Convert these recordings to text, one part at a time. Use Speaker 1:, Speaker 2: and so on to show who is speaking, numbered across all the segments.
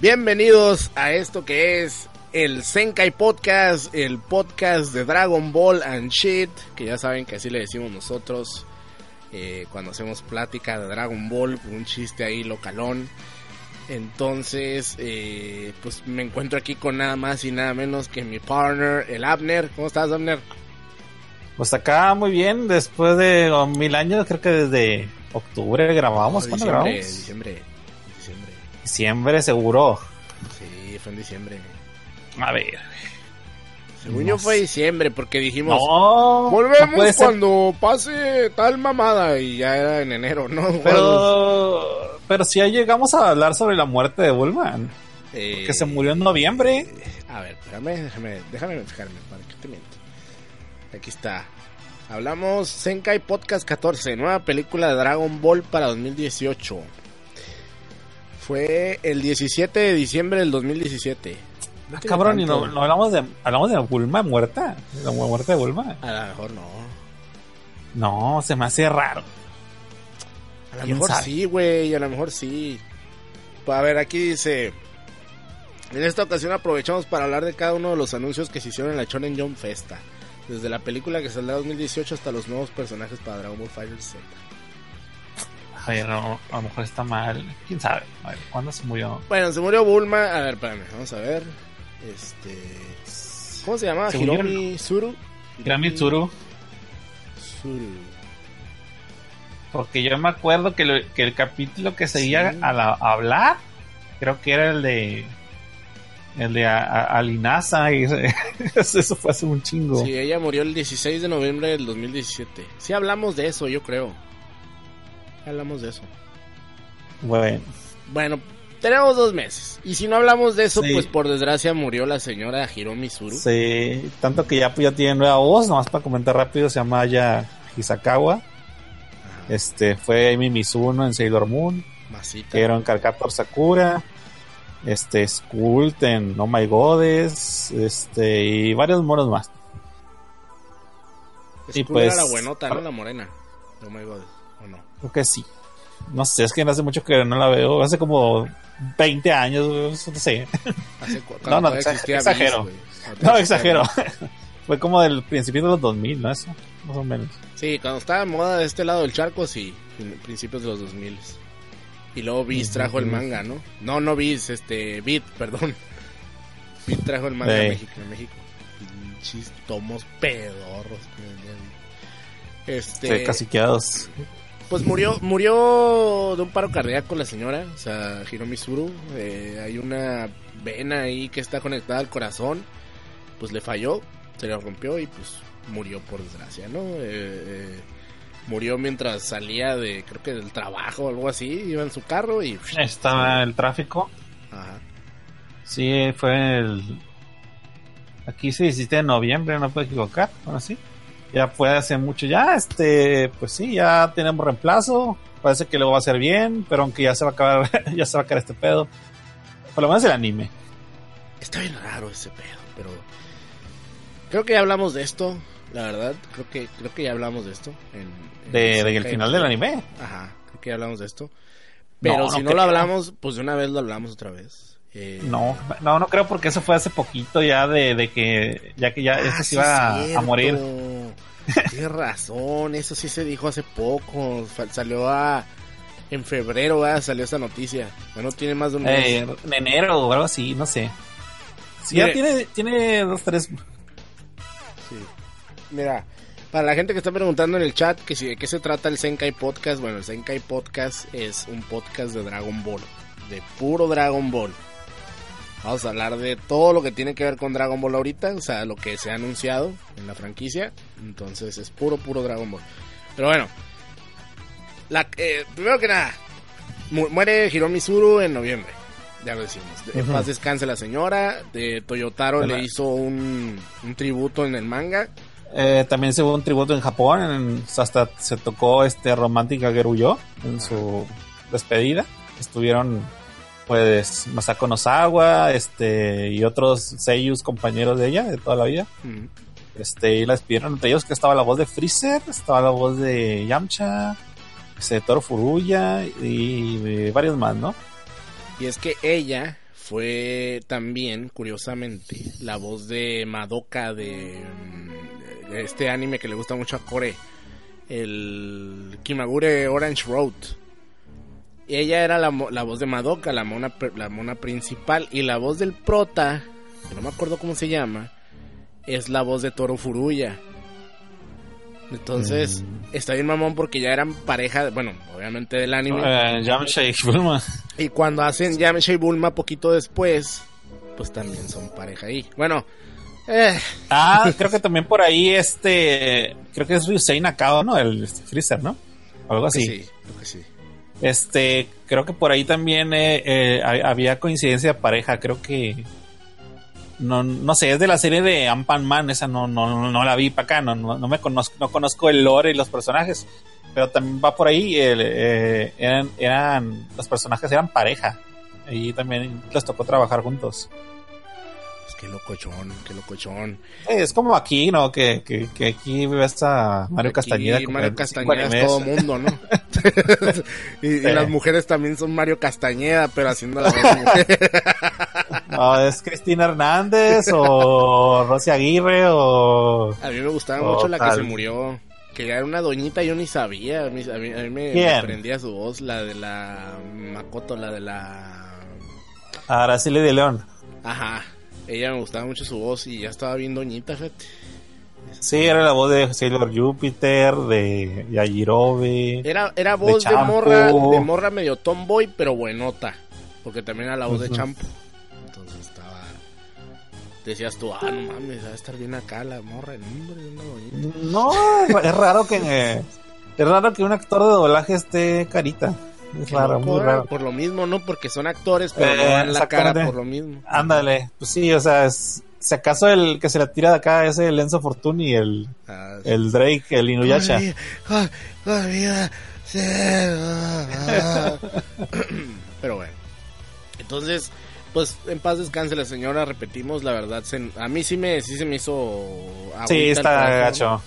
Speaker 1: Bienvenidos a esto que es el Senkai Podcast, el podcast de Dragon Ball and Shit, que ya saben que así le decimos nosotros eh, cuando hacemos plática de Dragon Ball, un chiste ahí localón. Entonces, eh, pues me encuentro aquí con nada más y nada menos que mi partner, el Abner. ¿Cómo estás, Abner?
Speaker 2: Pues acá muy bien, después de oh, mil años, creo que desde octubre grabamos. ¿Cuándo
Speaker 1: diciembre,
Speaker 2: grabamos?
Speaker 1: diciembre, diciembre.
Speaker 2: Seguro.
Speaker 1: Sí, fue en diciembre.
Speaker 2: A ver.
Speaker 1: Según
Speaker 2: No
Speaker 1: yo fue
Speaker 2: sé.
Speaker 1: diciembre, porque dijimos,
Speaker 2: No, no
Speaker 1: Volvemos cuando pase tal mamada y ya era en enero, ¿no?
Speaker 2: Pero, pero si ya llegamos a hablar sobre la muerte de Bullman,
Speaker 1: Eh,
Speaker 2: que se murió en noviembre.
Speaker 1: A ver, espérame, déjame, déjame fijarme, para que te miento. Aquí está. Hablamos Senkai Podcast 14, nueva película de Dragon Ball para 2018. Fue el 17 de diciembre del 2017. No
Speaker 2: Ah, cabrón, y no, no hablamos de hablamos de Bulma muerta, de la muerte de Bulma.
Speaker 1: A lo mejor no.
Speaker 2: No, se me hace raro.
Speaker 1: A lo
Speaker 2: ¿Quién
Speaker 1: mejor
Speaker 2: sabe?
Speaker 1: sí, güey, a lo mejor sí. Pues, a ver, aquí dice... En esta ocasión aprovechamos para hablar de cada uno de los anuncios que se hicieron en la Shonen Jump Festa. Desde la película que saldrá en 2018 hasta los nuevos personajes para Dragon Ball Fighter Z.
Speaker 2: A ver, no, a lo mejor está mal. ¿Quién sabe? A ver, ¿cuándo se murió?
Speaker 1: Bueno, se murió Bulma. A ver, espérame, vamos a ver. Este... ¿Cómo se llama?
Speaker 2: Se murió
Speaker 1: Hiromi Suru.
Speaker 2: Hiromi Tsuru.
Speaker 1: Suru.
Speaker 2: Porque yo me acuerdo que, lo- que el capítulo que seguía
Speaker 1: Sí.
Speaker 2: a, la- a hablar, creo que era el de. El de a- a- Alinasa. Y eso fue hace un chingo.
Speaker 1: Sí, ella murió el 16 de noviembre del 2017. Sí hablamos de eso, yo creo. Hablamos de eso.
Speaker 2: Bueno,
Speaker 1: Bueno, tenemos dos meses. Y si no hablamos de eso,
Speaker 2: Sí.
Speaker 1: pues por desgracia murió la señora Hiromi Suru.
Speaker 2: sí, tanto que ya, pues, ya tiene nueva voz. Nomás para comentar rápido, se llama ya Hisakawa. Este fue Amy Mizuno en Sailor Moon.
Speaker 1: Masita.
Speaker 2: que en Carcator Sakura. Este Skult en Oh My Goddess. Este y varios monos más.
Speaker 1: Skull
Speaker 2: y pues-
Speaker 1: era la buenota, ¿no? La morena. Oh my.
Speaker 2: Creo que sí. No sé, es que hace mucho que no la veo. Hace como 20 años, no sé.
Speaker 1: Hace
Speaker 2: No, no, exagero. No, exagero. Fue como del principio de los 2000, ¿no? Eso, más o menos.
Speaker 1: Sí, cuando estaba de moda de este lado del charco, sí. En principios de los 2000. Y luego Viz trajo el manga, ¿no? No, no Viz, este, Beat, perdón. Beat trajo el manga a
Speaker 2: Sí.
Speaker 1: México, en México. Pinches tomos pedorros. Este,
Speaker 2: Sí.
Speaker 1: Pues murió, murió de un paro cardíaco la señora, o sea, Hiromi Suru. Eh, hay una vena ahí que está conectada al corazón. pues le falló, se le rompió y pues murió por desgracia, ¿no? Eh, eh, murió mientras salía de, creo que del trabajo o algo así, iba en su carro y...
Speaker 2: Estaba el tráfico.
Speaker 1: Ajá.
Speaker 2: Sí, fue el. Aquí se 17 de noviembre, no puedo equivocar. Ahora sí. Ya fue hace mucho. Ya, este. Pues sí, ya tenemos reemplazo. Parece que luego va a ser bien, pero aunque ya se va a acabar, ya se va a acabar este pedo. Por lo menos el anime.
Speaker 1: Está bien raro ese pedo, pero... Creo que ya hablamos de esto, la verdad. Creo que creo que ya hablamos de esto. En, en
Speaker 2: De, de el final del anime.
Speaker 1: Ajá, creo que ya hablamos de esto. Pero
Speaker 2: No,
Speaker 1: si
Speaker 2: no
Speaker 1: no lo hablamos, pues de una vez lo hablamos otra vez. Eh,
Speaker 2: No, no, no creo porque eso fue hace poquito ya de, de que ya que ya
Speaker 1: ah,
Speaker 2: este se
Speaker 1: sí
Speaker 2: iba a, morir.
Speaker 1: Tienes razón, eso sí se dijo hace poco. Salió a. En febrero, ¿verdad? salió esa noticia. No tiene más de un mes.
Speaker 2: Eh, en enero o algo así, no sé. Sí, ya tiene, tiene dos, tres.
Speaker 1: Sí. Mira, para la gente que está preguntando en el chat que si de qué se trata el Senkai Podcast, bueno, el Senkai Podcast es un podcast de Dragon Ball, de puro Dragon Ball. Vamos a hablar de todo lo que tiene que ver con Dragon Ball ahorita, o sea, lo que se ha anunciado en la franquicia. Entonces es puro, puro Dragon Ball. Pero bueno, la, eh, primero que nada, mu- muere Hiromi Suru en noviembre. Ya lo decimos. En paz descanse la señora. De Toyotaro le hizo un, un tributo en el manga.
Speaker 2: Eh, también se hubo un tributo en Japón, en- hasta se tocó este Romántica Geruyo en su despedida. Estuvieron pues Masako Nozawa, este y otros seiyus compañeros de ella de toda la vida.
Speaker 1: Mm.
Speaker 2: Este y la despidieron entre ellos que estaba la voz de Freezer, estaba la voz de Yamcha, este, de Toro Furuya y varios más, ¿no?
Speaker 1: Y es que ella fue también, curiosamente, la voz de Madoka de, mm, de este anime que le gusta mucho a Kore, el Kimagure Orange Road. Y ella era la, la voz de Madoka, la mona, la mona principal, y la voz del prota, que no me acuerdo cómo se llama, es la voz de Toro Furuya. Entonces, está bien mamón porque ya eran pareja, bueno, obviamente del anime.
Speaker 2: Eh, Yamcha y Bulma.
Speaker 1: Y cuando hacen Yamcha y Bulma poquito después, pues también son pareja ahí. Bueno, eh,
Speaker 2: Ah, creo que también por ahí este, creo que es Ryusei Nakao, ¿no? El este, Freezer, ¿no? O algo así.
Speaker 1: sí, creo que sí.
Speaker 2: Este, creo que por ahí también eh, eh, ha- había coincidencia de pareja, creo que no, no sé, es de la serie de Ampan Man, esa no, no, no la vi para acá, no, no, no me conozco, no conozco el lore y los personajes, pero también va por ahí, el, eh, eran, eran, los personajes eran pareja, y también les tocó trabajar juntos.
Speaker 1: Qué locochón, qué locochón.
Speaker 2: Es como aquí, ¿no? Que, que, que aquí ves a Mario Castañeda.
Speaker 1: Mario Castañeda es todo mundo, ¿no? y, las mujeres también son Mario Castañeda, pero haciendo la voz mujer.
Speaker 2: No, es Cristina Hernández o Rosy Aguirre o...
Speaker 1: A mí me gustaba mucho la que se murió. Que era una doñita, yo ni sabía. A mí, a mí- a mí me, me prendía su voz, la de la Makoto, la de la...
Speaker 2: Araceli de León.
Speaker 1: Ajá. Ella me gustaba mucho su voz y ya estaba bien doñita, fíjate.
Speaker 2: Sí, era la voz de Sailor Jupiter, de Yajirobe.
Speaker 1: Era, era voz de, morra, de morra medio tomboy, pero buenota. Porque también era la voz de. Champo. Entonces estaba. Decías tú, ah, no mames, va a estar bien acá la morra, el hombre, una doñita.
Speaker 2: No, es raro que... eh, es raro que un actor de doblaje esté carita. Es raro, muy raro.
Speaker 1: Por lo mismo, ¿no? Porque son actores, pero
Speaker 2: Eh,
Speaker 1: no dan la cara por lo mismo.
Speaker 2: Ándale, pues sí, o sea, es- si acaso el que se la tira de acá es el Enzo Fortuny, el,
Speaker 1: Ah,
Speaker 2: el Drake, el Inuyasha.
Speaker 1: Se va. Pero bueno. Entonces, pues en paz descanse la señora, repetimos, la verdad, se- a mí sí me, sí se me hizo...
Speaker 2: Sí, está gacho.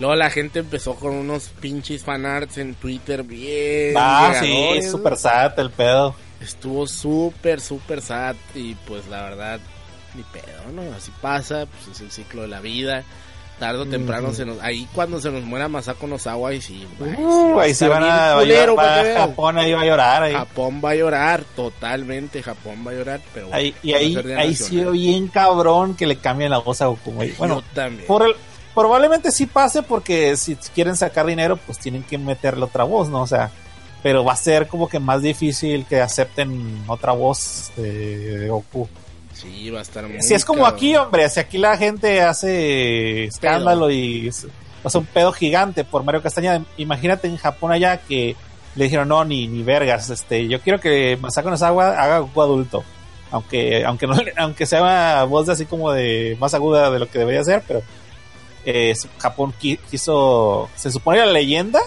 Speaker 1: Luego la gente empezó con unos pinches fanarts en Twitter bien...
Speaker 2: Ah, sí, super sad el pedo.
Speaker 1: Estuvo súper, súper sad y pues la verdad, ni pedo, ¿no? Así pasa, pues es el ciclo de la vida. Tarde o temprano se nos... Ahí cuando se nos muera Masako Nozawa y sí,
Speaker 2: Uh, ahí
Speaker 1: estar
Speaker 2: van a,
Speaker 1: culero,
Speaker 2: va a-. Japón ahí va a llorar. Ahí.
Speaker 1: Japón va a llorar, totalmente Japón va a llorar, pero bueno,
Speaker 2: Ahí- y ahí, ahí sí bien cabrón que le cambien la voz a Goku. Bueno,
Speaker 1: Yo también.
Speaker 2: por el, probablemente sí pase porque si quieren sacar dinero, pues tienen que meterle otra voz, ¿no? O sea, pero va a ser como que más difícil que acepten otra voz de, de Goku.
Speaker 1: Sí, va a estar muy
Speaker 2: Si es como
Speaker 1: cabrón.
Speaker 2: aquí, hombre, si aquí la gente hace escándalo y hace un pedo gigante por Mario Castañeda, imagínate en Japón allá que le dijeron no, ni, ni vergas, este, yo quiero que Masako Nozawa haga Goku adulto. Aunque, aunque no, aunque sea voz de así como de más aguda de lo que debería ser, pero eh, Japón qui- quiso, se supone la leyenda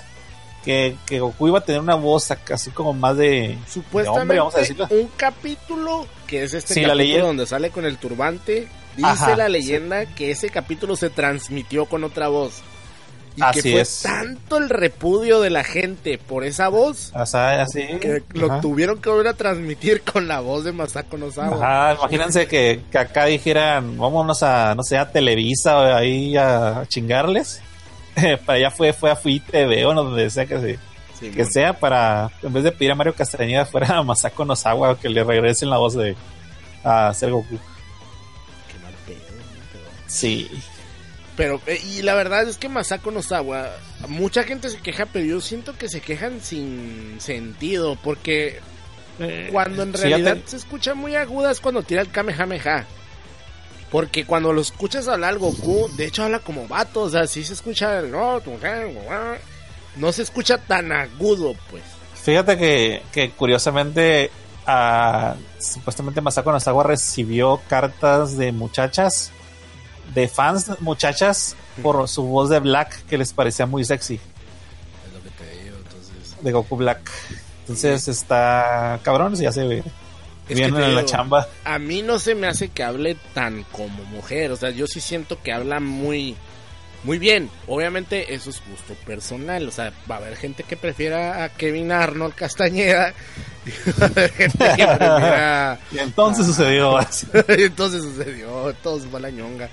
Speaker 2: que, que Goku iba a tener una voz así como más de,
Speaker 1: Supuestamente
Speaker 2: hombre, vamos a decirlo.
Speaker 1: un capítulo que es este
Speaker 2: Sí, la
Speaker 1: capítulo
Speaker 2: leyenda-
Speaker 1: donde sale con el turbante. Dice
Speaker 2: Ajá,
Speaker 1: la leyenda que ese capítulo se transmitió con otra voz. Y
Speaker 2: Así
Speaker 1: que fue
Speaker 2: es.
Speaker 1: tanto el repudio de la gente por esa voz
Speaker 2: o sea, así.
Speaker 1: que lo tuvieron que volver a transmitir con la voz de Masako Nozawa.
Speaker 2: Ajá, imagínense que, que acá dijeran, vámonos a, no sé, a Televisa o ahí a chingarles. para allá fue, fue a Fui TV o no, donde sea que,
Speaker 1: Sí,
Speaker 2: sea para, en vez de pedir a Mario Castañeda, fuera a Masako Nozawa que le regresen la voz de a hacer Goku.
Speaker 1: Qué mal pedo, ¿no? Pero-
Speaker 2: Sí.
Speaker 1: Pero, eh, y la verdad es que Masako Nozawa, mucha gente se queja, pero yo siento que se quejan sin sentido, porque cuando en realidad
Speaker 2: te-
Speaker 1: se escucha muy aguda es cuando tira el Kamehameha. Porque cuando lo escuchas hablar Goku, de hecho habla como vato, o sea, sí se escucha, no, no se escucha tan agudo, pues.
Speaker 2: Fíjate que, que curiosamente, ah, supuestamente Masako Nozawa recibió cartas de muchachas, de fans muchachas, por su voz de Black que les parecía muy sexy.
Speaker 1: Es lo que te digo, entonces.
Speaker 2: de Goku Black. Entonces está cabrón, ya se ve
Speaker 1: Es que
Speaker 2: en la
Speaker 1: digo,
Speaker 2: chamba.
Speaker 1: A mí no se me hace que hable tan como mujer, o sea, yo sí siento que habla muy muy bien. Obviamente eso es gusto personal, o sea, va a haber gente que prefiera a Kevin Arnold Castañeda, y va a haber gente que prefiera
Speaker 2: Y entonces sucedió así.
Speaker 1: entonces sucedió, todo se fue a la ñonga.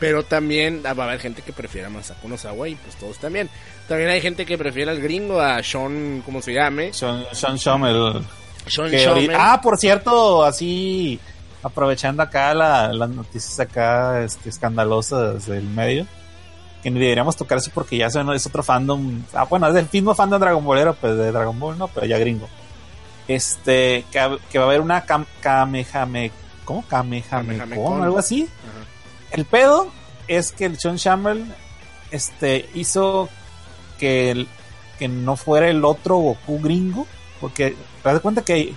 Speaker 1: Pero también va a haber gente que prefiera a Masako Nozawa y pues todos también. También hay gente que prefiere al gringo, a Sean, como se llame,
Speaker 2: Sean, Sean Schummel.
Speaker 1: Sean
Speaker 2: ahorita- ah, por cierto, así aprovechando acá la- las noticias acá este, escandalosas del medio. Que ni deberíamos tocar eso porque ya es otro fandom. Ah, bueno, es el mismo fandom Dragon Ballero, pues de Dragon Ball, ¿no? Pero ya gringo. Este, que, va a haber una cam, Kamehame. ¿Cómo? Kamehame.
Speaker 1: Kamehameha-con.
Speaker 2: Algo así.
Speaker 1: Ajá.
Speaker 2: El pedo es que el Sean Shamel este, hizo que, el- que no fuera el otro Goku gringo. Porque te das cuenta que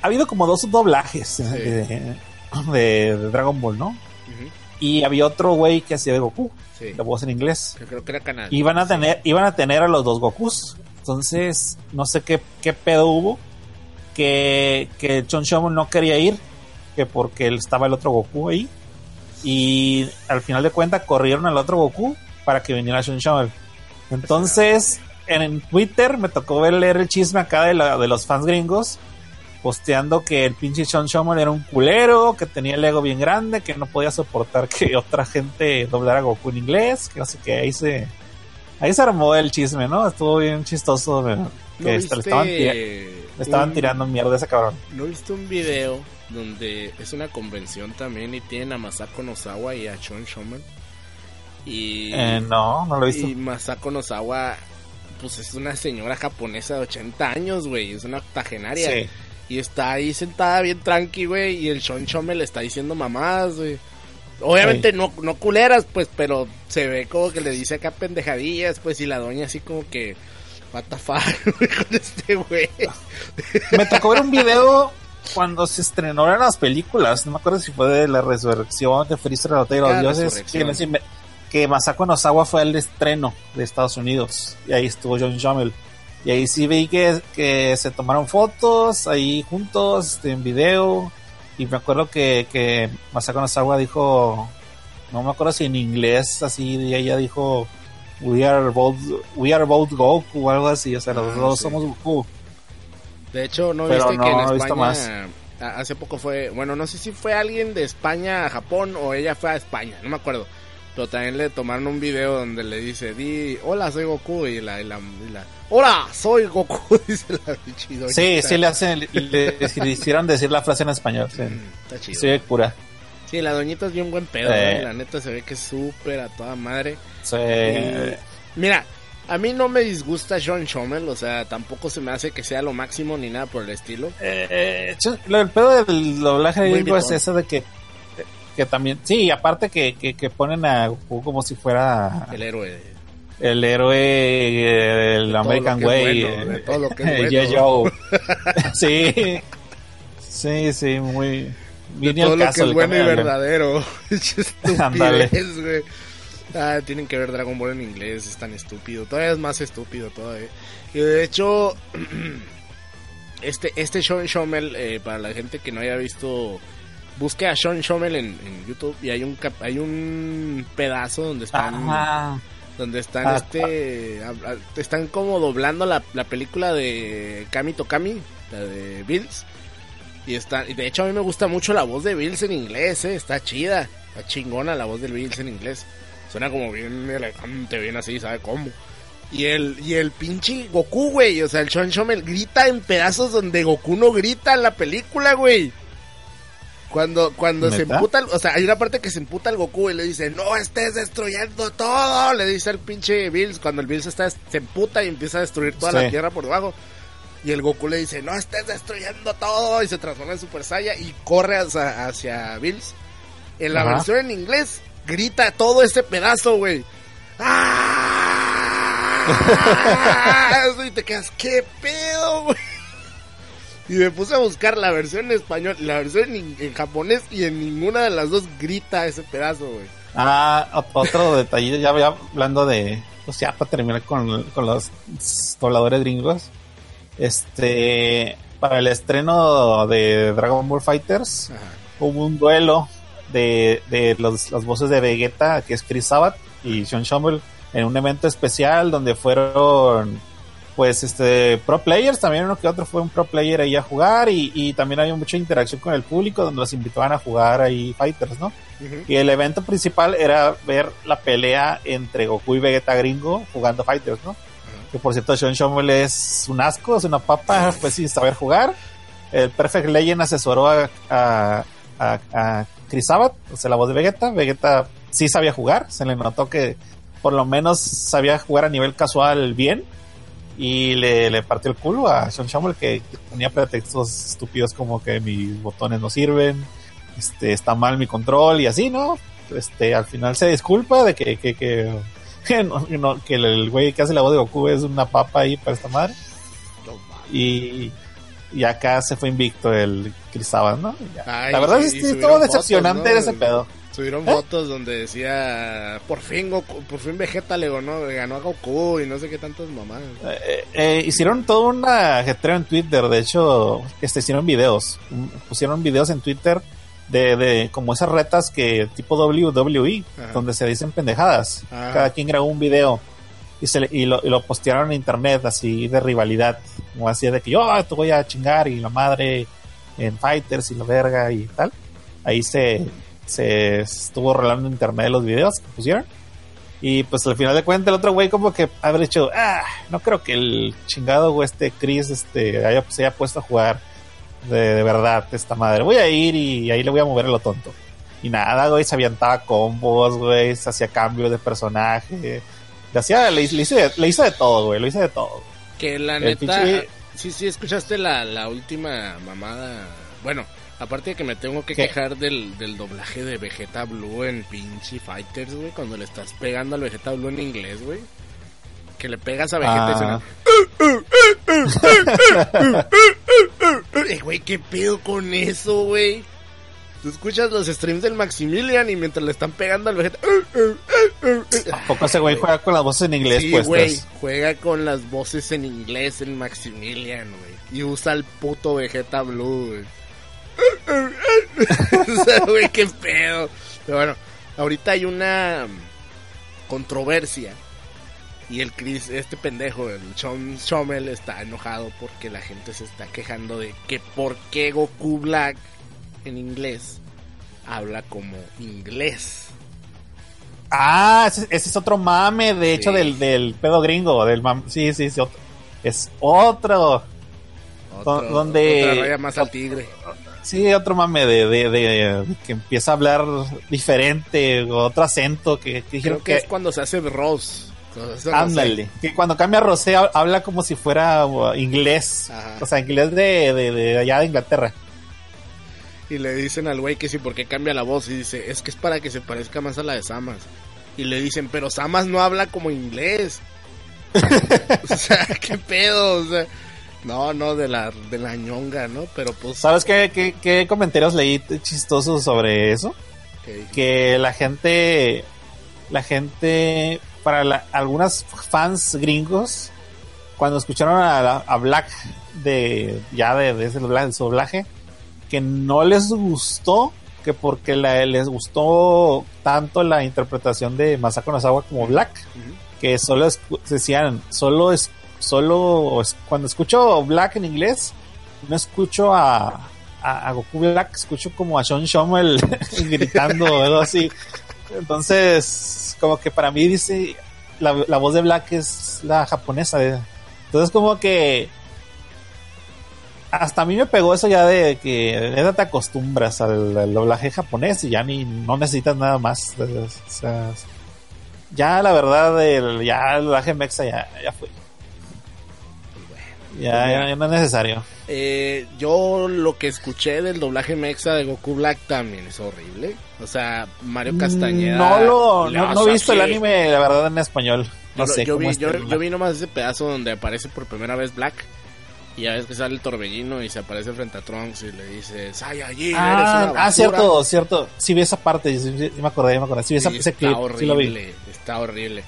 Speaker 2: ha habido como dos doblajes de, de- de Dragon Ball, ¿no? Y había otro güey que hacía de Goku,
Speaker 1: Sí,
Speaker 2: la voz en inglés.
Speaker 1: que creo que era canal.
Speaker 2: Iban a tener, iban a tener a los dos Gokus. Entonces, no sé qué, qué pedo hubo. Que, que Chon Shomon no quería ir. Que porque él estaba el otro Goku ahí. Y al final de cuentas corrieron al otro Goku para que viniera Chon Shomon. Entonces, en, Twitter me tocó ver leer el chisme acá de, la- de los fans gringos. Posteando que el pinche Chon Shomon era un culero, que tenía el ego bien grande, que no podía soportar que otra gente doblara a Goku en inglés, que no sé qué, ahí se, Ahí se armó el chisme, ¿no? Estuvo bien chistoso. ¿no?
Speaker 1: ¿No
Speaker 2: Que le estaban, tira- le estaban
Speaker 1: un-
Speaker 2: tirando mierda a ese cabrón.
Speaker 1: ¿No viste un video donde es una convención también y tienen a Masako Nozawa y a Chon Shoman? Y,
Speaker 2: Eh, no, no lo he visto.
Speaker 1: y Masako Nozawa, pues es una señora japonesa de 80 años, güey, es una octogenaria.
Speaker 2: Sí.
Speaker 1: Y está ahí sentada bien tranqui, güey, y el Shon Chome le está diciendo mamadas, güey. Obviamente no, no culeras, pues, pero se ve como que le dice acá pendejadillas, pues, y la doña así como que, what the fuck, con este güey.
Speaker 2: Me tocó ver un video cuando se estrenaron las películas. No me acuerdo si fue de la resurrección de Freezer, la de los
Speaker 1: Ah,
Speaker 2: dioses. Que, Masako Nozawa fue el estreno de Estados Unidos. Y ahí estuvo John Schummel. Y ahí sí vi que, que se tomaron fotos ahí juntos este, en video. Y me acuerdo que, que Masako Nozawa dijo, no me acuerdo si en inglés así, y ella dijo, We are both, we are both Goku o algo así. O sea, los
Speaker 1: Ah,
Speaker 2: dos
Speaker 1: sí.
Speaker 2: somos Goku.
Speaker 1: De hecho, ¿no
Speaker 2: Pero
Speaker 1: viste
Speaker 2: no,
Speaker 1: que en
Speaker 2: he visto
Speaker 1: España, a- hace poco fue, bueno, no sé si fue alguien de España a Japón o ella fue a España, no me acuerdo. Pero también le tomaron un video donde le dice, di, hola, soy Goku, y la, y la, y la, hola, soy Goku, dice la doñita.
Speaker 2: Sí, sí le hacen, le, le- hicieron decir la frase en español. Sí,
Speaker 1: Mm, Está chido.
Speaker 2: sí de cura.
Speaker 1: Sí, la doñita es bien buen pedo,
Speaker 2: Sí.
Speaker 1: La neta se ve que es súper a toda madre.
Speaker 2: Sí.
Speaker 1: Y, mira, A mí no me disgusta Sean Schommel, o sea, tampoco se me hace que sea lo máximo ni nada por el estilo.
Speaker 2: Eh, el pedo del doblaje
Speaker 1: Muy
Speaker 2: gringo es eso de que, que también, sí, aparte que, que, que ponen a Goku como si fuera
Speaker 1: El héroe.
Speaker 2: el héroe, eh, el American Way,
Speaker 1: bueno, de todo lo que es bueno.
Speaker 2: Sí, sí, sí, muy y
Speaker 1: todo lo
Speaker 2: caso.
Speaker 1: que es bueno y verdadero.
Speaker 2: Ándale.
Speaker 1: Ah, tienen que ver Dragon Ball en inglés, es tan estúpido. Todavía es más estúpido todavía. Y de hecho, este, este Sean Schommel, eh, para la gente que no haya visto, busque a Sean Schommel en, en YouTube y hay un hay un pedazo donde están
Speaker 2: Ajá.
Speaker 1: donde están
Speaker 2: Ah,
Speaker 1: este ah, están como doblando la, la película de Kami Tokami, la de Bills. Y está, y de hecho a mí me gusta mucho la voz de Bills en inglés, eh, está chida, está chingona la voz de Bills en inglés. Suena como bien elegante, bien así, ¿sabe cómo? Y el, y el pinche Goku, güey, o sea, el Sean Schommel grita en pedazos donde Goku no grita en la película, güey. Cuando, cuando se emputa, el- o sea, hay una parte que se emputa el Goku y le dice, no estés destruyendo todo, le dice al pinche Bills, cuando el Bills está, se emputa y empieza a destruir toda
Speaker 2: Sí.
Speaker 1: la tierra por debajo. Y el Goku le dice, no estés destruyendo todo, y se transforma en Super Saiyan y corre hacia, hacia Bills. En la
Speaker 2: Ajá.
Speaker 1: versión en inglés, grita todo este pedazo, güey. ¡Ah! y te quedas, ¿qué pedo, güey? Y me puse a buscar la versión en español, la versión en, japonés y en ninguna de las dos grita ese pedazo, güey.
Speaker 2: Ah, ot- otro detalle, ya voy hablando de, pues ya para terminar con, con los dobladores gringos. Este, para el estreno de Dragon Ball Fighters,
Speaker 1: Ajá.
Speaker 2: hubo un duelo de, de los, las voces de Vegeta, que es Chris Sabat y Sean Schummel, en un evento especial donde fueron, pues, este, pro players, también uno que otro fue un pro player ahí a jugar y, y también había mucha interacción con el público donde los invitaban a jugar ahí Fighters, ¿no?
Speaker 1: Ujú.
Speaker 2: Y el evento principal era ver la pelea entre Goku y Vegeta gringo jugando Fighters, ¿no? Que por cierto, Sean Schummel es un asco, es una papa, pues sin saber jugar. El Perfect Legend asesoró a, a, a, a Chris Sabat, o sea, la voz de Vegeta. Vegeta sí sabía jugar, se le notó que por lo menos sabía jugar a nivel casual bien. Y le, le partió el culo a Sean Schummel que, tenía pretextos estúpidos como que mis botones no sirven, este, está mal mi control y así, ¿no? Este, al final se disculpa de que, que, que, que, no- que no- el güey que hace la voz de Goku es una papa ahí para esta madre. Y, y acá se fue invicto el Chris Sabat, ¿no?
Speaker 1: Ay,
Speaker 2: la verdad
Speaker 1: y-
Speaker 2: es que estuvo
Speaker 1: fotos,
Speaker 2: decepcionante
Speaker 1: ¿no?
Speaker 2: ese pedo.
Speaker 1: Subieron
Speaker 2: ¿Eh?
Speaker 1: fotos donde decía, por fin Goku, por fin Vegeta le ganó, ganó a Goku y no sé qué tantas mamadas.
Speaker 2: Eh, eh, hicieron todo un ajetreo en Twitter, de hecho, este, hicieron videos, pusieron videos en Twitter de, de como esas retas que tipo WWE,
Speaker 1: Ajá.
Speaker 2: donde se dicen pendejadas.
Speaker 1: Ajá.
Speaker 2: Cada quien grabó un video y, se le- y, lo, y lo postearon en internet así de rivalidad, como así de que yo ah, te voy a chingar y la madre en Fighters y la verga y tal. Ahí se, se estuvo rolando en internet los videos que pusieron. Y pues al final de cuentas el otro güey como que haber dicho, ah, no creo que el chingado güey este Chris este, haya, se haya puesto a jugar de, de verdad esta madre. Voy a ir y ahí le voy a mover a lo tonto. Y nada, güey, se aviantaba combos, güey, se hacía cambios de personaje. Le hacía, le, le hice, le hice de todo, güey, lo hice de todo.
Speaker 1: Que la
Speaker 2: El
Speaker 1: neta,
Speaker 2: pinche-
Speaker 1: sí, sí, escuchaste la, la última mamada. Bueno, aparte de que me tengo que
Speaker 2: ¿Qué?
Speaker 1: quejar del, del doblaje de Vegeta Blue en pinche Fighters, güey, cuando le estás pegando al Vegeta Blue en inglés, güey. Que le pegas a Vegeta y
Speaker 2: Ah.
Speaker 1: suena... Eh, Güey, ¿qué pedo con eso, güey? Tú escuchas los streams del Maximilian y mientras le están pegando al Vegeta...
Speaker 2: ¿A poco ese güey juega con las voces en inglés
Speaker 1: Sí,
Speaker 2: puestas?
Speaker 1: güey, juega con las voces en inglés en Maximilian, güey. Y usa el puto Vegeta Blue, güey. o sea, güey, qué pedo. Pero bueno, ahorita hay una controversia. Y el Chris, este pendejo, el Sean Schommel, está enojado porque la gente se está quejando de que por qué Goku Black en inglés habla como inglés.
Speaker 2: Ah, ese, ese es otro mame, de hecho, del, del pedo gringo. Del mam- sí, sí, sí, otro. Es otro.
Speaker 1: Otro-
Speaker 2: donde-
Speaker 1: Otra raya más al tigre.
Speaker 2: Sí, otro mame de, de, de- de que empieza a hablar diferente, otro acento que, que
Speaker 1: Creo que
Speaker 2: que...
Speaker 1: es cuando se hace Ross.
Speaker 2: Ándale. Que cuando cambia Rosé hab- habla como si fuera inglés.
Speaker 1: Ajá.
Speaker 2: O sea, inglés de, de, de allá de Inglaterra.
Speaker 1: Y le dicen al güey que sí, ¿por qué cambia la voz? Y dice, es que es para que se parezca más a la de Samas. Y le dicen, pero Samas no habla como inglés. o sea, qué pedo, o sea. No, no, de la, de la ñonga, ¿no? Pero pues...
Speaker 2: ¿Sabes qué, qué, qué comentarios leí chistosos sobre eso?
Speaker 1: que-
Speaker 2: Que la gente, la gente, para la- algunas fans gringos, cuando escucharon a, a Black de ya de, de ese doblaje, que no les gustó, que porque la- les gustó tanto la interpretación de Masako Nozawa como Black, que solo escu- decían, solo es, solo es- cuando escucho Black en inglés, no escucho a, a, a Goku Black, escucho como a Sean Shommel gritando o algo así. Entonces, como que para mí dice, la, la voz de Black es la japonesa. eh. Entonces, como que hasta a mí me pegó eso ya de que neta te acostumbras al, al doblaje japonés y ya ni no necesitas nada más. O sea, ya la verdad, el, ya el doblaje mexa ya, ya fue. Ya, ya, ya no es necesario.
Speaker 1: Eh, yo lo que escuché del doblaje mexa de Goku Black también es horrible. O sea, Mario Castañeda...
Speaker 2: No lo, no, no he visto el anime, la verdad, en español. No
Speaker 1: yo,
Speaker 2: sé
Speaker 1: yo
Speaker 2: cómo
Speaker 1: vi, yo, yo vi nomás ese pedazo donde aparece por primera vez Black. Y ya ves que sale el torbellino y se aparece frente a Trunks y le dice, Saiyajin, eres una
Speaker 2: Ah,
Speaker 1: basura".
Speaker 2: ah, cierto, cierto. Sí vi esa parte, sí, sí, me acordé, me acordé. Sí vi esa, ese
Speaker 1: está
Speaker 2: clip,
Speaker 1: horrible,
Speaker 2: sí lo vi.
Speaker 1: está horrible.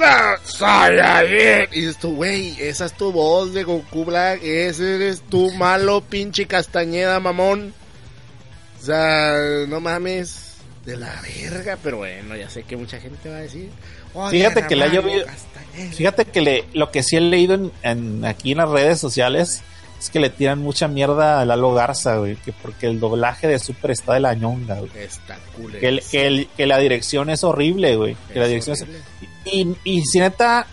Speaker 1: ¡Ah, Saiyajin! Y dices tú, güey, esa es tu voz de Goku Black, ese eres tú malo, pinche Castañeda, mamón. O sea, no mames, de la verga, pero bueno, ya sé que mucha gente va a decir. "Oye,
Speaker 2: Fíjate que le ha
Speaker 1: Mario
Speaker 2: llovido-
Speaker 1: Castañeda".
Speaker 2: Fíjate que le, lo que sí he leído en, en- aquí en las redes sociales es que le tiran mucha mierda a Lalo Garza, güey, que porque el doblaje de Super está de la ñonga, güey.
Speaker 1: Está cool.
Speaker 2: Que, el- que, el- que la dirección es horrible, güey. Que la dirección es, y, y si neta,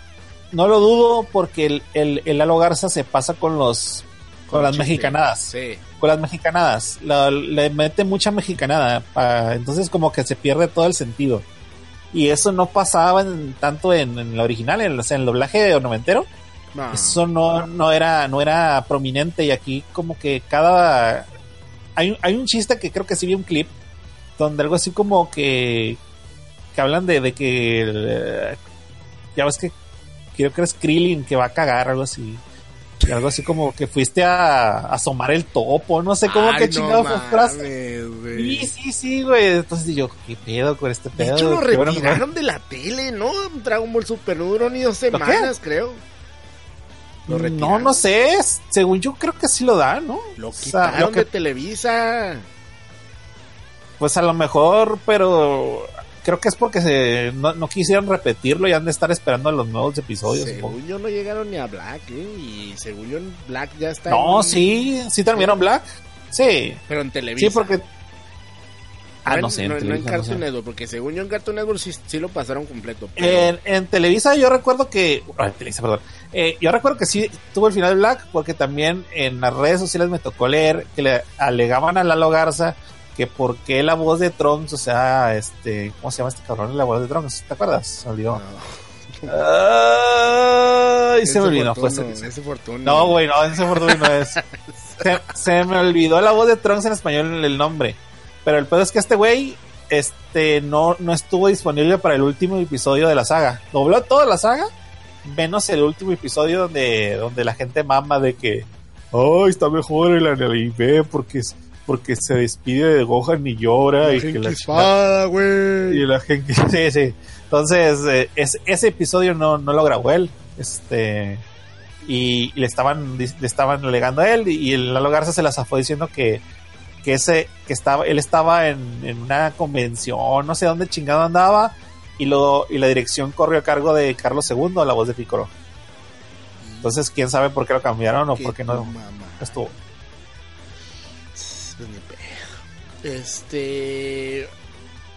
Speaker 2: no lo dudo porque el, el, el Lalo Garza se pasa con los con las mexicanadas.
Speaker 1: Sí.
Speaker 2: Con las mexicanadas. La- le mete mucha mexicanada. pa- entonces como que se pierde todo el sentido. Y eso no pasaba en- tanto en, en la original, en, el doblaje noventero.
Speaker 1: No.
Speaker 2: Eso no, no era, no era prominente. Y aquí como que cada. Hay, un- hay un chiste que creo que sí vi un clip. Donde algo así como que. Que hablan de, de que. eh, ya ves que. Creo que es Krillin que va a cagar, algo así. Y algo así como que fuiste a, a asomar el topo, no sé cómo
Speaker 1: Ay,
Speaker 2: que
Speaker 1: no
Speaker 2: chingado fue frase.
Speaker 1: mames, güey.
Speaker 2: Sí, sí, sí, güey. Entonces yo, ¿qué pedo con este
Speaker 1: De
Speaker 2: pedo?
Speaker 1: hecho, lo
Speaker 2: bueno
Speaker 1: retiraron de la tele, ¿no? Dragon Ball Super no duró ni dos semanas, creo. Lo
Speaker 2: No, no sé. Según yo creo que sí lo dan, ¿no?
Speaker 1: Lo
Speaker 2: O sea,
Speaker 1: quitaron
Speaker 2: lo que-
Speaker 1: de Televisa.
Speaker 2: Pues a lo mejor, pero creo que es porque se, no, no quisieron repetirlo y han de estar esperando los nuevos episodios. supongo.
Speaker 1: Según yo no llegaron ni a Black, ¿eh? Y según yo Black ya está
Speaker 2: No,
Speaker 1: en-
Speaker 2: sí, sí terminaron Black. Sí,
Speaker 1: Pero en Televisa.
Speaker 2: sí, porque. Ah,
Speaker 1: en-
Speaker 2: no sé, en
Speaker 1: No, no en
Speaker 2: Televisa, no
Speaker 1: Cartoon
Speaker 2: sé.
Speaker 1: Network, porque según yo en Cartoon Network sí, sí lo pasaron completo. pero-
Speaker 2: En, en Televisa yo recuerdo que... en Televisa, perdón. Eh, yo recuerdo que sí tuvo el final de Black porque también en las redes sociales me tocó leer que le alegaban a Lalo Garza que por qué la voz de Trunks, o sea, este... ¿Cómo se llama este cabrón? La voz de Trunks, ¿te acuerdas? Se olvidó.
Speaker 1: No.
Speaker 2: Ay, se me olvidó.
Speaker 1: Fortuno,
Speaker 2: ese
Speaker 1: Fortuno.
Speaker 2: No, güey, no, ese Fortuny no es. Se, se me olvidó la voz de Trunks en español el nombre. Pero el pedo es que este güey este no, no estuvo disponible para el último episodio de la saga. Dobló toda la saga, menos el último episodio donde, donde la gente mama de que ay, está mejor el anime porque es- porque se despide de Gohan y llora y que la
Speaker 1: Espada, güey.
Speaker 2: y la gente sí, sí. Entonces, eh, es- ese episodio no, no lo grabó él. Este. Y, y le estaban le estaban alegando a él. Y el Lalo Garza se la zafó diciendo que, que ese, que estaba, él estaba en, en una convención, no sé dónde chingado andaba. Y lo, y la dirección corrió a cargo de Carlos II, la voz de Piccolo. Entonces, quién sabe por qué lo cambiaron o por qué no
Speaker 1: mamá.
Speaker 2: estuvo.
Speaker 1: Este.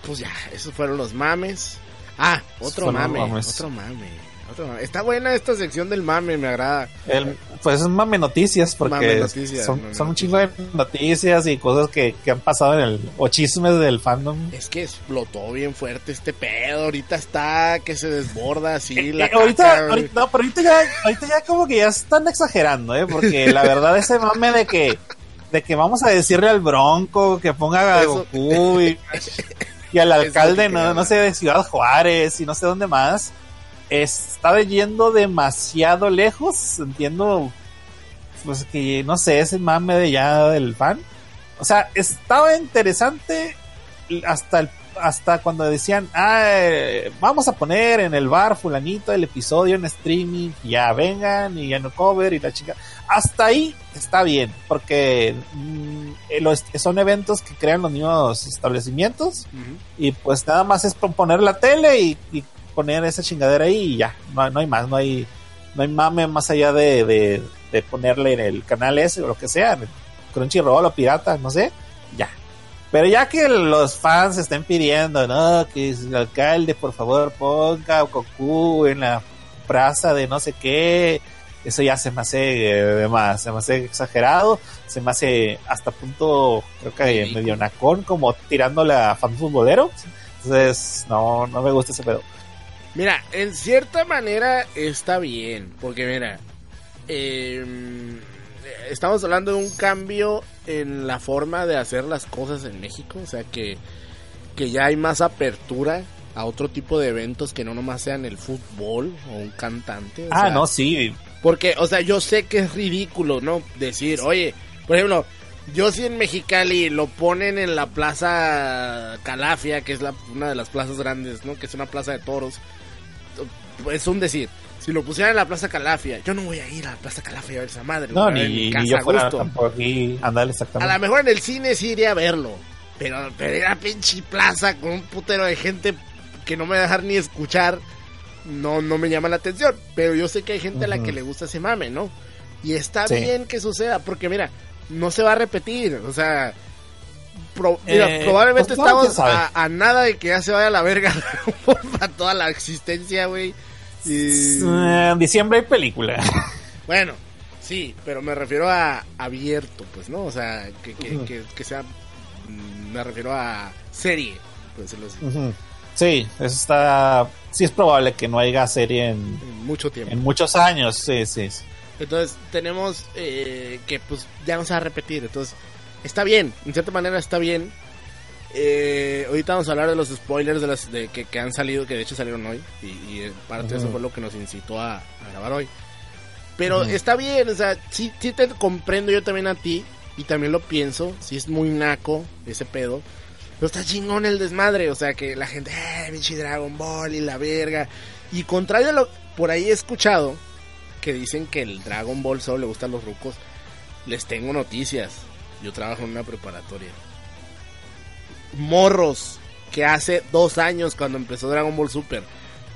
Speaker 1: Pues ya, esos fueron los mames. Ah, otro mame. Otro mame. otro mame. Está buena esta sección del mame, me agrada.
Speaker 2: El, pues es mame noticias, porque
Speaker 1: Mame noticias,
Speaker 2: son,
Speaker 1: mame
Speaker 2: son un chingo de noticias y cosas que, que han pasado en el. o chismes del fandom.
Speaker 1: Es que explotó bien fuerte este pedo. Ahorita está que se desborda así. la
Speaker 2: Eh, ahorita, ahorita, no, pero ahorita ya, ahorita ya como que ya están exagerando, ¿eh? Porque la verdad ese mame de que, de que vamos a decirle al Bronco que ponga a Goku y, y al alcalde, no, no sé, de Ciudad Juárez y no sé dónde más, está yendo demasiado lejos, entiendo, pues que, no sé, ese mame de ya del fan. O sea, estaba interesante hasta el hasta cuando decían, ah, eh, vamos a poner en el bar fulanito el episodio en streaming, ya vengan y ya no cover y la chica. Hasta ahí está bien, porque mm, eh, los- son eventos que crean los mismos establecimientos y pues nada más es poner la tele y, y poner esa chingadera ahí y ya, no, no hay más, no hay, no hay mame más allá de, de, de ponerle en el canal ese o lo que sea, Crunchyroll o pirata, no sé, ya. Pero ya que los fans estén pidiendo, no, que el alcalde por favor ponga Goku en la plaza de no sé qué, eso ya se me hace eh, de más, se me hace exagerado, se me hace hasta punto, creo que
Speaker 1: Ridículo.
Speaker 2: medio nacón, como tirándole a fan futbolero. Entonces, no, no me gusta ese pedo.
Speaker 1: Mira, en cierta manera está bien, porque mira, eh, estamos hablando de un cambio en la forma de hacer las cosas en México, o sea que, que ya hay más apertura a otro tipo de eventos que no nomás sean el fútbol o un cantante. o
Speaker 2: Ah,
Speaker 1: sea,
Speaker 2: no, sí.
Speaker 1: Porque, o sea, yo sé que es ridículo, ¿no? Decir, oye, por ejemplo, yo si en Mexicali lo ponen en la plaza Calafia, que es la, una de las plazas grandes, ¿no? Que es una plaza de toros. Es un decir. Si lo pusieran en la plaza Calafia, yo no voy a ir a la plaza Calafia a ver esa madre.
Speaker 2: No,
Speaker 1: a
Speaker 2: ni,
Speaker 1: casa
Speaker 2: ni yo
Speaker 1: a
Speaker 2: fuera tampoco aquí andar
Speaker 1: A
Speaker 2: exactamente.
Speaker 1: lo mejor en el cine sí iría a verlo. Pero, pero era pinche plaza con un putero de gente que no me va a dejar ni escuchar. No, no me llama la atención. Pero yo sé que hay gente a la que le gusta ese mame, ¿no? Y está
Speaker 2: Sí.
Speaker 1: bien que suceda. Porque mira, no se va a repetir. O sea, pro- mira,
Speaker 2: Eh,
Speaker 1: probablemente
Speaker 2: pues
Speaker 1: estamos a, a nada de que ya se vaya a la verga para toda la existencia, güey. Y...
Speaker 2: Eh, En diciembre hay película.
Speaker 1: Bueno, sí, pero me refiero a abierto, pues, ¿no? O sea, que, que, que, que sea. mm, Me refiero a serie, por decirlo así,
Speaker 2: Ujú. Sí, eso está. Sí, es probable que no haya serie en,
Speaker 1: en mucho tiempo.
Speaker 2: en muchos años. Sí, sí. sí.
Speaker 1: Entonces, tenemos eh, que, pues, ya no se va a repetir. Entonces, está bien, en cierta manera está bien. Eh, ahorita vamos a hablar de los spoilers de las de que, que han salido, que de hecho salieron hoy. Y, y parte eso
Speaker 2: Ujú.
Speaker 1: fue lo que nos incitó a, a grabar hoy. Pero está bien, o sea, sí, sí te comprendo yo también a ti. Y también lo pienso. Sí es muy naco ese pedo. Pero está chingón el desmadre. O sea, que la gente, eh, pinche Dragon Ball y la verga. Y contrario a lo por ahí he escuchado que dicen que el Dragon Ball solo le gusta a los rucos. Les tengo noticias. Yo trabajo en una preparatoria. Morros que hace dos años cuando empezó Dragon Ball Super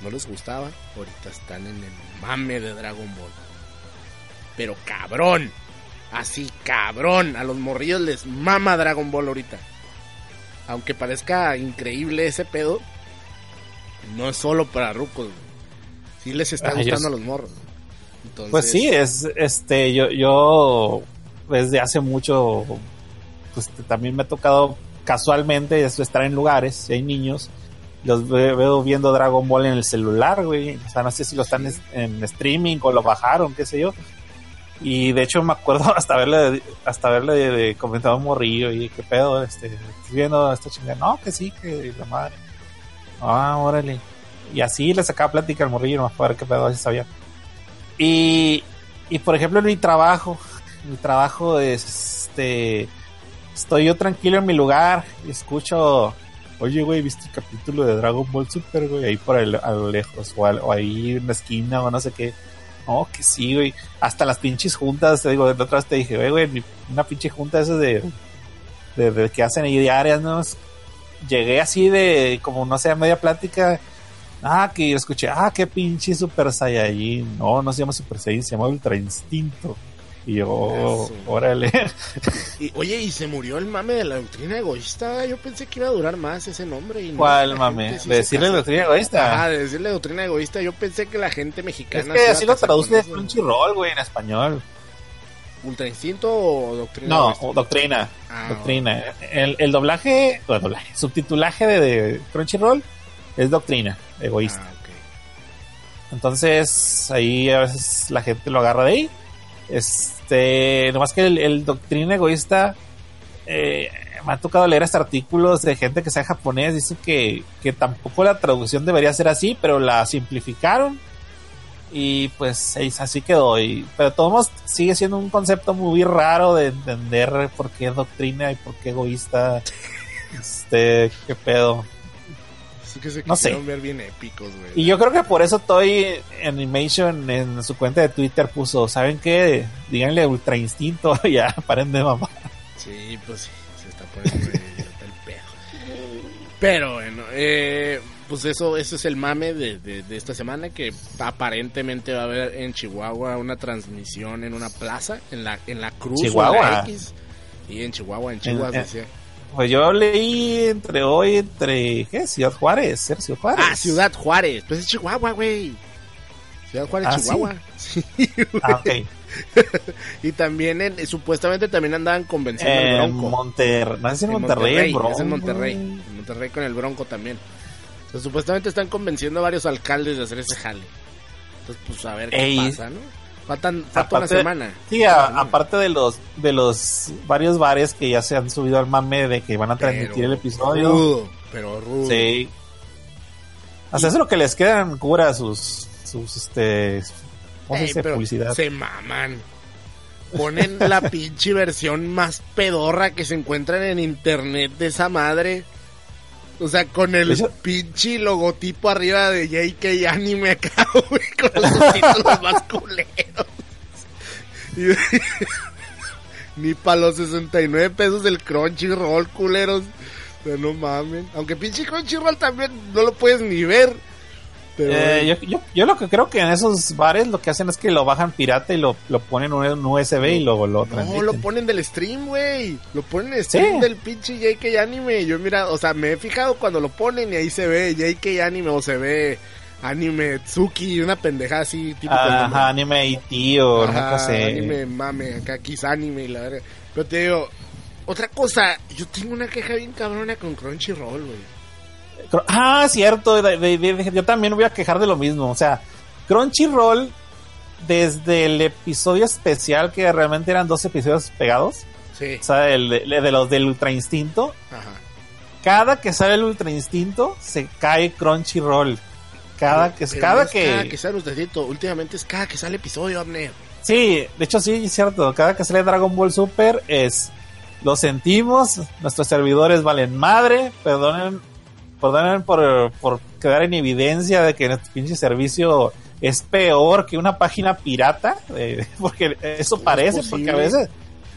Speaker 1: no les gustaba. Ahorita están en el mame de Dragon Ball. Pero cabrón. Así cabrón. A los morrillos les mama Dragon Ball ahorita. Aunque parezca increíble ese pedo. No es solo para rucos. Sí les está gustando a los morros. Entonces,
Speaker 2: Pues sí, es este. Yo, yo desde hace mucho. Pues también me ha tocado casualmente esto, estar en lugares, si hay niños. Los ve- veo viendo Dragon Ball en el celular, güey. O sea, no sé si lo están es- en streaming o lo bajaron, qué sé yo. Y de hecho me acuerdo hasta verle, hasta verle comentado a un morrillo y qué pedo, este, ¿estás viendo esta chingada. No, que sí, que la madre. Ah, órale. Y así le sacaba plática al morrillo nomás para ver qué pedo, así sabía. Y, y por ejemplo en mi trabajo, mi trabajo es, este, estoy yo tranquilo en mi lugar y escucho, oye güey, ¿viste el capítulo de Dragon Ball Super, güey? Ahí por el, a lo lejos, o, al- ahí en la esquina, o no sé qué. No, que sí, güey. Hasta las pinches juntas, te digo, la otra vez te dije, güey, una pinche junta esas de, de, de que hacen ahí diarias, ¿no? Llegué así de, como no sé, a media plática. Ah, que escuché, ah, qué pinche Super Saiyajin. No, no se llama Super Saiyajin, se llama Ultra Instinto. Y yo,
Speaker 1: Eso.
Speaker 2: órale.
Speaker 1: Y, oye, y se murió el mame de la doctrina egoísta. Yo pensé que iba a durar más ese nombre. Y no,
Speaker 2: ¿Cuál
Speaker 1: la
Speaker 2: mame?
Speaker 1: sí
Speaker 2: ¿De decirle doctrina egoísta?
Speaker 1: De decirle doctrina egoísta. Yo pensé que la gente mexicana.
Speaker 2: Es que así lo traduce. Crunchyroll, güey, en español.
Speaker 1: ¿Ultra instinto o doctrina
Speaker 2: No,
Speaker 1: egoísta?
Speaker 2: doctrina.
Speaker 1: Ah,
Speaker 2: doctrina. El, el doblaje, doblaje, subtitulaje de, de Crunchyroll es doctrina, egoísta.
Speaker 1: Ah.
Speaker 2: Entonces, ahí a veces la gente lo agarra de ahí. Este, nomás que el, doctrina egoísta, eh, me ha tocado leer hasta artículos de gente que sea japonés, dice que, que tampoco la traducción debería ser así, pero la simplificaron. Y pues así quedó. Y, pero de todos modos sigue siendo un concepto muy raro de entender por qué doctrina y por qué egoísta. Este, qué pedo.
Speaker 1: Que se
Speaker 2: No sé.
Speaker 1: ver bien épicos, güey.
Speaker 2: Y yo creo que por eso Toy Animation en su cuenta de Twitter puso, ¿saben qué? Díganle Ultra Instinto, ya, paren de mamá.
Speaker 1: Sí, pues sí, se está poniendo el pedo. Pero bueno, eh, pues eso, eso es el mame de, de, de esta semana que aparentemente va a haber en Chihuahua una transmisión en una plaza, en la, en la Cruz o en la
Speaker 2: Chihuahua.
Speaker 1: X. Y en Chihuahua, en Chihuahua
Speaker 2: En-
Speaker 1: decía.
Speaker 2: Pues yo leí entre hoy, entre, ¿qué? Ciudad Juárez, ser Ciudad Juárez.
Speaker 1: Ah, Ciudad Juárez, pues es Chihuahua, güey. Ciudad Juárez,
Speaker 2: Ah, ¿sí?
Speaker 1: Chihuahua. Sí.
Speaker 2: Ah, ok.
Speaker 1: Y también, en- supuestamente también andaban convenciendo al
Speaker 2: En
Speaker 1: Bronco.
Speaker 2: Monterrey, no si en
Speaker 1: En
Speaker 2: Monterrey, en
Speaker 1: es en. Monterrey. En Monterrey con el Bronco también. Entonces, supuestamente están convenciendo a varios alcaldes de hacer ese jale. Entonces, pues a ver qué
Speaker 2: Ey.
Speaker 1: pasa, ¿no? Faltan, falta una semana.
Speaker 2: Sí, a- aparte de los de los varios bares que ya se han subido al mame de que van a transmitir
Speaker 1: Pero
Speaker 2: el episodio.
Speaker 1: Rudo, pero rudo.
Speaker 2: Sí. Hasta eso es lo que les quedan cura a sus sus este ¿cómo se
Speaker 1: Ey,
Speaker 2: dice? publicidad.
Speaker 1: Se maman. Ponen la pinche versión más pedorra que se encuentran en internet de esa madre. O sea, con el
Speaker 2: hecho-
Speaker 1: pinche logotipo arriba de JK Anime acá, güey, con los subtítulos más culeros. Y- Ni para los 69 pesos del Crunchyroll, culeros. O sea, no mamen. Aunque pinche Crunchyroll también no lo puedes ni ver. Pero
Speaker 2: Eh, yo, yo, yo lo que creo que en esos bares lo que hacen es que lo bajan pirata y lo, lo ponen en un USB y luego lo
Speaker 1: No,
Speaker 2: transmiten.
Speaker 1: lo ponen del stream, güey. Lo ponen en stream
Speaker 2: Sí.
Speaker 1: del pinche JK Anime. Yo mira, o sea, me he fijado cuando lo ponen y ahí se ve JK Anime o se ve Anime Tsuki, una pendejada así, tipo
Speaker 2: Ajá, anime y tío,
Speaker 1: Ajá,
Speaker 2: nunca sé.
Speaker 1: anime mame, acá Kiss Anime y la verga. Pero te digo, otra cosa, yo tengo una queja bien cabrona con Crunchyroll, güey.
Speaker 2: Ah, cierto, de- de- de- yo también me voy a quejar de lo mismo. O sea, Crunchyroll, desde el episodio especial, que realmente eran dos episodios pegados,
Speaker 1: Sí,
Speaker 2: o sea, el de, de los del Ultra Instinto,
Speaker 1: ajá.
Speaker 2: cada que sale el Ultra Instinto, se cae Crunchyroll. Cada que, cada
Speaker 1: no es
Speaker 2: que,
Speaker 1: Cada que sale Ustedito, últimamente es cada que sale episodio, Abner.
Speaker 2: Sí, de hecho sí, es cierto. Cada que sale Dragon Ball Super es... Lo sentimos, nuestros servidores valen madre, perdonen, perdonen por, por quedar en evidencia de que nuestro pinche servicio es peor que una página pirata, eh, porque eso
Speaker 1: ¿Cómo
Speaker 2: parece,
Speaker 1: es
Speaker 2: porque a veces,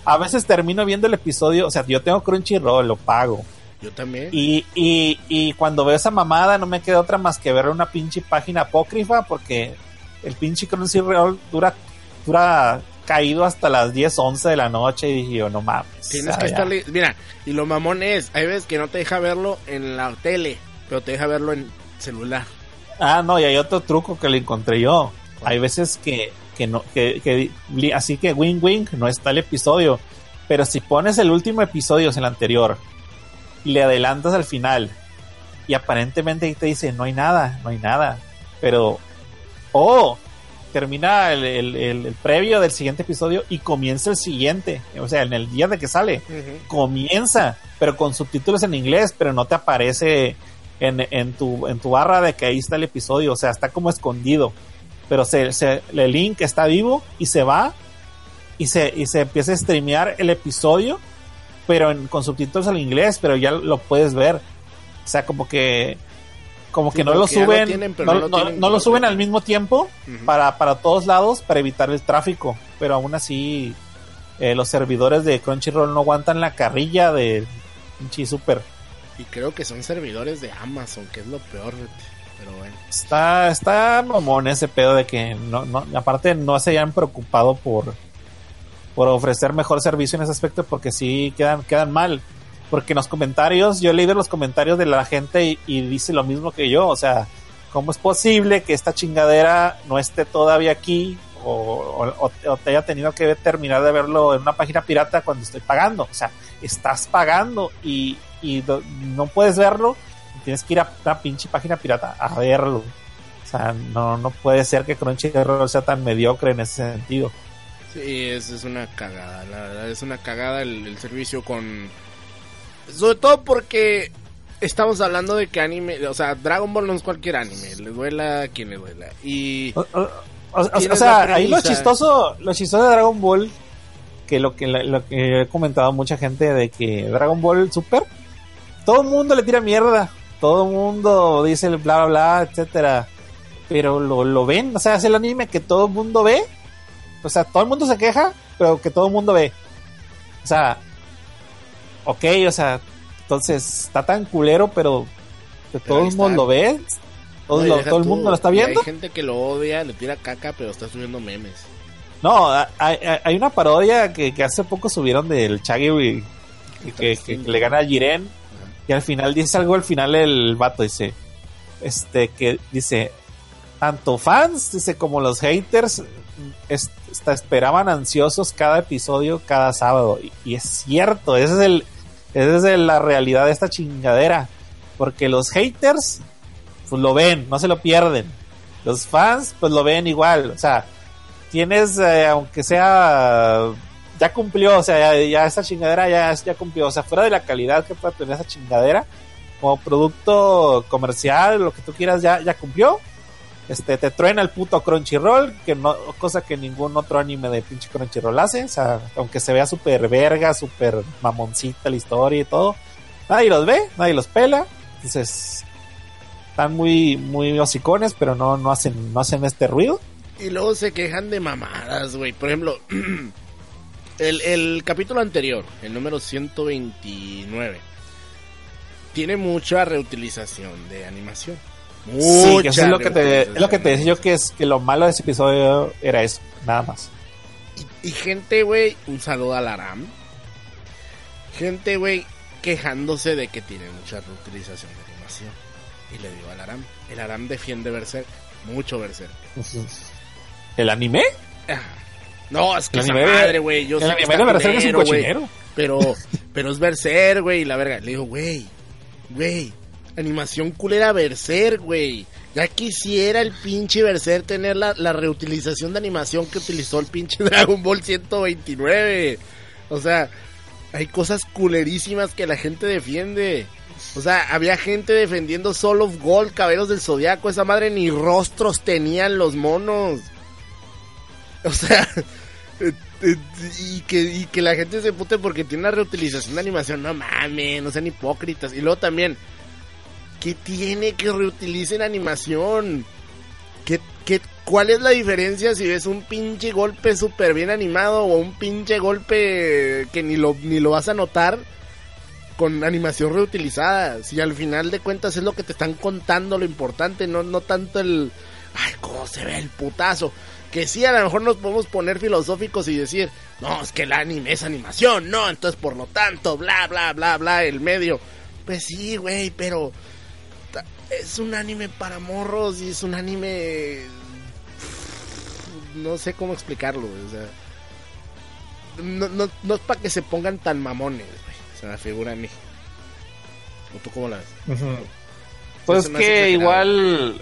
Speaker 2: a veces termino viendo el episodio, o sea, yo tengo Crunchyroll, lo pago,
Speaker 1: Yo también.
Speaker 2: y, y, y cuando veo esa mamada no me queda otra más que ver una pinche página apócrifa porque el pinche Crunchyroll dura, dura caído hasta las 10, 11 de la noche y dije yo, no mames.
Speaker 1: Tienes que
Speaker 2: ya.
Speaker 1: estarle. Mira, y lo mamón es: hay veces que no te deja verlo en la tele, pero te deja verlo en celular.
Speaker 2: Ah, no, y hay otro truco que le encontré yo. Hay veces que, que no, que, que así que wing wing no está el episodio. Pero si pones el último episodio, es el anterior, y le adelantas al final, y aparentemente ahí te dice, no hay nada, no hay nada. Pero, oh, termina el, el- el- el previo del siguiente episodio y comienza el siguiente. O sea, en el día de que sale comienza, pero con subtítulos en inglés, pero no te aparece en, en, tu, en tu barra de que ahí está el episodio, o sea, está como escondido. Pero se, se- el link está vivo y se va y se, y se empieza a streamear el episodio, pero en- con subtítulos en inglés, pero ya lo puedes ver. O sea, como que como
Speaker 1: Sí,
Speaker 2: que no lo suben,
Speaker 1: tienen,
Speaker 2: no,
Speaker 1: no lo
Speaker 2: no-
Speaker 1: tienen
Speaker 2: no lo
Speaker 1: completo.
Speaker 2: suben al mismo tiempo para, para todos lados para evitar el tráfico, pero aún así eh, los servidores de Crunchyroll no aguantan la carrilla de pinche super.
Speaker 1: Y creo que son servidores de Amazon, que es lo peor. Pero bueno.
Speaker 2: Está, está mamón ese pedo de que no, no, aparte no se hayan preocupado por por ofrecer mejor servicio en ese aspecto porque sí quedan, quedan mal. Porque en los comentarios, yo he leído los comentarios de la gente y, y dice lo mismo que yo, o sea, ¿cómo es posible que esta chingadera no esté todavía aquí o, te haya tenido que terminar de verlo en una página pirata cuando estoy pagando? O sea, estás pagando y, y no puedes verlo, tienes que ir a una pinche página pirata a verlo. O sea, no, no puede ser que Crunchyroll sea tan mediocre en ese sentido.
Speaker 1: Sí, es, es una cagada, la verdad, es una cagada el, el servicio con... Sobre todo porque estamos hablando de que anime, o sea, Dragon Ball no es cualquier anime, le duela a quien le duela. Y
Speaker 2: O, o- o- o- o
Speaker 1: Tienes
Speaker 2: sea, ahí lo chistoso, lo chistoso de Dragon Ball, que lo que lo que he comentado mucha gente de que Dragon Ball Super, todo el mundo le tira mierda, todo el mundo dice el bla bla bla, etcétera, pero lo, lo ven, o sea, es el anime que todo el mundo ve, o sea, todo el mundo se queja, pero que todo el mundo ve, o sea, ok, o sea, entonces está tan culero, pero que
Speaker 1: Pero
Speaker 2: todo
Speaker 1: ahí
Speaker 2: el mundo
Speaker 1: está.
Speaker 2: lo ve, todo,
Speaker 1: No, y
Speaker 2: lo-
Speaker 1: deja
Speaker 2: todo el
Speaker 1: tú,
Speaker 2: mundo lo está viendo.
Speaker 1: Hay gente que lo odia, le tira caca, pero está subiendo memes.
Speaker 2: No, hay, una parodia que, que hace poco subieron del Chaggy que, que- que le gana a Jiren y al final dice algo al final el vato dice este que dice tanto fans dice como los haters es- esperaban ansiosos cada episodio cada sábado y, y es cierto ese es el esa es la realidad de esta chingadera. Porque los haters pues lo ven no se lo pierden. Los fans pues lo ven igual. O sea tienes, eh, aunque sea, ya cumplió, o sea, ya, ya esa chingadera ya, ya cumplió, o sea, fuera de la calidad que puede tener esa chingadera, como producto comercial, lo que tú quieras, ya, ya cumplió. Este, te truena el puto Crunchyroll, que no, cosa que ningún otro anime de pinche Crunchyroll hace, o sea, aunque se vea súper verga, súper mamoncita la historia y todo, nadie los ve, nadie los pela, entonces, están muy, muy hocicones, pero no, no hacen, no hacen este ruido.
Speaker 1: Y luego se quejan de mamadas, güey. Por ejemplo, el, el capítulo anterior, el número 129, tiene mucha reutilización de animación.
Speaker 2: Sí, que eso es lo que te, es lo que te
Speaker 1: de
Speaker 2: decía yo que es que lo malo de ese episodio era eso, nada más.
Speaker 1: Y, y gente, güey, un saludo al Aram. Gente, güey, quejándose de que tiene mucha reutilización de animación. Y le digo al Aram, el Aram defiende Berserk, mucho Berserk.
Speaker 2: ¿El anime?
Speaker 1: No, es que
Speaker 2: El
Speaker 1: esa
Speaker 2: anime
Speaker 1: madre, güey. Yo
Speaker 2: el anime de Berserk es un cochinero.
Speaker 1: Pero, pero es Berserk, güey, y la verga. Le digo, güey, güey, animación culera Berserk, güey. Ya quisiera el pinche Berserk tener la, la reutilización de animación que utilizó el pinche Dragon Ball 129. O sea, hay cosas culerísimas que la gente defiende. O sea, había gente defendiendo Soul of Gold, Caberos del Zodiaco. Esa madre ni rostros tenían los monos. O sea, eh, eh, y que, y que la gente se pute porque tiene una reutilización de animación. No mames, no sean hipócritas. Y luego también, ¿qué tiene que reutilicen animación? ¿Qué, qué, ¿Cuál es la diferencia si ves un pinche golpe súper bien animado o un pinche golpe que ni lo, ni lo vas a notar con animación reutilizada? Si al final de cuentas es lo que te están contando lo importante, no, no tanto el... Ay, cómo se ve el putazo. Que sí, a lo mejor nos podemos poner filosóficos y decir, no, es que el anime es animación, no, entonces por lo tanto, bla, bla, bla, bla, el medio. Pues sí, güey, pero es un anime para morros y es un anime... No sé cómo explicarlo, güey, o sea... No, no, no es para que se pongan tan mamones, güey. Se me figura a mí. ¿O tú cómo la ves?
Speaker 2: Pues
Speaker 1: se me hace
Speaker 2: que igual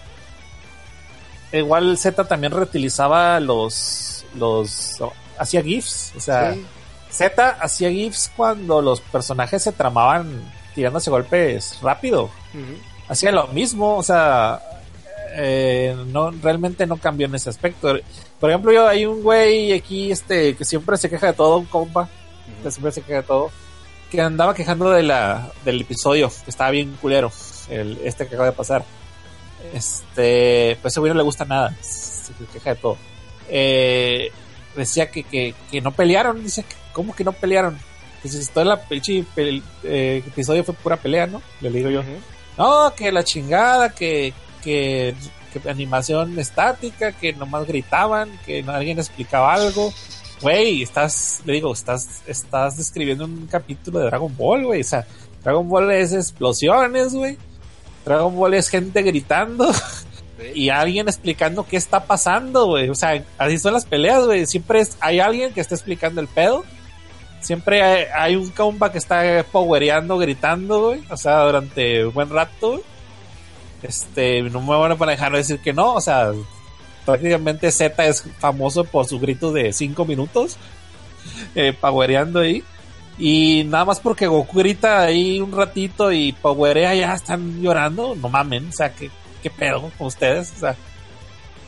Speaker 2: igual Z también reutilizaba los los hacía gifs, o sea,
Speaker 1: Sí.
Speaker 2: Z hacía gifs cuando los personajes se tramaban tirándose golpes rápido. Hacía lo mismo, o sea, eh, no realmente no cambió en ese aspecto. Por ejemplo, yo hay un güey aquí este que siempre se queja de todo, un compa, que siempre se queja de todo, que andaba quejando de la del episodio, que estaba bien culero, el este que acaba de pasar. Este, pues a ese güey no le gusta nada, se queja de todo. Eh, decía que, que, que no pelearon, dice, ¿cómo que no pelearon? Que si pinche pel- eh, episodio fue pura pelea, ¿no? Le digo yo. No, que la chingada, que, que, que animación estática, que nomás gritaban, que alguien explicaba algo. güey, estás, le digo, estás, estás describiendo un capítulo de Dragon Ball, güey. O sea, Dragon Ball es explosiones, güey. Dragon Ball es gente gritando y alguien explicando qué está pasando, güey. O sea, así son las peleas, güey. Siempre es, hay alguien que está explicando el pedo. Siempre hay, un compa que está powereando, gritando, güey. O sea, durante un buen rato. Este, no me van a dejar de decir que no. O sea, prácticamente Z es famoso por sus gritos de 5 minutos. Eh, powereando ahí. Y nada más porque Goku grita ahí un ratito y powerea ya están llorando. No mamen, o sea, ¿qué, qué pedo con ustedes? O sea,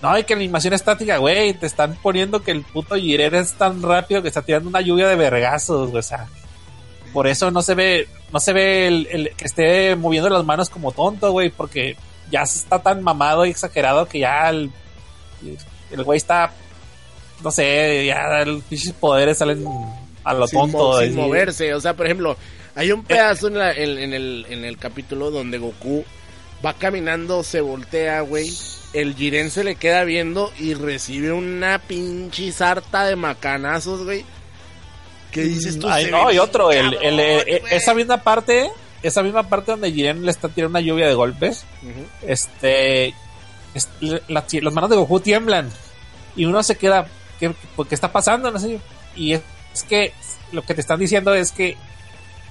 Speaker 2: no, hay que animación estática, güey. Te están poniendo que el puto Jiren es tan rápido que está tirando una lluvia de vergazos, güey. O sea, por eso no se ve, no se ve el, el que esté moviendo las manos como tonto, güey, porque ya está tan mamado y exagerado que ya el, el güey está, no sé, ya los pinches poderes salen a lo
Speaker 1: sin,
Speaker 2: tonto.
Speaker 1: mo- sin moverse. O sea, por ejemplo, hay un pedazo en, la- en- en el, en el capítulo donde Goku va caminando, se voltea, güey. El Jiren se le queda viendo y recibe una pinche sarta de macanazos, güey. ¿Qué dices tú?
Speaker 2: Ay, no, y otro, el, el, eh, esa misma parte, esa misma parte donde Jiren le está tirando una lluvia de golpes, este, es- la- las manos de Goku tiemblan y uno se queda, ¿qué, qué está pasando? No sé, y es, es que lo que te están diciendo es que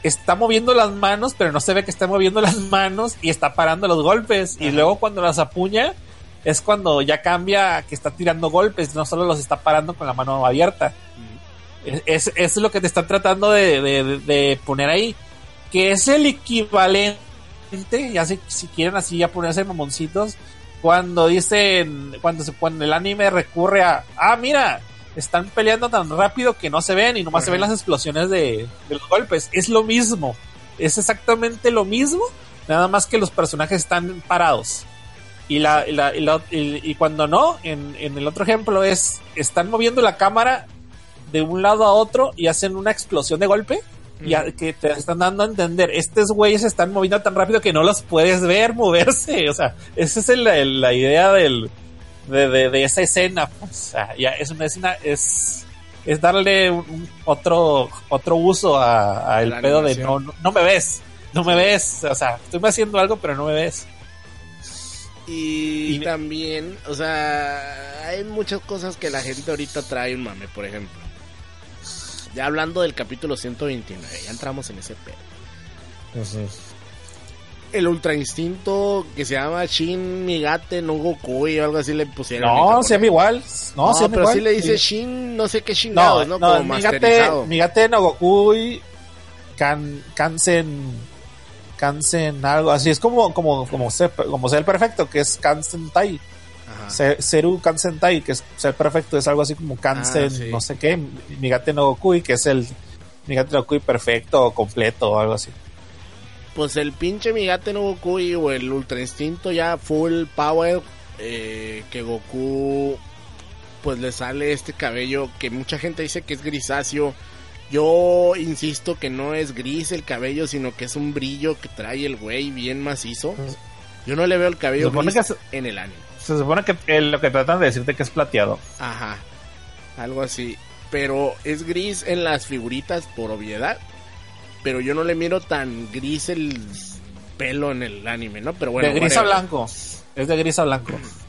Speaker 2: está moviendo las manos, pero no se ve que está moviendo las manos y está parando los golpes. Y luego cuando las apuña, es cuando ya cambia que está tirando golpes, no solo los está parando con la mano abierta. Es, es, lo que te están tratando de, de- de poner ahí. Que es el equivalente, ya si, si quieren así ya ponerse mamoncitos, cuando dicen, cuando, se, cuando el anime recurre a, ah, mira, están peleando tan rápido que no se ven y nomás se ven las explosiones de, de los golpes. Es lo mismo, es exactamente lo mismo, nada más que los personajes están parados. Y, la, y, la- y la- y- cuando no, en, en el otro ejemplo es, están moviendo la cámara de un lado a otro y hacen una explosión de golpe. Y a- que te están dando a entender, estos güeyes se están moviendo tan rápido que no los puedes ver moverse. O sea, esa es el- el- la idea del, de, de- de esa escena. O sea, ya es una escena, es, es darle un- otro, otro uso a, a pedo de no, no, no me ves, no me ves. O sea, estoy haciendo algo, pero no me ves.
Speaker 1: Y,
Speaker 2: Y-
Speaker 1: también, o sea, hay muchas cosas que la gente ahorita trae un mame, por ejemplo. Ya hablando del capítulo 129, ya entramos en ese pedo. El Ultra Instinto que se llama Shin Migate no Goku y algo así le pusieron.
Speaker 2: No, se llama igual. No,
Speaker 1: No,
Speaker 2: se llama
Speaker 1: pero
Speaker 2: igual.
Speaker 1: sí le dice. Shin, no sé qué chingados, ¿no?
Speaker 2: no,
Speaker 1: Como
Speaker 2: Migate. Migate no Goku y Kan, Kansen, Kansen algo así. Es como, como, como, ser, como ser perfecto, que es Kansen Tai.
Speaker 1: Ajá.
Speaker 2: Se- Seru Kansen Tai, que es ser perfecto, es algo así como Kansen,
Speaker 1: Ah, sí.
Speaker 2: no sé qué. Migate no Goku, que es el Migate no perfecto o completo o algo así.
Speaker 1: Pues el pinche Migate no Goku y- o el Ultra Instinto ya full power. eh, que Goku pues le sale este cabello que mucha gente dice que es grisáceo. Yo insisto que no es gris el cabello, sino que es un brillo que trae el güey bien macizo. Yo no le veo el cabello gris
Speaker 2: es-
Speaker 1: en el anime.
Speaker 2: Se supone que eh, lo que tratan de decirte que es plateado.
Speaker 1: Ajá. Algo así. Pero es gris en las figuritas por obviedad. Pero yo no le miro tan gris el pelo en el anime, ¿no? Pero bueno.
Speaker 2: de gris a blanco. Es de gris a blanco.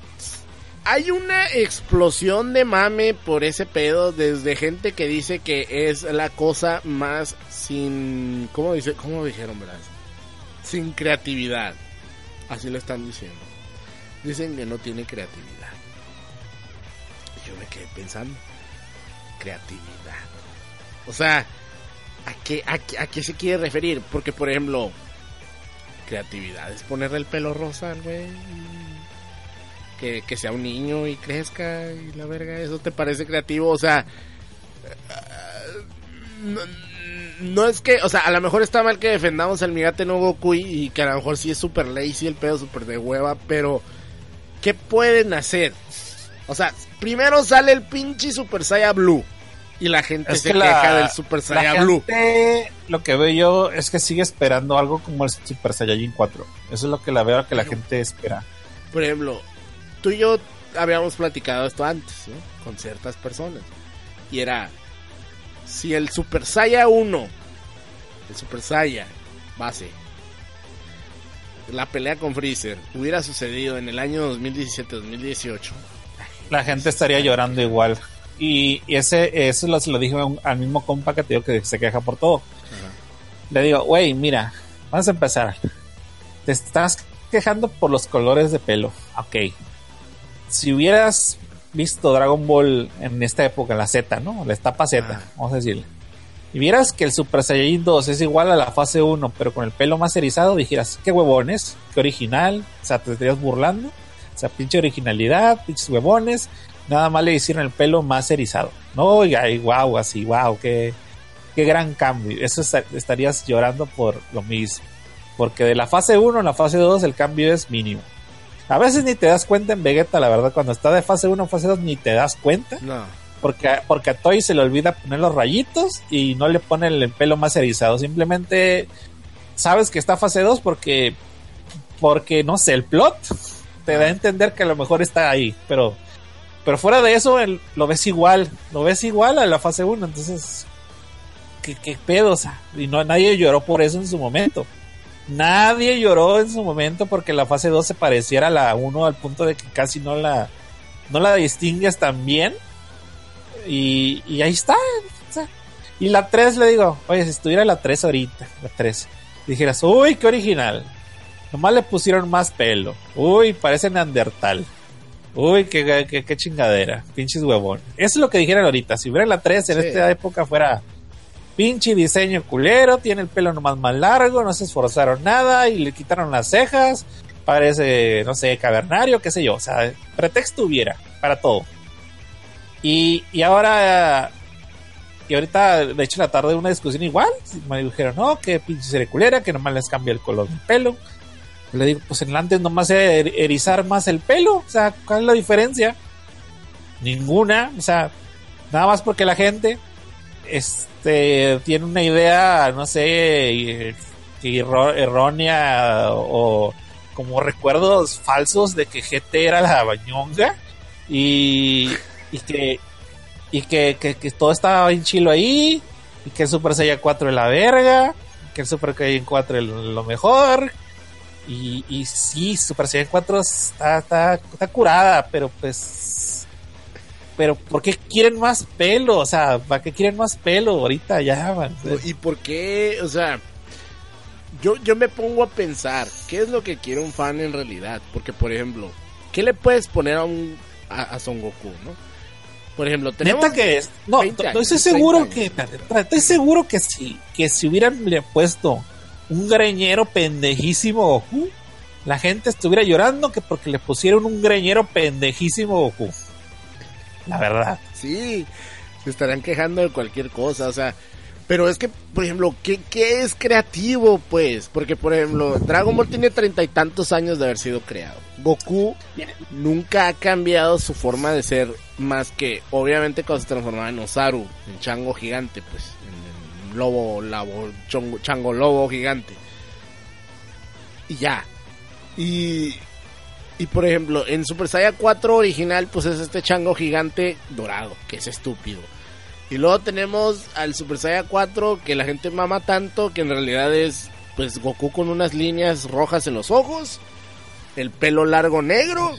Speaker 1: Hay una explosión de mame por ese pedo desde gente que dice que es la cosa más sin... ¿Cómo, dice? ¿Cómo dijeron, verdad? Sin creatividad. Así lo están diciendo. Dicen que no tiene creatividad. Y yo me quedé pensando. Creatividad. O sea, ¿a qué, a, qué, a qué se quiere referir? Porque, por ejemplo, creatividad es ponerle el pelo rosa güey. Que, que sea un niño y crezca y la verga, ¿eso te parece creativo? O sea, no, no es que, o sea, a lo mejor está mal que defendamos al Migate no Goku y, y que a lo mejor sí es super lazy el pedo, super de hueva, pero ¿qué pueden hacer? O sea, primero sale el pinche Super Saiyan Blue y la gente
Speaker 2: Es
Speaker 1: se
Speaker 2: que la-
Speaker 1: queja del Super Saiyan Blue.
Speaker 2: lo que veo yo es que sigue esperando algo como el Super Saiyajin 4. Eso es lo que la veo que la gente espera.
Speaker 1: Por ejemplo, tú y yo habíamos platicado esto antes, ¿no? Con ciertas personas. y era si el Super Saiyan 1, el Super Saiyan base, la pelea con Freezer hubiera sucedido en el año 2017-2018,
Speaker 2: La gente estaría llorando igual. Y, y ese, eso lo, se lo dije un- al mismo compa que te digo que se queja por todo. Le digo, güey, mira, vamos a empezar. Te estás quejando por los colores de pelo. Ok. Si hubieras visto Dragon Ball en esta época, en la Z, ¿no? La etapa Z,
Speaker 1: Ah.
Speaker 2: vamos a decirle. Y vieras que el Super Saiyajin 2 es igual a la fase 1, pero con el pelo más erizado, dijeras, qué huevones, qué original. O sea, te estarías burlando. O sea, pinche originalidad, pinches huevones. Nada más le hicieron el pelo más erizado. No, y wow, así, wow, qué, qué gran cambio. Eso esta- estarías llorando por lo mismo. Porque de la fase 1 a la fase 2 el cambio es mínimo. A veces ni te das cuenta en Vegeta, la verdad, cuando está de fase 1 a fase 2 ni te das cuenta.
Speaker 1: no,
Speaker 2: Porque, porque a Toy se le olvida poner los rayitos y no le pone el, pelo más erizado. Simplemente sabes que está fase 2 porque, porque no sé, el plot te da a entender que a lo mejor está ahí. Pero, pero fuera de eso, el- lo ves igual. Lo ves igual a la fase 1. Entonces, ¿qué, qué pedo? O sea, y no, nadie lloró por eso en su momento. Nadie lloró en su momento porque la fase 2 se pareciera a la 1 al punto de que casi no la, no la distingues tan bien. Y, y ahí está. o sea, y la 3 le digo, oye, si estuviera la 3 ahorita, la 3, dijeras, uy, qué original. Nomás le pusieron más pelo. Uy, parece Neandertal. Uy, qué, qué, qué chingadera. Pinches huevón. Eso es lo que dijeran ahorita. Si hubiera la 3 en
Speaker 1: Sí.
Speaker 2: esta época fuera pinche diseño culero, tiene el pelo nomás más largo, no se esforzaron nada y le quitaron las cejas. Parece, no sé, cavernario, qué sé yo. O sea, pretexto hubiera para todo. Y, y ahora, y ahorita, de hecho, la tarde una discusión igual. Me dijeron, no, que pinche serie culera, que nomás les cambia el color del pelo. Le digo, pues en el antes nomás er- erizar más el pelo. O sea, ¿cuál es la diferencia? Ninguna. O sea, nada más porque la gente este tiene una idea, no sé, errónea o como recuerdos falsos de que GT era la bañonga y, y que y que todo estaba bien chilo ahí y que el Super Saiyan 4 es la verga que el Super Saiyan 4 es lo mejor y, y sí, Super Saiyan 4 está, está, está curada, pero pues pero ¿por qué quieren más pelo? O sea, ¿para qué quieren más pelo ahorita ya? man?
Speaker 1: ¿Y por qué? O sea, yo, yo me pongo a pensar, ¿qué es lo que quiere un fan en realidad? Porque, por ejemplo, ¿qué le puedes poner a un a, a Son Goku, no? Por ejemplo, tenemos...
Speaker 2: Neta que es. No,
Speaker 1: 20
Speaker 2: no,
Speaker 1: años,
Speaker 2: estoy
Speaker 1: 30
Speaker 2: seguro
Speaker 1: años.
Speaker 2: que. Estoy seguro que si, que si hubieran le puesto un greñero pendejísimo Goku, la gente estuviera llorando que porque le pusieron un greñero pendejísimo Goku. La verdad.
Speaker 1: Sí, se estarán quejando de cualquier cosa, o sea, pero es que, por ejemplo, ¿qué, qué es creativo, pues? Porque, por ejemplo, Dragon Ball tiene treinta y tantos años de haber sido creado. Goku nunca ha cambiado su forma de ser, más que, obviamente, cuando se transformaba en Osaru, en chango gigante, pues, en, en lobo, labo, chongo- chango lobo gigante. Y ya. Y y por ejemplo, en Super Saiyan 4 original, pues es este chango gigante dorado, que es estúpido. Y luego tenemos al Super Saiyan 4 que la gente mama tanto que en realidad es pues Goku con unas líneas rojas en los ojos, el pelo largo negro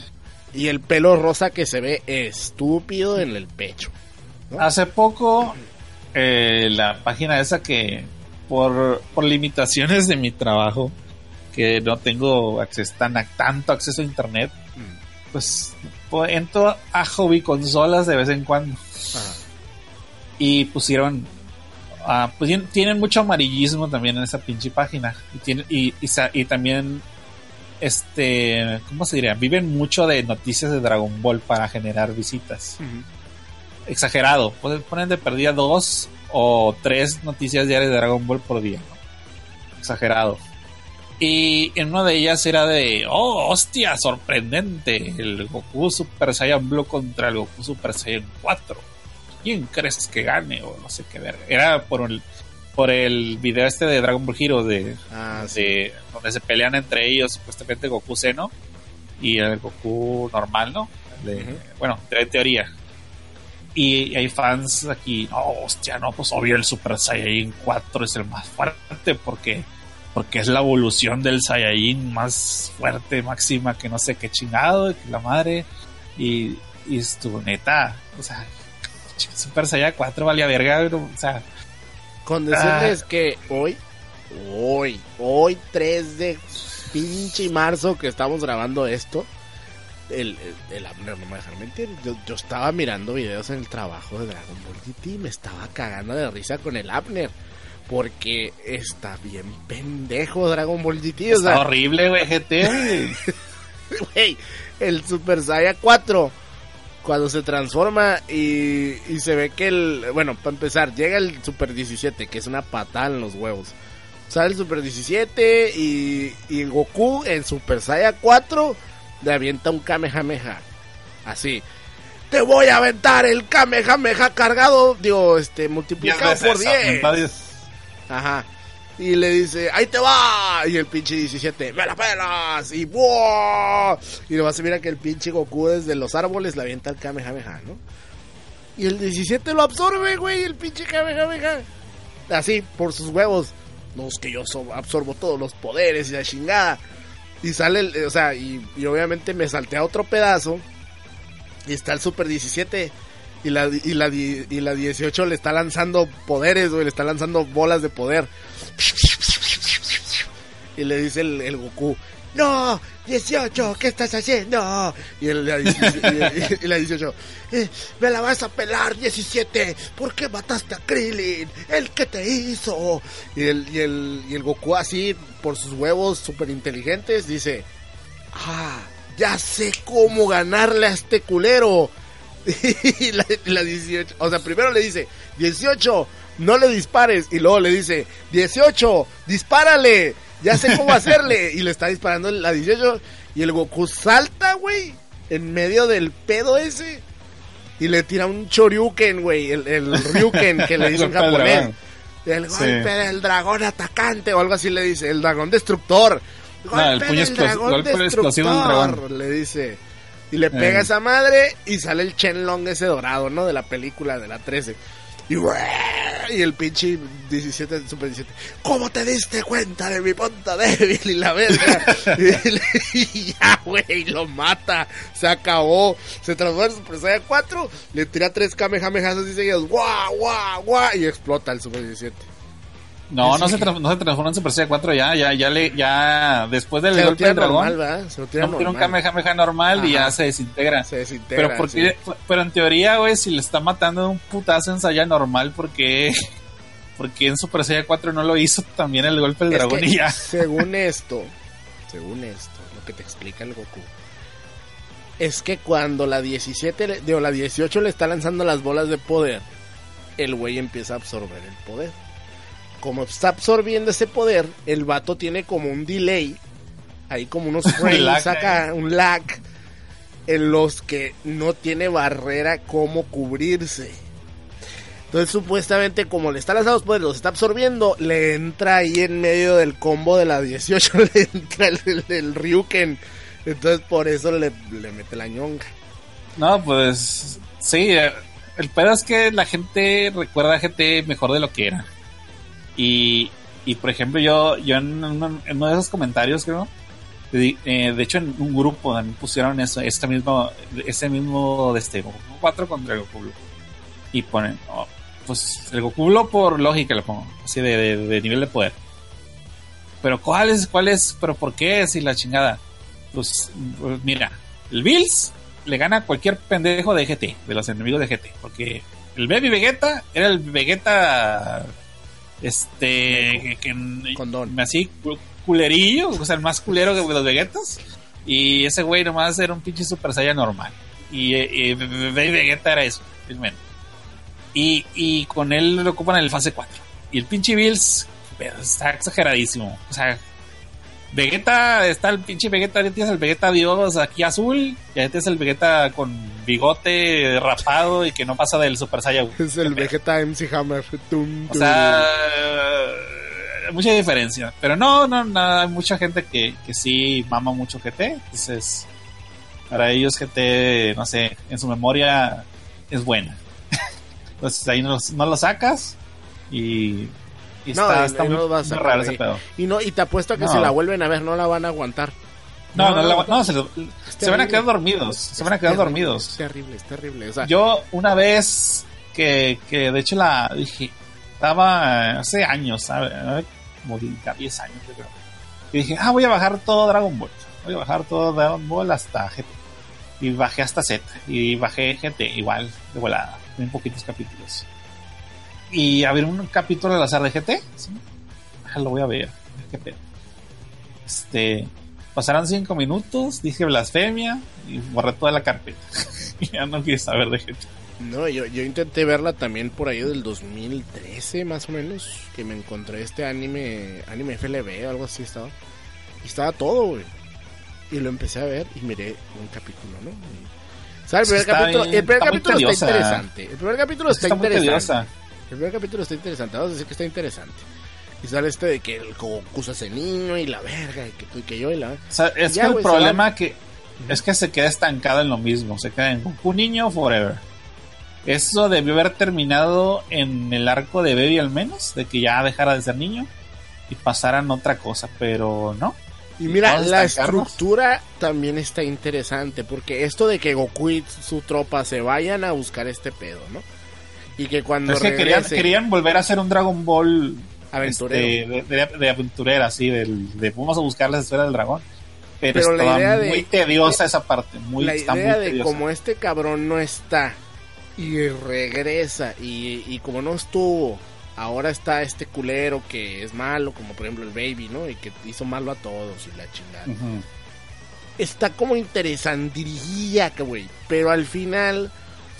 Speaker 1: y el pelo rosa que se ve estúpido en el pecho.
Speaker 2: Hace poco, eh, la página esa que por, por limitaciones de mi trabajo, que no tengo acceso, tan, tanto acceso a internet, pues, pues entro a hobby consolas de vez en cuando. Y pusieron. pues tien- tienen mucho amarillismo también en esa pinche página. Y, tiene, y, y, sa- y también. Este. ¿Cómo se diría? Viven mucho de noticias de Dragon Ball para generar visitas exagerado. Poner de perdida dos o tres noticias diarias de Dragon Ball por día. ¿no? Exagerado. Y en una de ellas era de, oh, hostia, sorprendente. El Goku Super Saiyan Blue contra el Goku Super Saiyan 4. ¿Quién crees que gane? O no sé qué ver. Era por el, por el video este de Dragon Ball Heroes de,
Speaker 1: Ah, sí.
Speaker 2: de- donde se pelean entre ellos, supuestamente Goku Seno y el Goku normal, ¿no? De-. Bueno, de teoría. Y hay fans aquí, no, hostia, no, pues obvio el Super Saiyajin 4 es el más fuerte porque, porque es la evolución del Saiyajin más fuerte, máxima, que no sé qué chingado, que la madre. Y, y estuvo neta, o sea, Super Saiyajin 4 valía verga, o sea,
Speaker 1: Con decirles que hoy, hoy, hoy 3 de pinche marzo que estamos grabando esto, el, el, el Abner no me dejar mentir. Yo, yo estaba mirando videos en el trabajo de Dragon Ball GT y me estaba cagando de risa con el Abner. Porque está bien pendejo Dragon Ball GT. O
Speaker 2: está
Speaker 1: sea,
Speaker 2: horrible, güey, GT, güey.
Speaker 1: El Super Saiyan 4 cuando se transforma y, y se ve que el bueno para empezar llega el Super 17 que es una patada en los huevos sale el Super 17 y, y Goku en Super Saiyan 4 le avienta un Kamehameha así te voy a aventar el Kamehameha cargado digo este multiplicado por 10
Speaker 2: apunta diez.
Speaker 1: Ajá. Y le dice, ahí te va. Y el pinche 17, me la pelas. Y ¡buah! Y nomás se mira que el pinche Goku desde los árboles le avienta el Kamehameha, ¿no? Y el 17 lo absorbe, güey, el pinche Kamehameha. Así, por sus huevos. No, es que yo so- absorbo todos los poderes y la chingada. Y sale, el, o sea, y, y obviamente me salté a otro pedazo. Y está el Super 17. Y la, y, la, y la 18 le está lanzando poderes, güey, le está lanzando bolas de poder. Y le dice el, Goku, no, 18, ¿qué estás haciendo? Y, el, la 17 y- y la 18, "Eh, me la vas a pelar, 17, ¿por qué mataste a Krillin? ¿El que te hizo? Y el, y el, y el Goku así, por sus huevos súper inteligentes, dice, ah, ya sé cómo ganarle a este culero. Y la, la 18, o sea, primero le dice, 18, no le dispares. Y luego le dice, 18, dispárale. Ya sé cómo hacerle. Y le está disparando la 18. Y el Goku salta, güey, en medio del pedo ese. Y le tira un Choryuken, güey, el, el Ryuken que le dice en
Speaker 2: Golpe del
Speaker 1: japonés.
Speaker 2: dragón.
Speaker 1: El
Speaker 2: Sí.
Speaker 1: golpe del dragón atacante o algo así le dice, el dragón destructor.
Speaker 2: No, el puño explos- golpe explosivo del dragón.
Speaker 1: Le dice. Y le pega
Speaker 2: Eh.
Speaker 1: esa madre y sale el Shenlong ese dorado, ¿no? De la película de la 13. Y, y el pinche 17, Super 17. ¿Cómo te diste cuenta de mi punto débil? Y la verga. y, y ya, güey, lo mata. Se acabó. Se transforma en Super Saiyan 4. Le tira tres Kamehamehas así seguidos. ¡Guau, guau, guau! Y explota el Super 17.
Speaker 2: No, no se, no se transforma en Super Saiyan 4 ya, ya, ya le, ya, después del
Speaker 1: Se
Speaker 2: golpe del dragón,
Speaker 1: normal. Se lo tira
Speaker 2: no, tiene un
Speaker 1: normal.
Speaker 2: Kamehameha normal y ya se desintegra.
Speaker 1: Se desintegra.
Speaker 2: Pero,
Speaker 1: sí.
Speaker 2: porque, pero en teoría, güey, si le está matando de un putazo en Saiyan normal, porque porque en Super Saiyan 4 no lo hizo también el golpe del
Speaker 1: Es
Speaker 2: dragón y ya.
Speaker 1: Según esto, según esto, lo que te explica el Goku, es que cuando la 17, le- digo, la 18 le está lanzando las bolas de poder, el güey empieza a absorber el poder. Como está absorbiendo ese poder, el vato tiene como un delay, ahí como unos frames, acá, un lag, en los que no tiene barrera como cubrirse. Entonces, supuestamente, como le está lanzando los poderes, los está absorbiendo, le entra ahí en medio del combo de la 18, le entra el, el, el Ryuken. Entonces, por eso le, le mete la ñonga.
Speaker 2: No, pues sí, eh, el pedo es que la gente recuerda a GT mejor de lo que era. Y, y por ejemplo, yo, yo en, uno, de esos comentarios, creo, de, eh, de hecho en un grupo también pusieron eso, este mismo, ese mismo de este Goku 4 contra el Goku Blue. Y ponen, oh, pues el Goku Blue por lógica lo pongo, así de, de, nivel de poder. Pero ¿cuál es, cuál pero por qué si la chingada? Pues, pues mira, el Bills le gana a cualquier pendejo de GT, de los enemigos de GT, porque el Baby Vegeta era el Vegeta este que, que
Speaker 1: Condón.
Speaker 2: así cu- culerillo, o sea, el más culero de los Vegetas. Y ese güey nomás era un pinche Super Saiyan normal. Y, eh, y Baby Vegeta era eso, realmente. Y, y con él lo ocupan en el fase 4. Y el pinche Bills, pero está exageradísimo. O sea, Vegeta, está el pinche Vegeta, ya tienes el Vegeta Dios aquí azul, ya tienes el Vegeta con bigote rapado y que no pasa del Super Saiyan.
Speaker 1: Es el Vegeta MC Hammer. Tum,
Speaker 2: O sea, mucha diferencia. Pero no, no, no, hay mucha gente que, que sí mama mucho GT. Entonces, para ellos GT, no sé, en su memoria es buena. Entonces ahí no, no lo sacas y, y
Speaker 1: No,
Speaker 2: está,
Speaker 1: y-
Speaker 2: está
Speaker 1: y
Speaker 2: muy,
Speaker 1: no lo vas a
Speaker 2: muy raro
Speaker 1: sacar,
Speaker 2: ese pedo.
Speaker 1: Y no, y te apuesto a que
Speaker 2: No.
Speaker 1: si la vuelven a ver no la van a aguantar.
Speaker 2: No, no,
Speaker 1: No,
Speaker 2: la- no, se, se van a quedar dormidos, se van a quedar
Speaker 1: terrible,
Speaker 2: dormidos.
Speaker 1: Es terrible, es terrible. O sea,
Speaker 2: Yo una vez que, que de hecho la dije, estaba hace años, ¿sabes? Como 10 años, yo creo. Y dije, ah, voy a bajar todo Dragon Ball. Voy a bajar todo Dragon Ball hasta GT. Y bajé hasta Z. Y bajé GT igual, de volada. En poquitos capítulos. Y a ver un capítulo al azar de GT. ¿sí? Ah, lo voy a ver. Qué pedo. Este. Pasaron 5 minutos, dije blasfemia y borré toda la carpeta. ya no quise saber de GT.
Speaker 1: no, yo, yo intenté verla también por ahí del 2013 más o menos, que me encontré este anime, anime FLB o algo así estaba. Y estaba todo, güey. Y lo empecé a ver y miré un capítulo, ¿no? Y- o sea, el primer capítulo,
Speaker 2: bien,
Speaker 1: el primer
Speaker 2: está
Speaker 1: capítulo interesante. El primer capítulo está,
Speaker 2: Está muy
Speaker 1: interesante. El primer capítulo está interesante, vamos a decir que está interesante. Y sale este de que el Goku se hace niño y la verga, y que tú y que yo y la...
Speaker 2: O sea, es
Speaker 1: Ya,
Speaker 2: que el problema que es que se queda estancado en lo mismo, se queda en Goku niño forever. Eso debió haber terminado en el arco de Baby al menos, de que ya dejara de ser niño y pasaran otra cosa, pero no.
Speaker 1: Y mira, la estructura también está interesante, porque esto de que Goku y su tropa se vayan a buscar este pedo, ¿no? Y que cuando
Speaker 2: es que querían,
Speaker 1: regrese
Speaker 2: querían volver a hacer un Dragon Ball
Speaker 1: aventurero.
Speaker 2: este, de, de- de aventurera, así, del, de vamos a buscar las esferas del dragón. Pero,
Speaker 1: Pero la
Speaker 2: estaba
Speaker 1: idea de-
Speaker 2: muy tediosa esa parte, muy,
Speaker 1: la idea
Speaker 2: muy
Speaker 1: de
Speaker 2: tediosa.
Speaker 1: como este cabrón no está y regresa y, y como no estuvo, ahora está este culero que es malo, como por ejemplo el Baby, ¿no? Y que hizo malo a todos y la chingada.
Speaker 2: Ujú.
Speaker 1: está como interesantilla, que güey. Pero al final,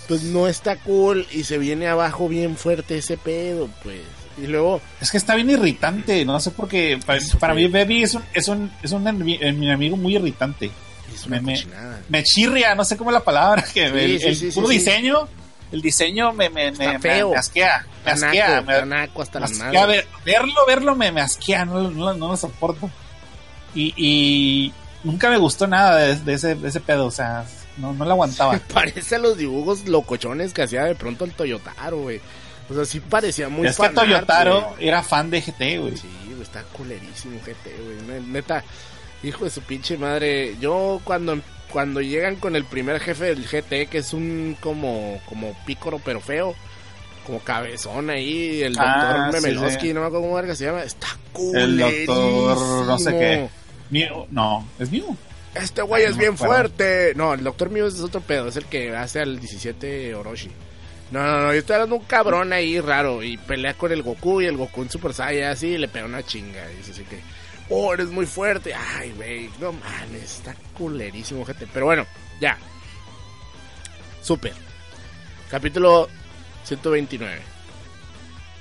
Speaker 1: pues no está cool y se viene abajo bien fuerte ese pedo, pues. Y luego,
Speaker 2: Es que está bien irritante, no sé por qué. Para, para mí, Baby es un, es un, es un enemi- eh, muy irritante.
Speaker 1: es una
Speaker 2: Me- me- chirria, no sé cómo es la palabra. Que
Speaker 1: Sí,
Speaker 2: el
Speaker 1: sí,
Speaker 2: el
Speaker 1: sí, sí,
Speaker 2: puro diseño, el diseño me, me, me,
Speaker 1: feo.
Speaker 2: me asquea. Me asquea. me-
Speaker 1: está naco hasta
Speaker 2: asquea ver- verlo, verlo me, me asquea, no, lo- no, no lo soporto. Y, y nunca me gustó nada de, de ese, de ese pedo, o sea, no, no lo aguantaba.
Speaker 1: Parece a los dibujos locochones que hacía de pronto el Toyotaro, güey. O sea, sí parecía muy
Speaker 2: es que Toyotaro era fan de GT, güey.
Speaker 1: Sí, güey, está culerísimo GT, güey. Ne- Neta, hijo de su pinche madre. Yo cuando cuando llegan con el primer jefe del GT, que es un como como pícoro pero feo, como cabezón ahí, el doctor
Speaker 2: Ah,
Speaker 1: Memelowski,
Speaker 2: sí.
Speaker 1: no me acuerdo cómo verga se llama, está
Speaker 2: El
Speaker 1: culerísimo.
Speaker 2: doctor, no sé qué. Mew, no, es Mew.
Speaker 1: Este güey es
Speaker 2: no
Speaker 1: bien fuerte. No, el doctor Mew es otro pedo, es el que hace al 17 Orochi. No, no, no, yo estoy hablando de un cabrón ahí raro y pelea con el Goku y el Goku en Super Saiyan así y le pega una chinga. Y dice así que, oh, eres muy fuerte. Ay, güey, no mames, está culerísimo, gente. Pero bueno, ya. Super. Capítulo 129.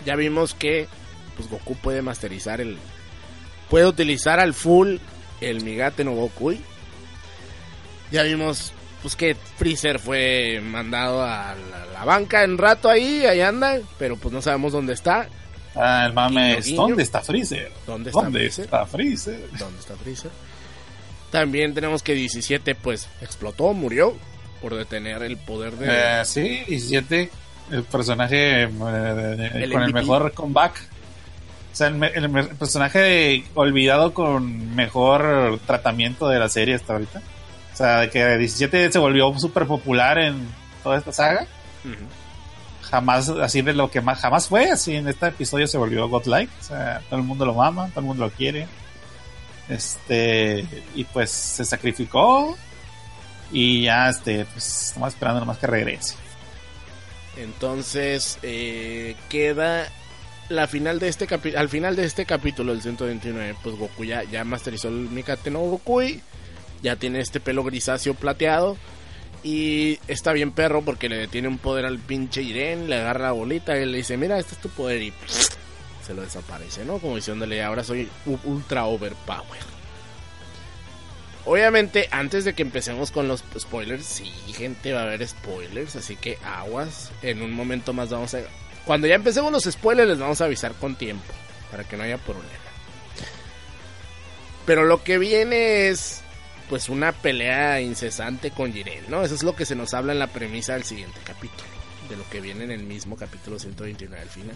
Speaker 1: Ya vimos que pues Goku puede masterizar el... Puede utilizar al full el Migate no Gokui. Ya vimos pues que Freezer fue mandado a la, la banca en rato ahí, ahí anda, pero pues no sabemos dónde está.
Speaker 2: Ah, el mame es. ¿dónde está Freezer?
Speaker 1: ¿Dónde está
Speaker 2: ¿Dónde
Speaker 1: Freezer?
Speaker 2: está Freezer?
Speaker 1: ¿Dónde está Freezer? También tenemos que 17 pues explotó, murió por detener el poder de...
Speaker 2: Eh, sí, 17, el personaje eh,
Speaker 1: El
Speaker 2: con el mejor comeback. O sea, el, el me- personaje olvidado con mejor tratamiento de la serie hasta ahorita. O sea, de que 17 se volvió súper popular en toda esta saga. Jamás, así de lo que más jamás fue, así en este episodio se volvió godlike. O sea, todo el mundo lo ama, todo el mundo lo quiere. Este, y pues se sacrificó. Y ya, este, pues estamos esperando nomás que regrese.
Speaker 1: Entonces eh, queda la final de este capi- al final de este capítulo el 129 pues Goku ya, ya masterizó el Mikate no Gokui ya tiene este pelo grisáceo plateado y está bien perro porque le detiene un poder al pinche Iren le agarra la bolita y le dice mira este es tu poder y se lo desaparece no como diciéndole ahora soy ultra overpower Obviamente, antes de que empecemos con los spoilers, sí, gente, va a haber spoilers, así que aguas. En un momento más vamos a... Cuando ya empecemos los spoilers, les vamos a avisar con tiempo, para que no haya problema. Pero lo que viene es, pues, una pelea incesante con Jiren, ¿no? Eso es lo que se nos habla en la premisa del siguiente capítulo. de lo que viene en el mismo capítulo 129 al final.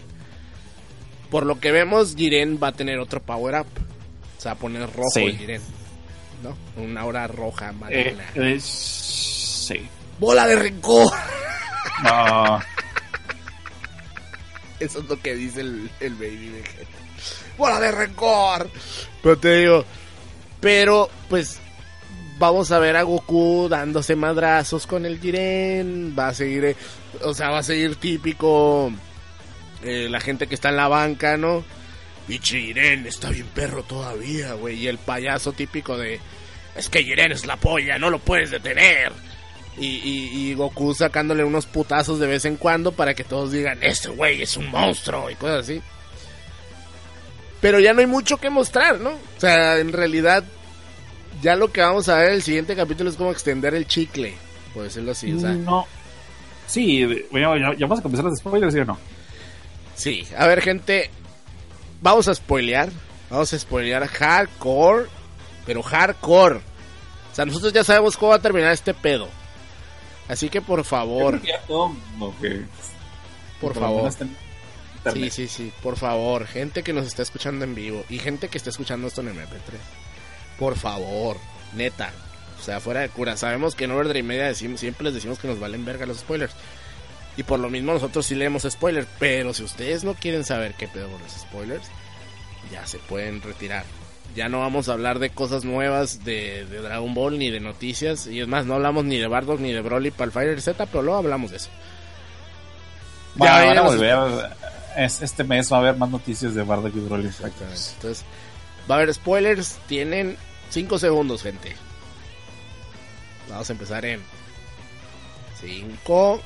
Speaker 1: Por lo que vemos, Jiren va a tener otro power up. Se va a poner rojo
Speaker 2: Sí.
Speaker 1: el Jiren. ¿No? Una hora roja,
Speaker 2: Eh,
Speaker 1: maligna.
Speaker 2: eh, sí.
Speaker 1: ¡Bola de rencor!
Speaker 2: No.
Speaker 1: Eso es lo que dice el, el Baby Vegeta. ¡Bola de rencor! Pero te digo, pero pues vamos a ver a Goku dándose madrazos con el Jiren. Va a seguir, eh, o sea, va a seguir típico eh, la gente que está en la banca, ¿no? Pinche Jiren está bien perro todavía, güey. Y el payaso típico de, es que Jiren es la polla, no lo puedes detener. Y, y- y Goku sacándole unos putazos de vez en cuando para que todos digan, este güey es un monstruo y cosas así. Pero ya no hay mucho que mostrar, ¿no? O sea, en realidad, ya lo que vamos a ver en el siguiente capítulo es como extender el chicle, por decirlo así. O sea,
Speaker 2: no. Sí, bueno, ya, ya vamos a comenzar los spoilers, ¿sí o no?
Speaker 1: Sí, a ver gente, vamos a spoilear, vamos a spoilear hardcore, pero hardcore. O sea, nosotros ya sabemos cómo va a terminar este pedo. Así que por favor, por
Speaker 2: lo
Speaker 1: favor. Sí, sí, sí, por favor, gente que nos está escuchando en vivo y gente que está escuchando esto en MP3. Por favor, neta. O sea, fuera de cura. Sabemos que en Overdrive Media decimos, siempre les decimos que nos valen verga los spoilers. Y por lo mismo nosotros sí leemos spoilers. Pero si ustedes no quieren saber qué pedo con los spoilers, ya se pueden retirar. Ya no vamos a hablar de cosas nuevas de, de Dragon Ball ni de noticias. Y es más, no hablamos ni de Bardock ni de Broly para el Fire Z, pero luego hablamos de eso.
Speaker 2: Bueno,
Speaker 1: Ya
Speaker 2: van a volver. es- este mes va a haber más noticias de Bardock y Broly.
Speaker 1: Exactamente. Entonces, va a haber spoilers. Tienen 5 segundos, gente. Vamos a empezar en 5,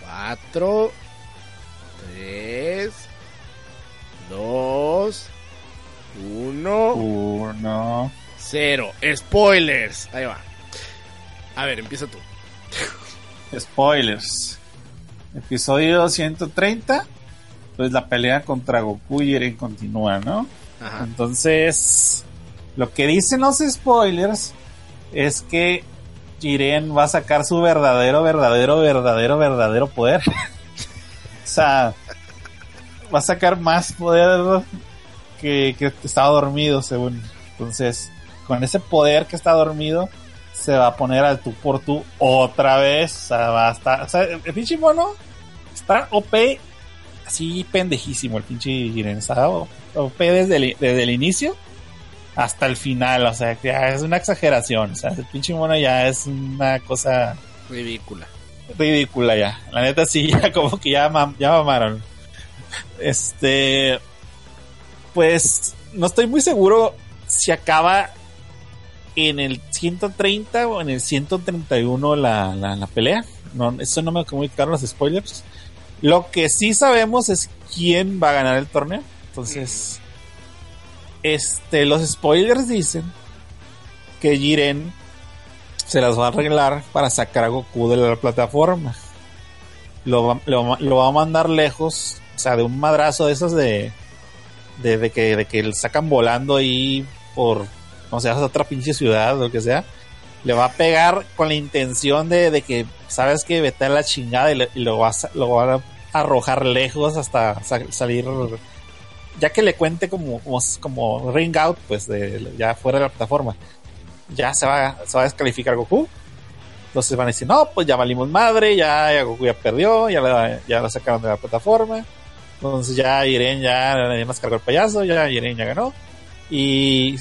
Speaker 1: 4, 3, 2, 1,
Speaker 2: Uno.
Speaker 1: 0. Spoilers. Ahí va. A ver, empieza tú.
Speaker 2: Spoilers. Episodio 130. Pues la pelea contra Goku y Eren continúa, ¿no?
Speaker 1: Ajá.
Speaker 2: Entonces, lo que dicen los spoilers es que Jiren va a sacar su verdadero, verdadero, verdadero, verdadero poder. o sea, va a sacar más poder que, que estaba dormido, según. Entonces, con ese poder que está dormido, se va a poner al tú por tú otra vez. O sea, va a estar. O sea, el pinche mono está OP así pendejísimo el pinche Jiren. Está OP desde el, desde el inicio hasta el final. O sea, ya es una exageración. O sea, el pinche mono ya es una cosa
Speaker 1: Ridícula.
Speaker 2: ridícula ya. La neta sí, ya como que ya, mam- ya mamaron. Este, pues no estoy muy seguro si acaba en el 130 o en el 131 la, la, la pelea. No, eso no me quedó muy claro los spoilers. Lo que sí sabemos es quién va a ganar el torneo. Entonces, este, los spoilers dicen que Jiren se las va a arreglar para sacar a Goku de la plataforma. Lo va, lo va- a mandar lejos, o sea, de un madrazo de esos de, que, de que lo sacan volando ahí por, no sé, a otra pinche ciudad o lo que sea. Le va a pegar con la intención de, de que, sabes que vete a la chingada y, le- y lo, va lo a arrojar lejos hasta sa- salir, ya que le cuente como, como, como ring out, pues, de, ya fuera de la plataforma ya se va, se va a descalificar Goku. Entonces van a decir, no, pues ya valimos madre, ya, ya Goku ya perdió, ya la, ya la sacaron de la plataforma. Entonces ya Iren ya, ya nos cargó el payaso, ya Iren ya ganó. Y,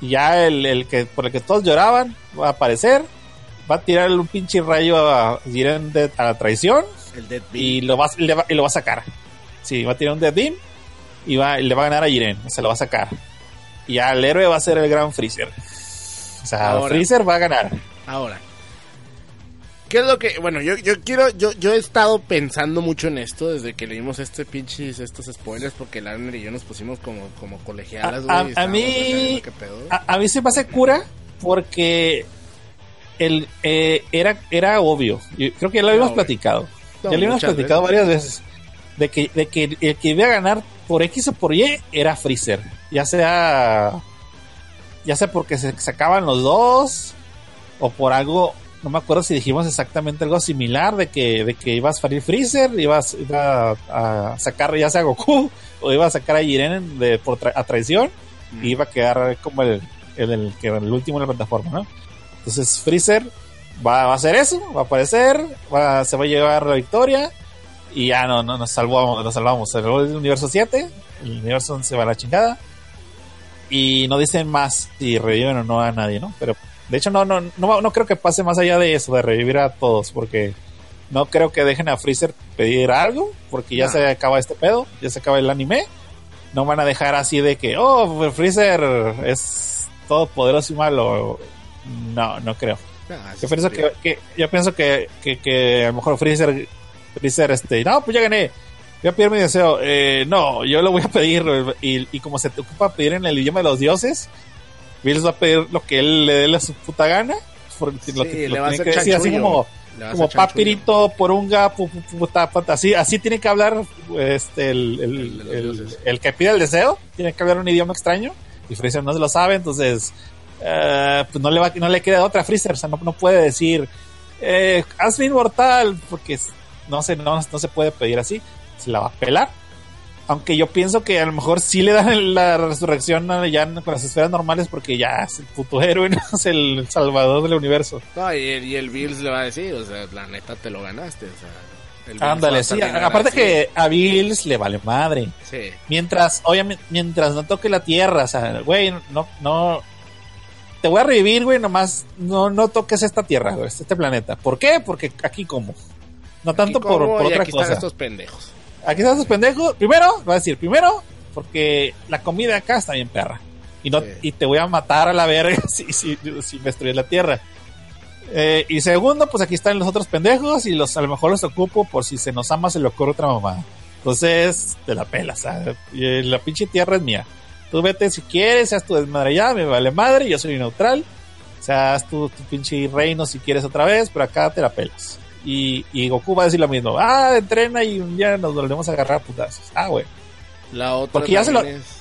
Speaker 2: y ya el, el que por el que todos lloraban va a aparecer, va a tirar un pinche rayo a Jiren de- a la traición
Speaker 1: El
Speaker 2: y lo va, y le va, y lo va a sacar. Sí, va a tirar un Dead Beam y, va, le va a ganar a Jiren, se lo va a sacar. Y ya el héroe va a ser el gran Freezer. O sea,
Speaker 1: Ahora.
Speaker 2: Freezer va a ganar.
Speaker 1: Ahora, ¿qué es lo que.? Bueno, yo, yo quiero. Yo, yo he estado pensando mucho en esto desde que leímos este pinches, estos spoilers, porque Larner y yo nos pusimos como, como colegialas,
Speaker 2: A- a- a mí-. A, a mí se me hace cura porque el, eh, era, era obvio. Yo creo que ya lo habíamos platicado.
Speaker 1: No,
Speaker 2: ya lo habíamos platicado
Speaker 1: veces.
Speaker 2: varias veces. De que, de que el que iba a ganar por X o por Y era Freezer. Ya sea. Ya sea porque se sacaban los dos. O por algo no me acuerdo si dijimos exactamente algo similar de que, de que ibas a salir Freezer, ibas iba a, sacar ya sea Goku o iba a sacar a Jiren de, por tra- a traición y iba a quedar como el, el, el, el último en la plataforma, ¿no? Entonces Freezer va, va a hacer eso, va a aparecer, va, se va a llevar la victoria y ya no, no nos salvamos, nos salvamos. El universo 7, el universo se va a la chingada y no dicen más si reviven o no a nadie, ¿no? Pero de hecho no, no, no, no creo que pase más allá de eso, de revivir a todos, porque no creo que dejen a Freezer pedir algo, porque ya
Speaker 1: No.
Speaker 2: se acaba este pedo, ya se acaba el anime. No van a dejar así de que, oh, Freezer es todopoderoso y malo. No, no creo. Yo pienso que, que- yo pienso que, que, que a lo mejor Freezer, Freezer, este, no, pues ya gané. Voy a pedir mi deseo. Eh, no, yo lo voy a pedir. Y, y como se te ocupa pedir en el idioma de los dioses, Bills va a pedir lo que él le dé a su puta gana. Porque lo,
Speaker 1: Sí,
Speaker 2: que-
Speaker 1: le
Speaker 2: lo tiene que decir así como, como papirito, porunga, pu, pu, pu, ta, pa, ta. así, así tiene que hablar este, el que pide el deseo, tiene que hablar un idioma extraño, y Freezer no se lo sabe, entonces eh, pues no le va, no le queda otra a Freezer, o sea, no, no puede decir eh, hazme inmortal, porque no se, no, no se puede pedir así, se la va a pelar. Aunque yo pienso que a lo mejor sí le dan la resurrección ya con las esferas normales porque ya es el puto héroe, ¿no? es el salvador del universo.
Speaker 1: No, y, el- y el Bills le va a decir, o sea, la neta te lo ganaste, o sea.
Speaker 2: Ándale, sí. Aparte
Speaker 1: así.
Speaker 2: que a Bills le vale madre.
Speaker 1: Sí.
Speaker 2: Mientras, obviamente, mientras no toque la tierra, o sea, güey, no, no. Te voy a revivir, güey, nomás no, no toques esta tierra, güey, este planeta. ¿Por qué? Porque aquí como. No tanto por, por otra
Speaker 1: aquí
Speaker 2: cosa.
Speaker 1: están estos pendejos.
Speaker 2: Aquí están estos pendejos. Primero, va a decir, primero, porque la comida acá está bien perra. Y, no,
Speaker 1: Sí.
Speaker 2: y te voy a matar a la verga si, si, si me destruyes la tierra. Eh, y segundo, pues aquí están los otros pendejos y los a lo mejor los ocupo por si se nos ama se le ocurre otra mamá. Entonces, te la pelas. ¿sabes? Y, eh, la pinche tierra es mía. Tú vete si quieres, seas tu desmadre ya, me vale madre, yo soy neutral. O sea, haz tu, tu pinche reino si quieres otra vez, pero acá te la pelas. Y, y Goku va a decir lo mismo. Ah, entrena y un día nos volvemos a agarrar a putazos. Ah, güey.
Speaker 1: La otra
Speaker 2: Porque ya se
Speaker 1: también es.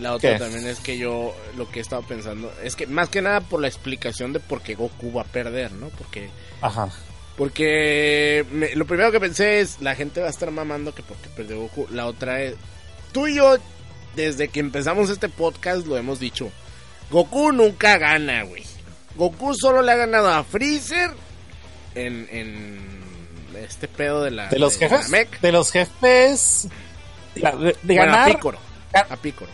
Speaker 1: La otra
Speaker 2: ¿Qué?
Speaker 1: también es que yo lo que he estado pensando es que más que nada por la explicación de por qué Goku va a perder, ¿no? Porque
Speaker 2: Ajá.
Speaker 1: porque me- lo primero que pensé es la gente va a estar mamando que porque perdió Goku. La otra es tú y yo desde que empezamos este podcast lo hemos dicho. Goku nunca gana, güey. Goku solo le ha ganado a Freezer en, en este pedo de la
Speaker 2: De los
Speaker 1: de
Speaker 2: jefes. De los jefes. la- De, de
Speaker 1: Bueno, a
Speaker 2: ganar.
Speaker 1: Picoro. A Picoro.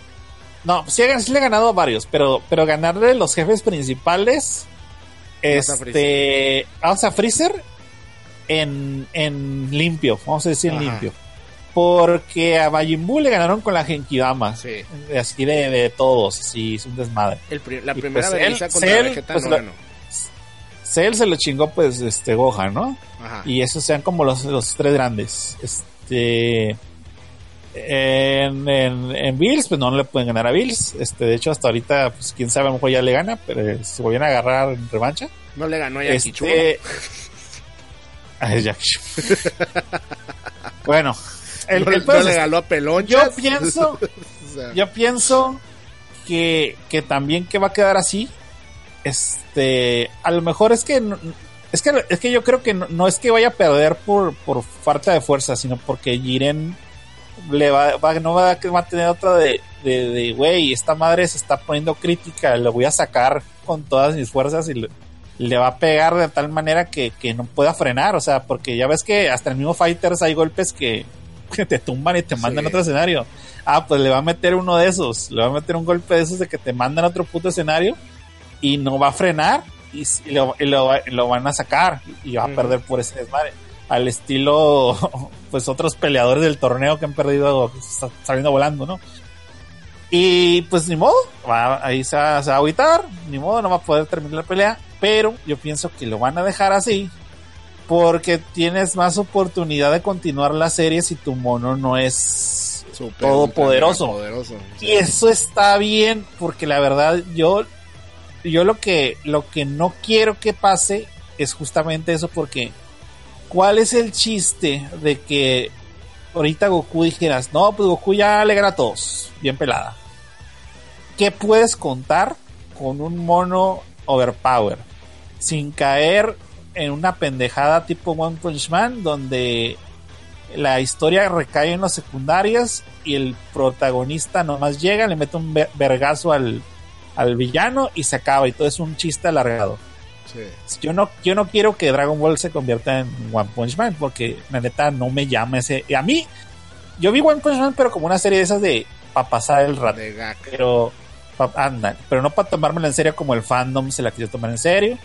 Speaker 2: No, sí, sí le ha ganado a varios, pero, pero ganarle los jefes principales. Este. Vamos a Freezer en, en limpio. Vamos a decir en
Speaker 1: Ajá.
Speaker 2: limpio. Porque a Majin Buu le ganaron con la Genkidama.
Speaker 1: Sí.
Speaker 2: Así de, de todos. Sí, es un desmadre.
Speaker 1: El la primera
Speaker 2: pues él-
Speaker 1: contra
Speaker 2: Cell,
Speaker 1: Vegeta
Speaker 2: pues
Speaker 1: no.
Speaker 2: Cell se lo chingó, pues, este, Gohan, ¿no?
Speaker 1: Ajá.
Speaker 2: Y esos sean como los, los tres grandes. Este. En, en, en Bills, pues no le pueden ganar a Bills. Este, de hecho, hasta ahorita, pues quién sabe, a lo mejor ya le gana, pero se volvían a agarrar en revancha.
Speaker 1: No le ganó a Yakichu.
Speaker 2: Este. Ay, Jack. bueno, el,
Speaker 1: no,
Speaker 2: el
Speaker 1: no le
Speaker 2: este.
Speaker 1: ganó a Pelonchas.
Speaker 2: yo pienso,
Speaker 1: O sea,
Speaker 2: yo pienso que, que también que va a quedar así. Este, a lo mejor es que no- es que es que yo creo que no, no es que vaya a perder por, por falta de fuerza, sino porque Jiren le va, va- no va, a- va a tener otra de de de, güey, esta madre se está poniendo crítica, lo voy a sacar con todas mis fuerzas y le, le va a pegar de tal manera que, que no pueda frenar, o sea, porque ya ves que hasta el mismo Fighters hay golpes que, que te tumban y te mandan
Speaker 1: Sí.
Speaker 2: a otro escenario. Ah, pues le va a meter uno de esos, le va a meter un golpe de esos de que te mandan a otro puto escenario y no va a frenar y, lo, y lo, lo van a sacar y va a perder por ese desmadre. Al estilo, pues otros peleadores del torneo que han perdido sa- saliendo volando, ¿no? Y pues ni modo, va- ahí se va, se va a agüitar, ni modo, no va a poder terminar la pelea, pero yo pienso que lo van a dejar así porque tienes más oportunidad de continuar la serie si tu mono no es
Speaker 1: súper,
Speaker 2: todopoderoso.
Speaker 1: poderoso.
Speaker 2: y eso está bien, porque la verdad yo, yo lo que, lo que no quiero que pase es justamente eso, porque ¿cuál es el chiste de que ahorita Goku dijeras, no, pues Goku ya le gana a todos, bien pelada? ¿Qué puedes contar con un mono overpower? Sin caer en una pendejada tipo One Punch Man donde la historia recae en los secundarios y el protagonista nomás llega, le mete un ver- vergazo al, al villano y se acaba y todo es un chiste alargado.
Speaker 1: Sí.
Speaker 2: Yo no, yo no quiero que Dragon Ball se convierta en One Punch Man porque la neta no me llama ese. A mí, yo vi One Punch Man, pero como una serie de esas de para pasar el rato. Pero, anda, pero no para tomármela en serio como el fandom se la quiso tomar en serio.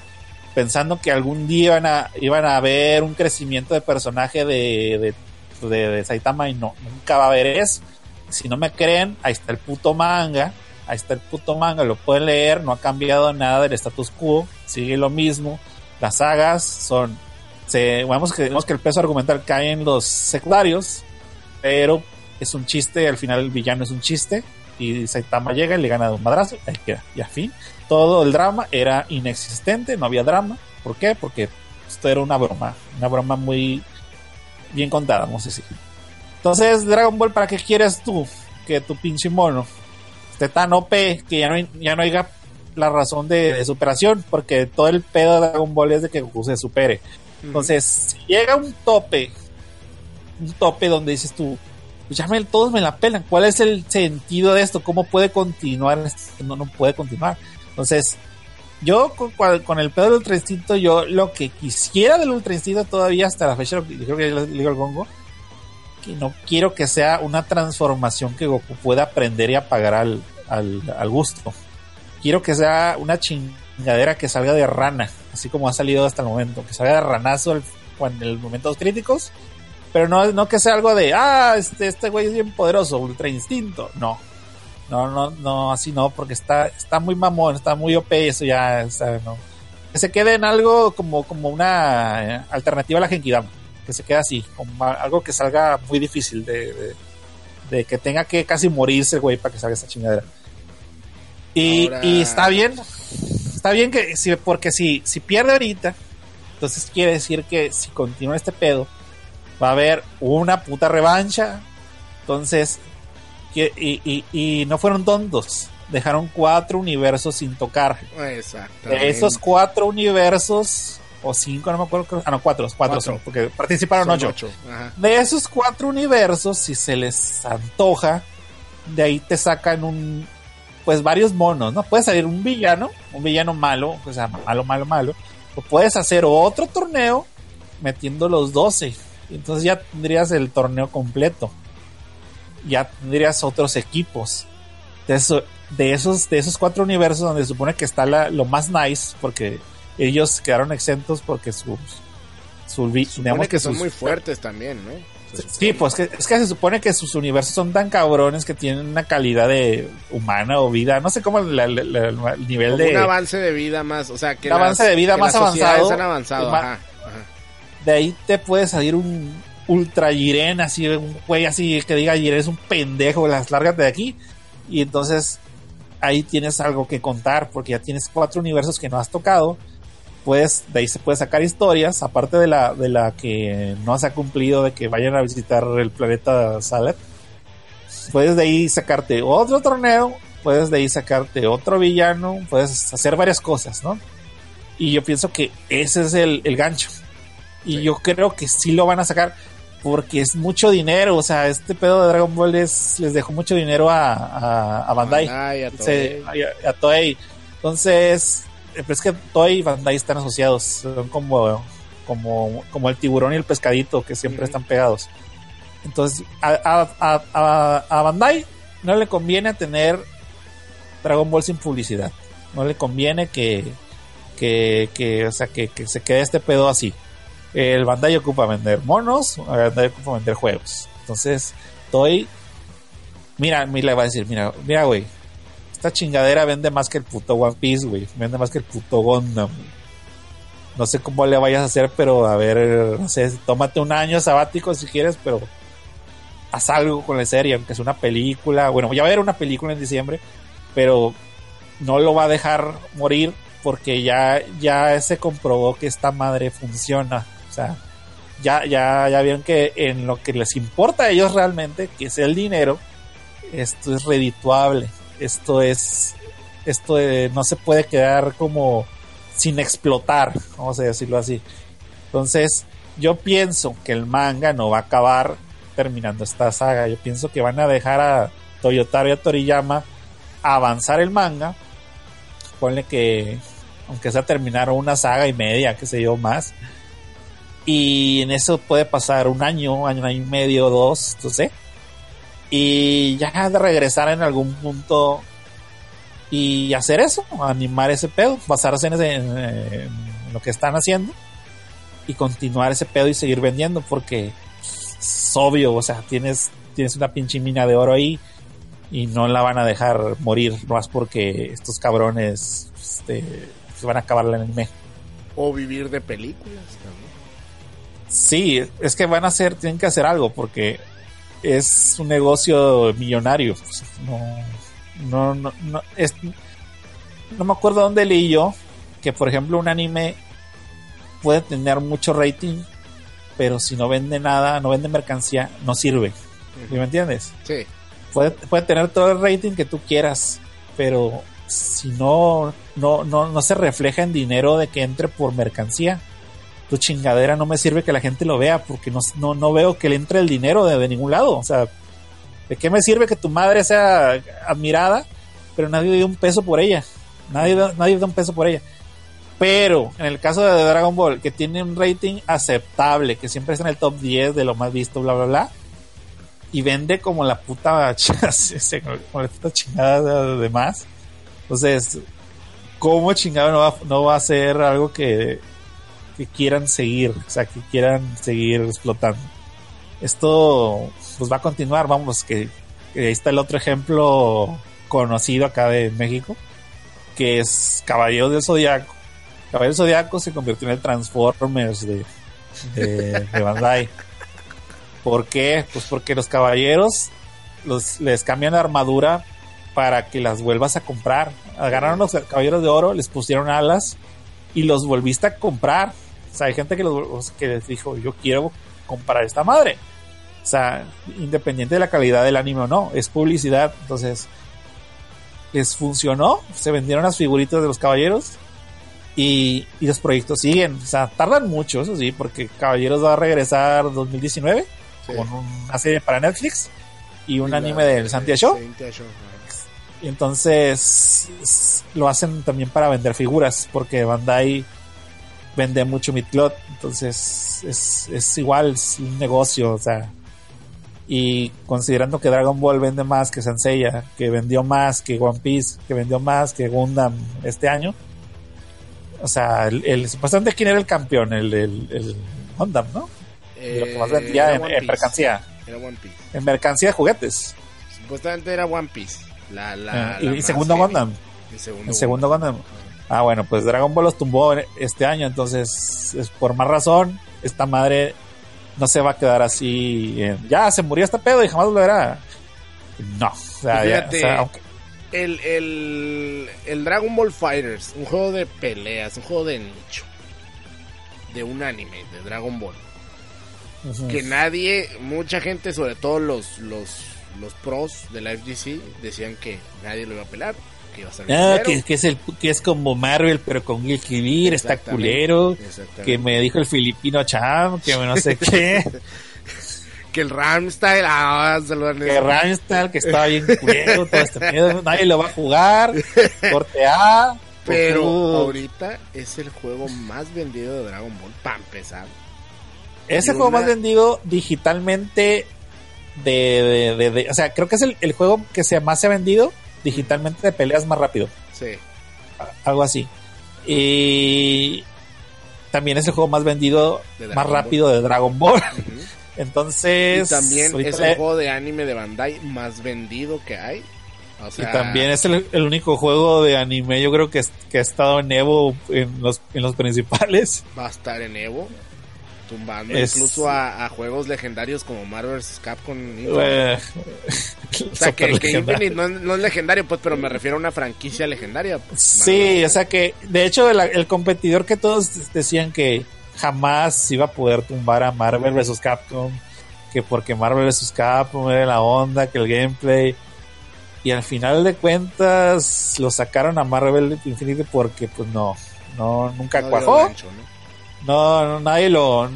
Speaker 2: Pensando que algún día iban a, iban a ver un crecimiento de personaje de, de, de- de Saitama y no, nunca va a haber eso. Si no me creen, ahí está el puto manga. Ahí está el puto manga, lo pueden leer, no ha cambiado nada del status quo, sigue lo mismo. Las sagas son. Se, vemos, que, vemos que el peso argumental cae en los secundarios, pero es un chiste, al final el villano es un chiste, y Saitama llega y le gana de un madrazo, ahí queda, y a fin. Todo el drama era inexistente, no había drama. ¿Por qué? Porque esto era una broma, una broma muy bien contada, vamos a decir. Entonces, Dragon Ball, ¿para qué quieres tú que tu pinche mono esté tan OP que ya no, hay- ya no haya la razón de, de superación? Porque todo el pedo de Dragon Ball es de que Goku se supere. Entonces, si llega un tope, un tope donde dices tú, pues ya me- todos me la pelan, ¿cuál es el sentido de esto? ¿Cómo puede continuar? No, no puede continuar. Entonces, yo con, con el pedo del Ultra Instinto, yo lo que quisiera del Ultra Instinto todavía hasta la fecha, creo que le digo al Gongo, que no quiero que sea una transformación que Goku pueda aprender y apagar al, al, al gusto. Quiero que sea una chingadera que salga de rana, así como ha salido hasta el momento, que salga de ranazo al- en los momentos críticos, pero no, no que sea algo de, ah, este, este güey es bien poderoso, ultra instinto. No, no, no, no, así no, porque está, está muy mamón, está muy OP, eso ya, o sea, no. Que se quede en algo como, como una eh, alternativa a la Genkidama, que se quede así, como algo que salga muy difícil de, de, de que tenga que casi morirse güey para que salga esa chingadera. Y,
Speaker 1: Ahora-
Speaker 2: y está bien, está bien que, si, porque si, si pierde ahorita, entonces quiere decir que si continúa este pedo, va a haber una puta revancha. Entonces, que- y, y, y no fueron tontos. Dejaron cuatro universos sin tocar.
Speaker 1: Exactamente.
Speaker 2: De esos cuatro universos, o cinco, no me acuerdo. Ah, no, cuatro, cuatro,
Speaker 1: Cuatro.
Speaker 2: son, porque participaron
Speaker 1: Son
Speaker 2: ocho. De esos cuatro universos, si se les antoja, de ahí te sacan un, pues varios monos, ¿no? Puede salir un villano, un villano malo, o sea, malo, malo, malo. O puedes hacer otro torneo metiendo los 12. Y Entonces ya tendrías el torneo completo. Ya tendrías otros equipos. De, eso- de esos, de esos cuatro universos donde se supone que está la- lo más nice, porque ellos quedaron exentos porque sus, su, vi-
Speaker 1: Supone
Speaker 2: digamos
Speaker 1: que son
Speaker 2: sus-
Speaker 1: muy fuertes también, ¿no?
Speaker 2: Sí, pues que, es que se supone que sus universos son tan cabrones que tienen una calidad de humana o vida, no sé cómo la- la- la- el nivel
Speaker 1: Como
Speaker 2: de,
Speaker 1: un avance de vida más, o sea, que
Speaker 2: Un avance de vida más avanzado.
Speaker 1: han avanzado, ajá, ajá.
Speaker 2: de ahí te puede salir un ultra Jiren, así, un güey así que diga Jiren es un pendejo, las lárgate de aquí. Y entonces ahí tienes algo que contar, porque ya tienes cuatro universos que no has tocado. Puedes, de ahí se puede sacar historias, aparte de la, de la que no se ha cumplido de que vayan a visitar el planeta Salet. Puedes de ahí sacarte otro torneo, puedes de ahí sacarte otro villano, puedes hacer varias cosas, ¿no? Y yo pienso que ese es el, el gancho. Y
Speaker 1: Sí.
Speaker 2: yo creo que sí lo van a sacar porque es mucho dinero. O sea, este pedo de Dragon Ball es- les dejó mucho dinero a, a, a Bandai.
Speaker 1: Bandai, a
Speaker 2: Se-
Speaker 1: Toei.
Speaker 2: a, a Toei. Entonces, es que Toei y Bandai están asociados. Son como, como, como el tiburón y el pescadito que siempre están pegados. Entonces, a, a, a, a- a Bandai no le conviene tener Dragon Ball sin publicidad. No le conviene que, que, que, o sea, que, que se quede este pedo así. El Bandai ocupa vender monos, el Bandai ocupa vender juegos. Entonces, Toei, mira, mira, le va a decir, mira, mira, güey, esta chingadera vende más que el puto One Piece, güey, vende más que el puto Gundam. No sé cómo le vayas a hacer, pero a ver, no sé, tómate un año sabático si quieres, pero haz algo con la serie, aunque es una película. Bueno, ya va a haber una película en diciembre, pero no lo va a dejar morir porque ya, ya se comprobó que esta madre funciona. O sea, ya, ya, ya vieron que en lo que les importa a ellos realmente, que es el dinero, esto es redituable. Esto es, esto eh, no se puede quedar como sin explotar, vamos a decirlo así. Entonces, yo pienso que el manga no va a acabar terminando esta saga. Yo pienso que van a dejar a Toyotaro y a Toriyama avanzar el manga. Ponle que, aunque sea terminar una saga y media, qué sé yo, más. Y en eso puede pasar un año, año, y medio, dos, no sé. Y ya de regresar en algún punto y hacer eso, animar ese pedo, basarse en, ese- en- en lo que están haciendo y continuar ese pedo y seguir vendiendo porque es obvio, o sea, tienes, tienes una pinche mina de oro ahí y no la van a dejar morir, más porque estos cabrones este, se van a acabar el anime.
Speaker 1: O vivir de películas también.
Speaker 2: Sí, es que van a hacer, tienen que hacer algo porque es un negocio millonario. No, no, no, no, es, no me acuerdo dónde leí yo que, por ejemplo, un anime puede tener mucho rating, pero si no vende nada, no vende mercancía, no sirve. ¿Sí ¿Me entiendes?
Speaker 1: Sí.
Speaker 2: puede, puede tener todo el rating que tú quieras, pero si no, no, no, no se refleja en dinero de que entre por mercancía, tu chingadera no me sirve que la gente lo vea, porque no, no, no veo que le entre el dinero de, de ningún lado. O sea, ¿de qué me sirve que tu madre sea admirada, pero nadie dio un peso por ella? Nadie, nadie da un peso por ella. Pero en el caso de Dragon Ball, que tiene un rating aceptable, que siempre está en el top 10 de lo más visto, bla, bla, bla, y vende como la puta, como la puta chingada de más. Entonces, ¿cómo chingado no va, no va a ser algo que, que quieran seguir? O sea, que quieran seguir explotando. Esto pues va a continuar, vamos, que, ahí está el otro ejemplo conocido acá de México, que es Caballero del Zodiaco. Caballero del Zodiaco se convirtió en el Transformers de, de, Bandai. ¿Por qué? Pues porque los caballeros los, les cambian armadura para que las vuelvas a comprar. Agarraron los caballeros de oro, les pusieron alas y los volviste a comprar. O sea, hay gente que, los, que les dijo, yo quiero comprar esta madre. O sea, independiente de la calidad del anime o no, es publicidad. Entonces, les funcionó, se vendieron las figuritas de los caballeros y, y los proyectos siguen. O sea, tardan mucho, eso sí, porque Caballeros va a regresar 2019
Speaker 1: Sí.
Speaker 2: con una serie para Netflix y un
Speaker 1: Y la-
Speaker 2: anime del Show.
Speaker 1: Santia Show,
Speaker 2: entonces lo hacen también para vender figuras, porque Bandai vende mucho midcloth, entonces es, es igual, es un negocio, o sea. Y considerando que Dragon Ball vende más que Sanseiya, que vendió más que One Piece, que vendió más que Gundam este año. O sea, el, el- supuestamente quién era el campeón, el, el, el Gundam, ¿no? De lo que más
Speaker 1: Eh,
Speaker 2: vendía
Speaker 1: era
Speaker 2: en, mercancía,
Speaker 1: Era One Piece.
Speaker 2: en mercancía de juguetes.
Speaker 1: Supuestamente era One Piece. La, la,
Speaker 2: Eh,
Speaker 1: la
Speaker 2: y segundo. Gundam.
Speaker 1: El segundo,
Speaker 2: El segundo Gundam. Ah, bueno, pues Dragon Ball los tumbó este año, entonces, es por más razón, esta madre no se va a quedar así. en, ya se murió este pedo y jamás volverá. No, o sea, ya,
Speaker 1: Fíjate,
Speaker 2: o sea, aunque-
Speaker 1: el, el, el Dragon Ball Fighters, un juego de peleas, un juego de nicho. De un anime, de Dragon Ball. Que nadie, mucha gente, sobre todo los, los, los pros de la FGC, decían que nadie lo iba a pelar. Que iba a ser
Speaker 2: Ah, que, que es el que es como Marvel pero con Guilty Gear, está culero. Que me dijo el filipino Cham, que no sé qué,
Speaker 1: Que el Ramstyle, ah, se lo han
Speaker 2: que Ramstal, que estaba bien culero, todo este pedo, nadie lo va a jugar, corte A,
Speaker 1: Pero
Speaker 2: Goku.
Speaker 1: ahorita es el juego más vendido de Dragon Ball, para empezar.
Speaker 2: Ese juego
Speaker 1: una-
Speaker 2: más vendido digitalmente de, de- de- de- o sea, creo que es el, el juego que se más se ha vendido digitalmente de peleas más rápido,
Speaker 1: Sí.
Speaker 2: algo así. Y también es el juego más vendido más rápido de Dragon Ball. Entonces,
Speaker 1: y también es el juego de anime de Bandai más vendido que hay. O
Speaker 2: y
Speaker 1: sea,
Speaker 2: también es el, el único juego de anime, yo creo que, que ha estado en Evo en los, en los principales.
Speaker 1: va a estar en Evo. Tumbando
Speaker 2: Es-
Speaker 1: incluso a, a juegos legendarios como Marvel vs. Capcom.
Speaker 2: Eh,
Speaker 1: o sea, que, que. Infinite no, es- no es legendario, pues, pero me refiero a una franquicia legendaria. pues,
Speaker 2: Sí, o sea que, de hecho, el, el competidor que todos decían que jamás iba a poder tumbar a Marvel vs. Capcom, que porque Marvel vs. Capcom era la onda, que el gameplay. Y al final de cuentas lo sacaron a Marvel Infinite porque, pues no, no nunca
Speaker 1: No
Speaker 2: cuajó.
Speaker 1: gancho, ¿no?
Speaker 2: No, no, nadie lo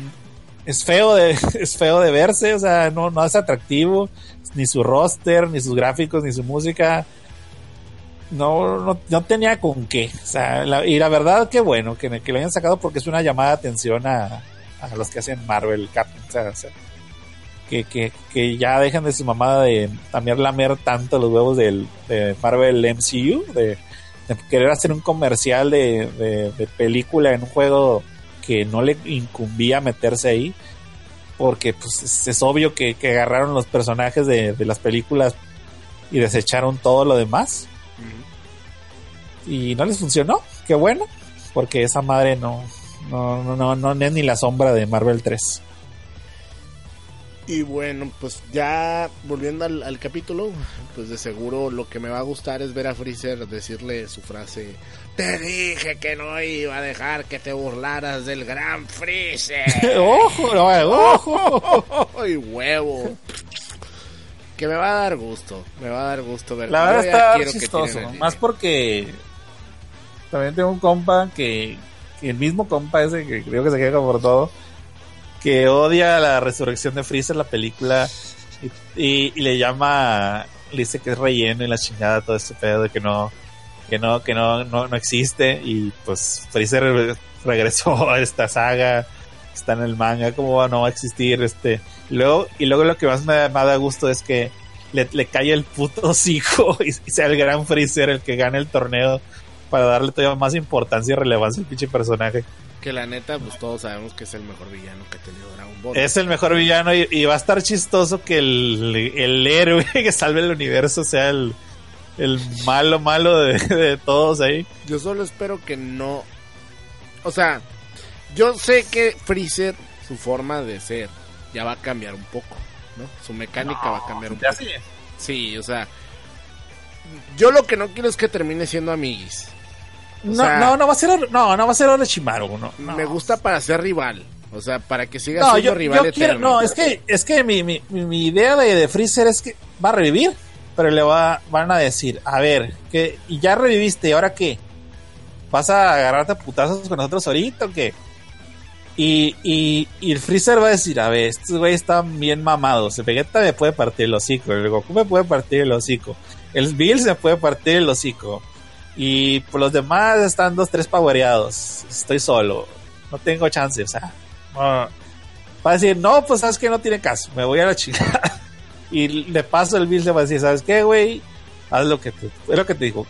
Speaker 2: es feo de es feo de verse, o sea, no no es atractivo ni su roster, ni sus gráficos, ni su música. No, no, no tenía con qué. O sea, y la verdad, qué bueno que, que lo hayan sacado porque es una llamada de atención a, a los que hacen Marvel Cap. O sea, o sea, que, que, que ya dejen de su mamada de también lamer tanto los huevos del, de Marvel MCU, de, querer hacer un comercial de, de película en un juego que no le incumbía meterse ahí. Porque pues es, es obvio que, que agarraron los personajes de, de las películas y desecharon todo lo demás. Y no les funcionó. Qué bueno. Porque esa madre no, no, no, no, no es ni la sombra de Marvel 3.
Speaker 1: Y bueno, pues ya volviendo al, al capítulo, pues de seguro lo que me va a gustar es ver a Freezer decirle su frase: Te dije que no iba a dejar que te burlaras del gran Freezer.
Speaker 2: ¡Ojo! no, ¡Ojo!
Speaker 1: ¡Ay, huevo! Que me va a dar gusto, me va a dar gusto ver.
Speaker 2: La verdad está
Speaker 1: quiero
Speaker 2: chistoso. Más porque también tengo un compa que, que el mismo compa ese que creo que se queja por todo, que odia la resurrección de Freezer, la película, y, y- y le llama, le dice que es relleno y la chingada, todo este pedo de que no, que no, que no, no, no existe. Y pues Freezer regresó a esta saga, está en el manga, ¿cómo no va a existir? Este, y luego, y luego lo que más me, me da gusto es que le, le cae el puto hocico y, y sea el gran Freezer el que gane el torneo para darle todavía más importancia y relevancia al pinche personaje.
Speaker 1: Que la neta, pues todos sabemos que es el mejor villano que ha tenido Dragon Ball.
Speaker 2: Es el mejor villano y, y va a estar chistoso que el, el héroe que salve el universo sea el, el malo malo de, de todos ahí.
Speaker 1: Yo solo espero que no. O sea, yo sé que Freezer, su forma de ser, ya va a cambiar un poco, ¿no? Su mecánica va a cambiar un poco. Sí, o sea. Yo lo que no quiero es que termine siendo amiguis.
Speaker 2: No,
Speaker 1: sea-
Speaker 2: no, no va a ser no, no va a ser Orochimaru, no. no.
Speaker 1: Me gusta para ser rival. O sea, para que siga
Speaker 2: No,
Speaker 1: siendo
Speaker 2: yo,
Speaker 1: rival
Speaker 2: yo quiero,
Speaker 1: eterno.
Speaker 2: no, es que, es que mi, mi, mi- mi idea de, de Freezer es que va a revivir, pero le va, van a decir, a ver, que y ya reviviste, ¿y ahora qué? ¿Vas a agarrarte a putazos con nosotros ahorita o qué? Y, y, y el Freezer va a decir, a ver, estos güeyes están bien mamados, el Vegeta me puede partir el hocico, el Goku me puede partir el hocico, el Bills me puede partir el hocico, y por los demás están dos, tres powereados, estoy solo, no tengo chance, o sea, no, va a decir, no, pues sabes que no tiene caso, me voy a la chingada. Y de paso el Bills le va a decir, ¿sabes qué, güey? Haz lo que te, es lo que te digo.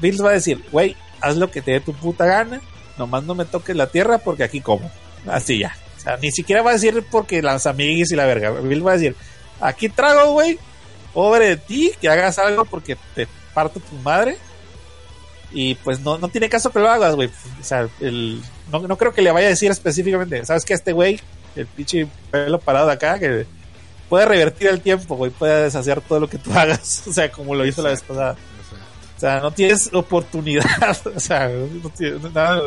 Speaker 2: Bills va a decir, güey, haz lo que te dé tu puta gana, nomás no me toques la tierra porque aquí como. Así ya. O sea, ni siquiera va a decir porque las amiguis y la verga. Bills va a decir, aquí trago, güey, pobre de ti, que hagas algo porque te parto tu madre. Y pues no, no tiene caso que lo hagas, güey. O sea, el, no, no creo que le vaya a decir específicamente, ¿sabes qué? Este güey, el pinche pelo parado acá, que puede revertir el tiempo, güey, puede deshacer todo lo que tú hagas. O sea, como lo hizo la vez pasada.
Speaker 1: O sea,
Speaker 2: no tienes oportunidad. O sea, no tiene, nada.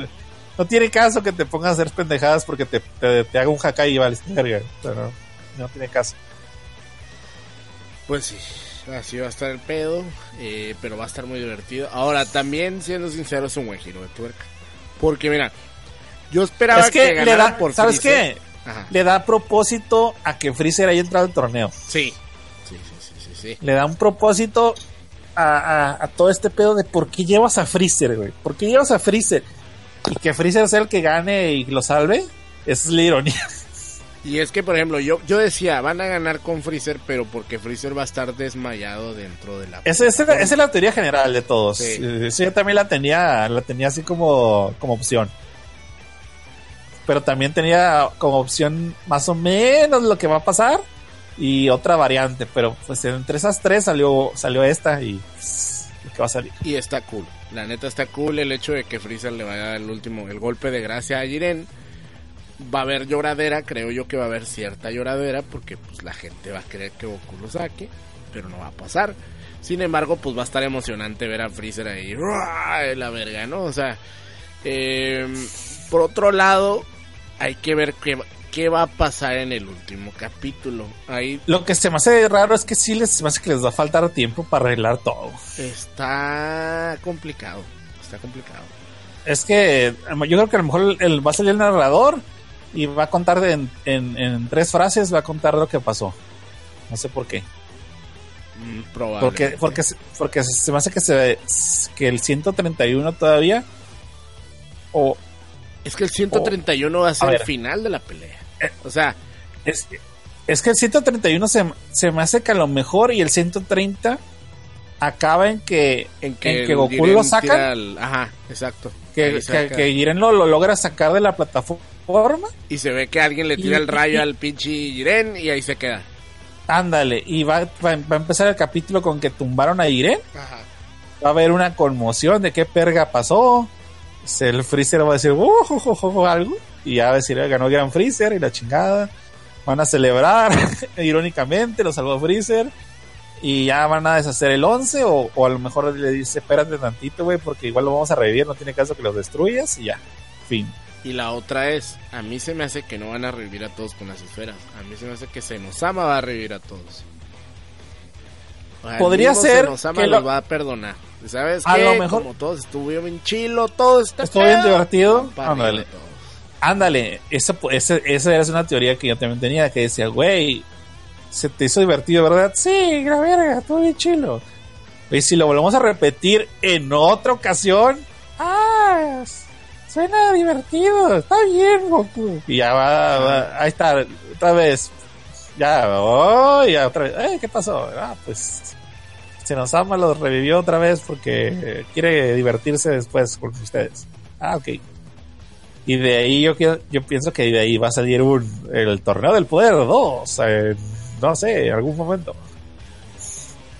Speaker 2: No tiene caso que te pongas a hacer pendejadas porque te, te, te haga un Hakai y vales verga. O sea, no, no tiene caso.
Speaker 1: Pues sí, así va a estar el pedo, eh, pero va a estar muy divertido. Ahora, también, siendo sincero, es un buen giro de tuerca. Porque, mira, yo esperaba
Speaker 2: es que, le da,
Speaker 1: por
Speaker 2: ¿sabes qué?
Speaker 1: Ajá.
Speaker 2: Le da propósito a que Freezer haya entrado al torneo.
Speaker 1: Sí. Sí, sí, sí, sí, sí.
Speaker 2: Le da un propósito a, a- a todo este pedo de por qué llevas a Freezer, güey. ¿Por qué llevas a Freezer? Y que Freezer sea el que gane y lo salve. Esa es la ironía.
Speaker 1: Y es que, por ejemplo, yo, yo decía, van a ganar con Freezer, pero porque Freezer va a estar desmayado dentro de la...
Speaker 2: Esa, esa- esa es la teoría general de todos.
Speaker 1: Sí.
Speaker 2: Eh, Eso yo también la tenía, la tenía así como, como opción. Pero también tenía como opción más o menos lo que va a pasar y otra variante. Pero pues entre esas tres salió, salió esta y pues, que va a salir.
Speaker 1: Y está cool. La neta está cool el hecho de que Freezer le vaya a el último, el golpe de gracia a Jiren. Va a haber lloradera, creo yo que va a haber cierta lloradera porque pues la gente va a querer que Goku lo saque, pero no va a pasar. Sin embargo, pues va a estar emocionante ver a Freezer ahí, la verga, ¿no? O sea, eh, por otro lado, hay que ver qué, qué va a pasar en el último capítulo. Ahí
Speaker 2: Lo que se me hace raro es que sí les, se me hace que les va a faltar tiempo para arreglar todo.
Speaker 1: está complicado, está complicado.
Speaker 2: Es que yo creo que a lo mejor el, el- va a salir el narrador y va a contar de- en, en- en tres frases, va a contar lo que pasó. No sé por qué.
Speaker 1: Mm, probable.
Speaker 2: Porque, porque, se- porque se me hace que, se, que el 131 todavía. O
Speaker 1: Es que el 131 va a ser
Speaker 2: A
Speaker 1: el final de la pelea.
Speaker 2: Eh.
Speaker 1: O sea,
Speaker 2: es, es que el 131 se, se me hace que a lo mejor y el 130 acaba en que,
Speaker 1: en que,
Speaker 2: en que
Speaker 1: el
Speaker 2: Goku
Speaker 1: Jiren
Speaker 2: lo saca.
Speaker 1: Ajá, exacto.
Speaker 2: Que, que, que Jiren lo, lo logra sacar de la plataforma.
Speaker 1: Y se ve que alguien le tira
Speaker 2: Y-
Speaker 1: el rayo
Speaker 2: y-
Speaker 1: al pinche Jiren y ahí se queda.
Speaker 2: Ándale, y va, va, va a empezar el capítulo con que tumbaron a Jiren.
Speaker 1: Ajá.
Speaker 2: Va a haber una conmoción de qué perga pasó. El Freezer va a decir "Uh, jo, jo, jo", algo. Y ya va a decir, "Eh, ganó Gran Freezer y la chingada. Van a celebrar, irónicamente, lo salvó Freezer. Y ya van a deshacer el 11. O, o a lo mejor le dice, espérate tantito, güey, porque igual lo vamos a revivir. No tiene caso que los destruyas. Y ya, fin.
Speaker 1: Y la otra es, a mí se me hace que no van a revivir a todos con las esferas. A mí se me hace que Senosama va a revivir a todos. O sea,
Speaker 2: Podría ser
Speaker 1: Senosama
Speaker 2: que
Speaker 1: los
Speaker 2: lo-
Speaker 1: va a perdonar. ¿Sabes
Speaker 2: A
Speaker 1: qué?
Speaker 2: lo mejor-
Speaker 1: Como todos estuvieron bien chilo, todo está
Speaker 2: Estuvo bien divertido. Ándale. Ándale, esa, esa, esa era una teoría que yo también tenía, que decía, güey, se te hizo divertido, ¿verdad? Sí, la verga, todo bien chilo. Y si lo volvemos a repetir en otra ocasión, ah, suena divertido, está bien, Goku. Y ya va, va- ahí está, otra vez, ya, oh, ya otra vez, eh, ¿qué pasó? Ah, pues, se nos ama, lo revivió otra vez porque quiere divertirse después con ustedes. Ah, ok. Y de ahí yo, yo pienso que de ahí va a salir un, el torneo del poder 2, en, no sé, en algún momento.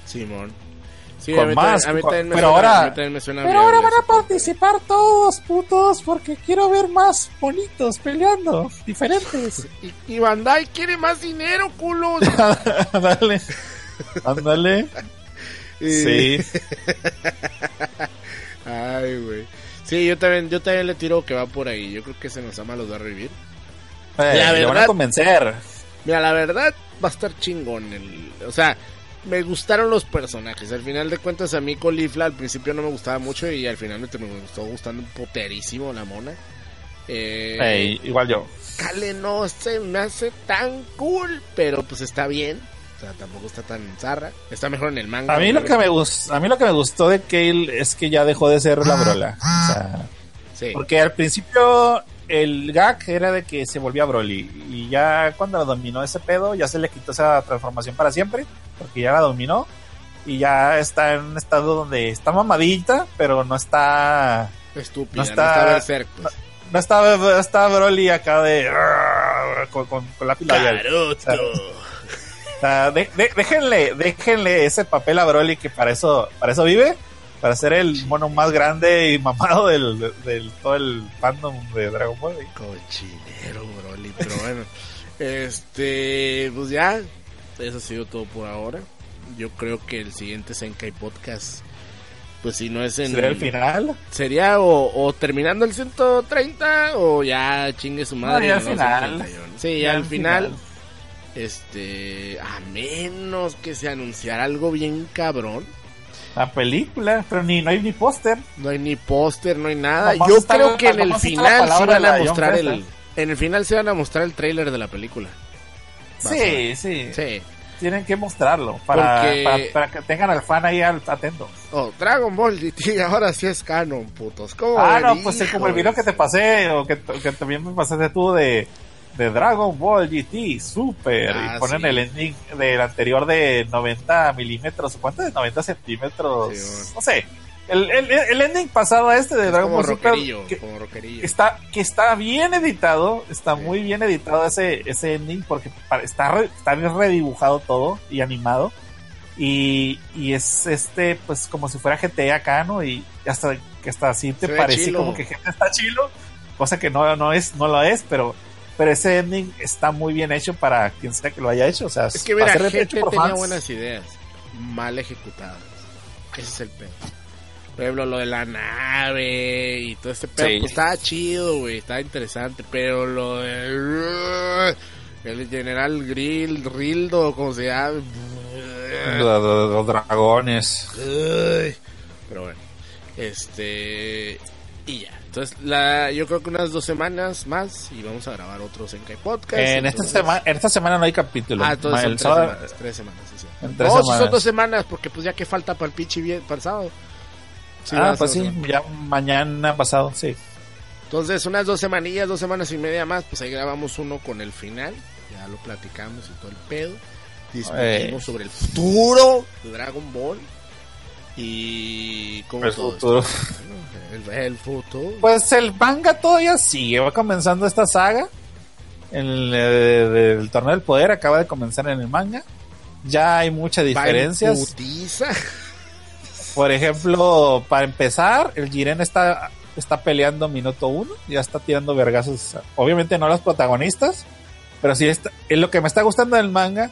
Speaker 1: Simón. Sí,
Speaker 2: Con
Speaker 1: a mí,
Speaker 2: más,
Speaker 1: también, a mí
Speaker 2: con-
Speaker 1: también me
Speaker 2: pero
Speaker 1: suena,
Speaker 2: ahora-
Speaker 1: me suena
Speaker 2: Pero ahora van a participar todos, putos, porque quiero ver más bonitos peleando, diferentes.
Speaker 1: Y, y Bandai quiere más dinero, culos.
Speaker 2: Ándale. Ándale. Sí.
Speaker 1: Ay, güey. Sí, yo también, yo también le tiro que va por ahí. Yo creo que Senosama los va a revivir.
Speaker 2: Eh,
Speaker 1: La
Speaker 2: le van
Speaker 1: verdad-
Speaker 2: a convencer.
Speaker 1: Mira, la verdad va a estar chingón. El, o sea, me gustaron los personajes. Al final de cuentas, a mí Colifla al principio no me gustaba mucho y al final me, me gustó gustando un poterísimo la mona. Eh,
Speaker 2: igual yo.
Speaker 1: Kale no se me hace tan cool, pero pues está bien. O sea, tampoco está tan zarra. Está mejor en el manga.
Speaker 2: A mí lo que me gustó, a mí lo que me gustó de Kale es que ya dejó de ser la brola. O sea,
Speaker 1: Sí.
Speaker 2: porque al principio el gag era de que se volvía Broly y ya cuando dominó ese pedo ya se le quitó esa transformación para siempre porque ya la dominó y ya está en un estado donde está mamadita pero no está
Speaker 1: Estúpida,
Speaker 2: no
Speaker 1: no
Speaker 2: está-
Speaker 1: está, Berserk, pues.
Speaker 2: no está, no está Broly acá de con, con, con lápiz labial.
Speaker 1: Caroto.
Speaker 2: Sea, de- de- déjenle, déjenle ese papel a Broly que para eso, para eso vive, para ser el mono más grande y mamado del, del- del- todo el fandom de Dragon Ball. ¿eh?
Speaker 1: Cochinero, Broly. Pero bueno, este, pues ya, eso ha sido todo por ahora. Yo creo que el siguiente Senkai Podcast, pues si no es en.
Speaker 2: ¿Será el final?
Speaker 1: Sería o, o terminando el 130 o ya chingue su madre.
Speaker 2: ya al
Speaker 1: ¿no?
Speaker 2: final.
Speaker 1: 131. Sí, ya, al final. Este, a menos que se anunciara algo bien cabrón.
Speaker 2: La película, pero ni no hay ni póster.
Speaker 1: No hay ni póster, no hay nada. Yo creo que en el final se van a mostrar el. En el final se van a mostrar el tráiler de la película.
Speaker 2: Sí, sí,
Speaker 1: Sí.
Speaker 2: Tienen que mostrarlo para,
Speaker 1: Porque-
Speaker 2: para, para que tengan al fan ahí al- atento.
Speaker 1: Oh, Dragon Ball GT ahora sí es canon, putos. ¿Cómo
Speaker 2: Ah, no, pues es como el video que te pasé, o que, que también me pasaste tú de, de Dragon Ball GT, super,
Speaker 1: Ah,
Speaker 2: y ponen
Speaker 1: sí.
Speaker 2: el ending del anterior de 90 milímetros, ¿cuánto es? 90 centímetros,
Speaker 1: Sí,
Speaker 2: no sé. El, el, el ending pasado a este de
Speaker 1: Es
Speaker 2: Dragon Ball Super,
Speaker 1: rockerillo,
Speaker 2: que está, que está bien editado, está
Speaker 1: Sí.
Speaker 2: muy bien editado ese, ese ending, porque está, re- está bien redibujado todo y animado. Y, y es este, pues como si fuera GTA acá, ¿no? Y hasta que hasta así te
Speaker 1: Se
Speaker 2: parece como que GTA está chilo, cosa que no, no es, no lo es, pero, pero ese ending está muy bien hecho para quien sea que lo haya hecho. O sea,
Speaker 1: Es que mira, gente
Speaker 2: por
Speaker 1: tenía
Speaker 2: fans.
Speaker 1: buenas ideas, mal ejecutadas. Ese es el pedo. Por ejemplo, lo de la nave y todo este pedo,
Speaker 2: Sí.
Speaker 1: pues estaba chido, güey, estaba interesante, pero lo de... El general Grill, Rildo, como se llama.
Speaker 2: Los, los- los dragones.
Speaker 1: Pero bueno, este. Y ya. Entonces la, yo creo que unas dos semanas más y vamos a grabar otro Senkai Podcast.
Speaker 2: En esta, semana, en esta semana no hay capítulo.
Speaker 1: Ah, entonces son tres
Speaker 2: sábado-
Speaker 1: semanas, tres semanas, sí, sí.
Speaker 2: En tres
Speaker 1: no, sí
Speaker 2: semanas.
Speaker 1: son dos semanas, porque pues ya que falta para el pinche vie- para el sábado. Sí,
Speaker 2: ah, pues sí, ya mañana pasado, sí.
Speaker 1: Entonces, unas dos semanillas, dos semanas y media más, pues ahí grabamos uno con el final. Ya lo platicamos y todo el pedo. Discutimos
Speaker 2: Eh.
Speaker 1: sobre el futuro de Dragon Ball. Y cómo
Speaker 2: El
Speaker 1: todo
Speaker 2: futuro.
Speaker 1: esto, ¿no? El, el futuro.
Speaker 2: Pues el manga todavía sigue, va comenzando esta saga. El, eh, torneo del poder acaba de comenzar en el manga. Ya hay muchas
Speaker 1: Va en
Speaker 2: diferencias. Por ejemplo, para empezar, el Jiren está, está peleando minuto uno, ya está tirando vergazos. Obviamente no a los protagonistas, pero sí está, es lo que me está gustando del manga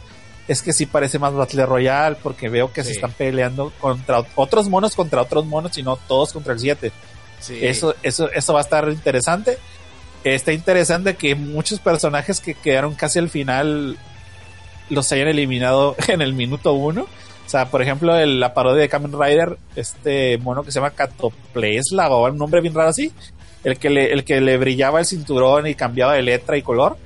Speaker 2: es que sí parece más Battle Royale, porque veo que se están peleando contra otros monos contra otros monos y no todos contra el 7.
Speaker 1: Sí.
Speaker 2: Eso, eso, eso va a estar interesante. Está interesante que muchos personajes que quedaron casi al final los hayan eliminado en el minuto uno. O sea, por ejemplo, el- la parodia de Kamen Rider, este mono que se llama Catoplesla o un nombre bien raro así, el que le, el que le brillaba el cinturón y cambiaba de letra y color.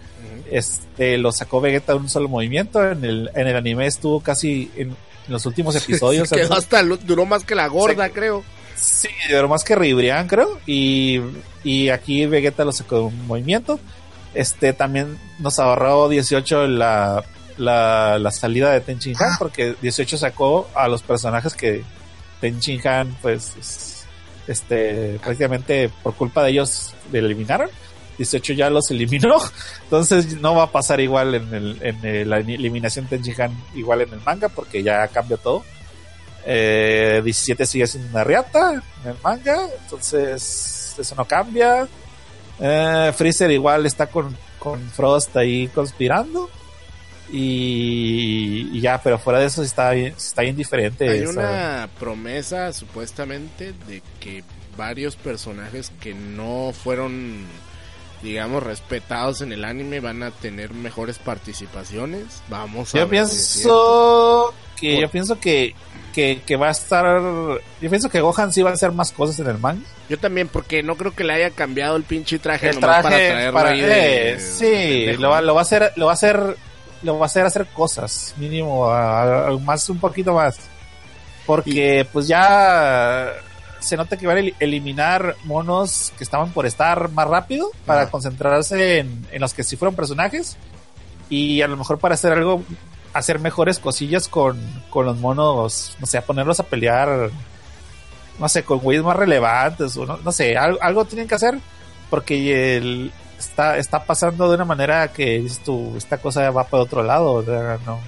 Speaker 2: Este lo sacó Vegeta de un solo movimiento. En el, en el anime estuvo casi en, en los últimos episodios.
Speaker 1: Quedó hasta, duró más que la gorda, creo.
Speaker 2: Sí, pero más que Ribrian, creo. Y, y aquí Vegeta lo sacó de un movimiento. Este también nos ahorró 18 la, la, la salida de Tenchin Han, porque 18 sacó a los personajes que Tenchin Han, pues, es- este, prácticamente por culpa de ellos le eliminaron. 18 ya los eliminó, entonces no va a pasar igual en, el, en el- la eliminación Tenchin Han, igual en el manga, porque ya cambió todo. Eh, 17 sigue siendo una riata en el manga, entonces eso no cambia. Eh, Freezer igual está con, con Frost ahí conspirando. Y, y ya, pero fuera de eso está bien, está bien diferente.
Speaker 1: Hay
Speaker 2: esa-
Speaker 1: una promesa supuestamente de que varios personajes que no fueron, digamos, respetados en el anime van a tener mejores participaciones. Vamos a
Speaker 2: Yo
Speaker 1: ver si
Speaker 2: pienso que yo pienso que, que, que va a estar. Yo pienso que Gohan sí va a hacer más cosas en el manga.
Speaker 1: Yo también, porque no creo que le haya cambiado el pinche traje,
Speaker 2: El
Speaker 1: nomás
Speaker 2: traje
Speaker 1: para traerlo
Speaker 2: para-
Speaker 1: ahí de-
Speaker 2: eh, sí, lo va, lo va a hacer, lo va a hacer, lo va a hacer hacer cosas, mínimo, a- a- más un poquito más, porque pues ya se nota que van a el- eliminar monos que estaban por estar más rápido para concentrarse en, en los que sí fueron personajes. Y a lo mejor para hacer algo, hacer mejores cosillas con, con los monos, no sé, ponerlos a pelear, no sé, con güeyes más relevantes o no, no sé, algo, algo tienen que hacer porque el, está, está pasando de una manera que tú, esta cosa va para otro lado, no,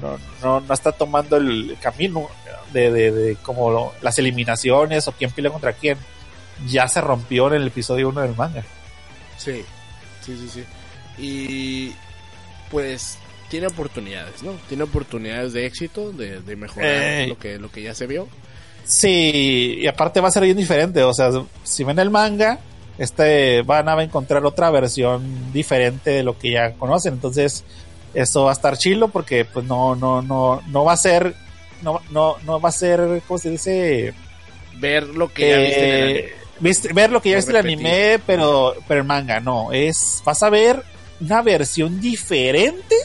Speaker 2: no, no, no está tomando el camino de, de, de como lo- las eliminaciones o quién pelea contra quién. Ya se rompió en el episodio 1 del manga.
Speaker 1: Sí, sí, sí, sí. Y pues tiene oportunidades, ¿no? Tiene oportunidades de éxito, de, de mejorar
Speaker 2: Eh.
Speaker 1: lo que lo que ya se vio.
Speaker 2: Sí, y aparte va a ser bien diferente. O sea, si ven el manga, este van a encontrar otra versión diferente de lo que ya conocen. Entonces, eso va a estar chilo porque pues no, no, no, no va a ser, no, no, no va a ser, ¿cómo se dice?
Speaker 1: Ver lo que ya viste en el
Speaker 2: Eh,
Speaker 1: anime.
Speaker 2: viste- ver lo que ya viste en el anime, pero, pero el manga, no. Es, vas a ver una versión diferente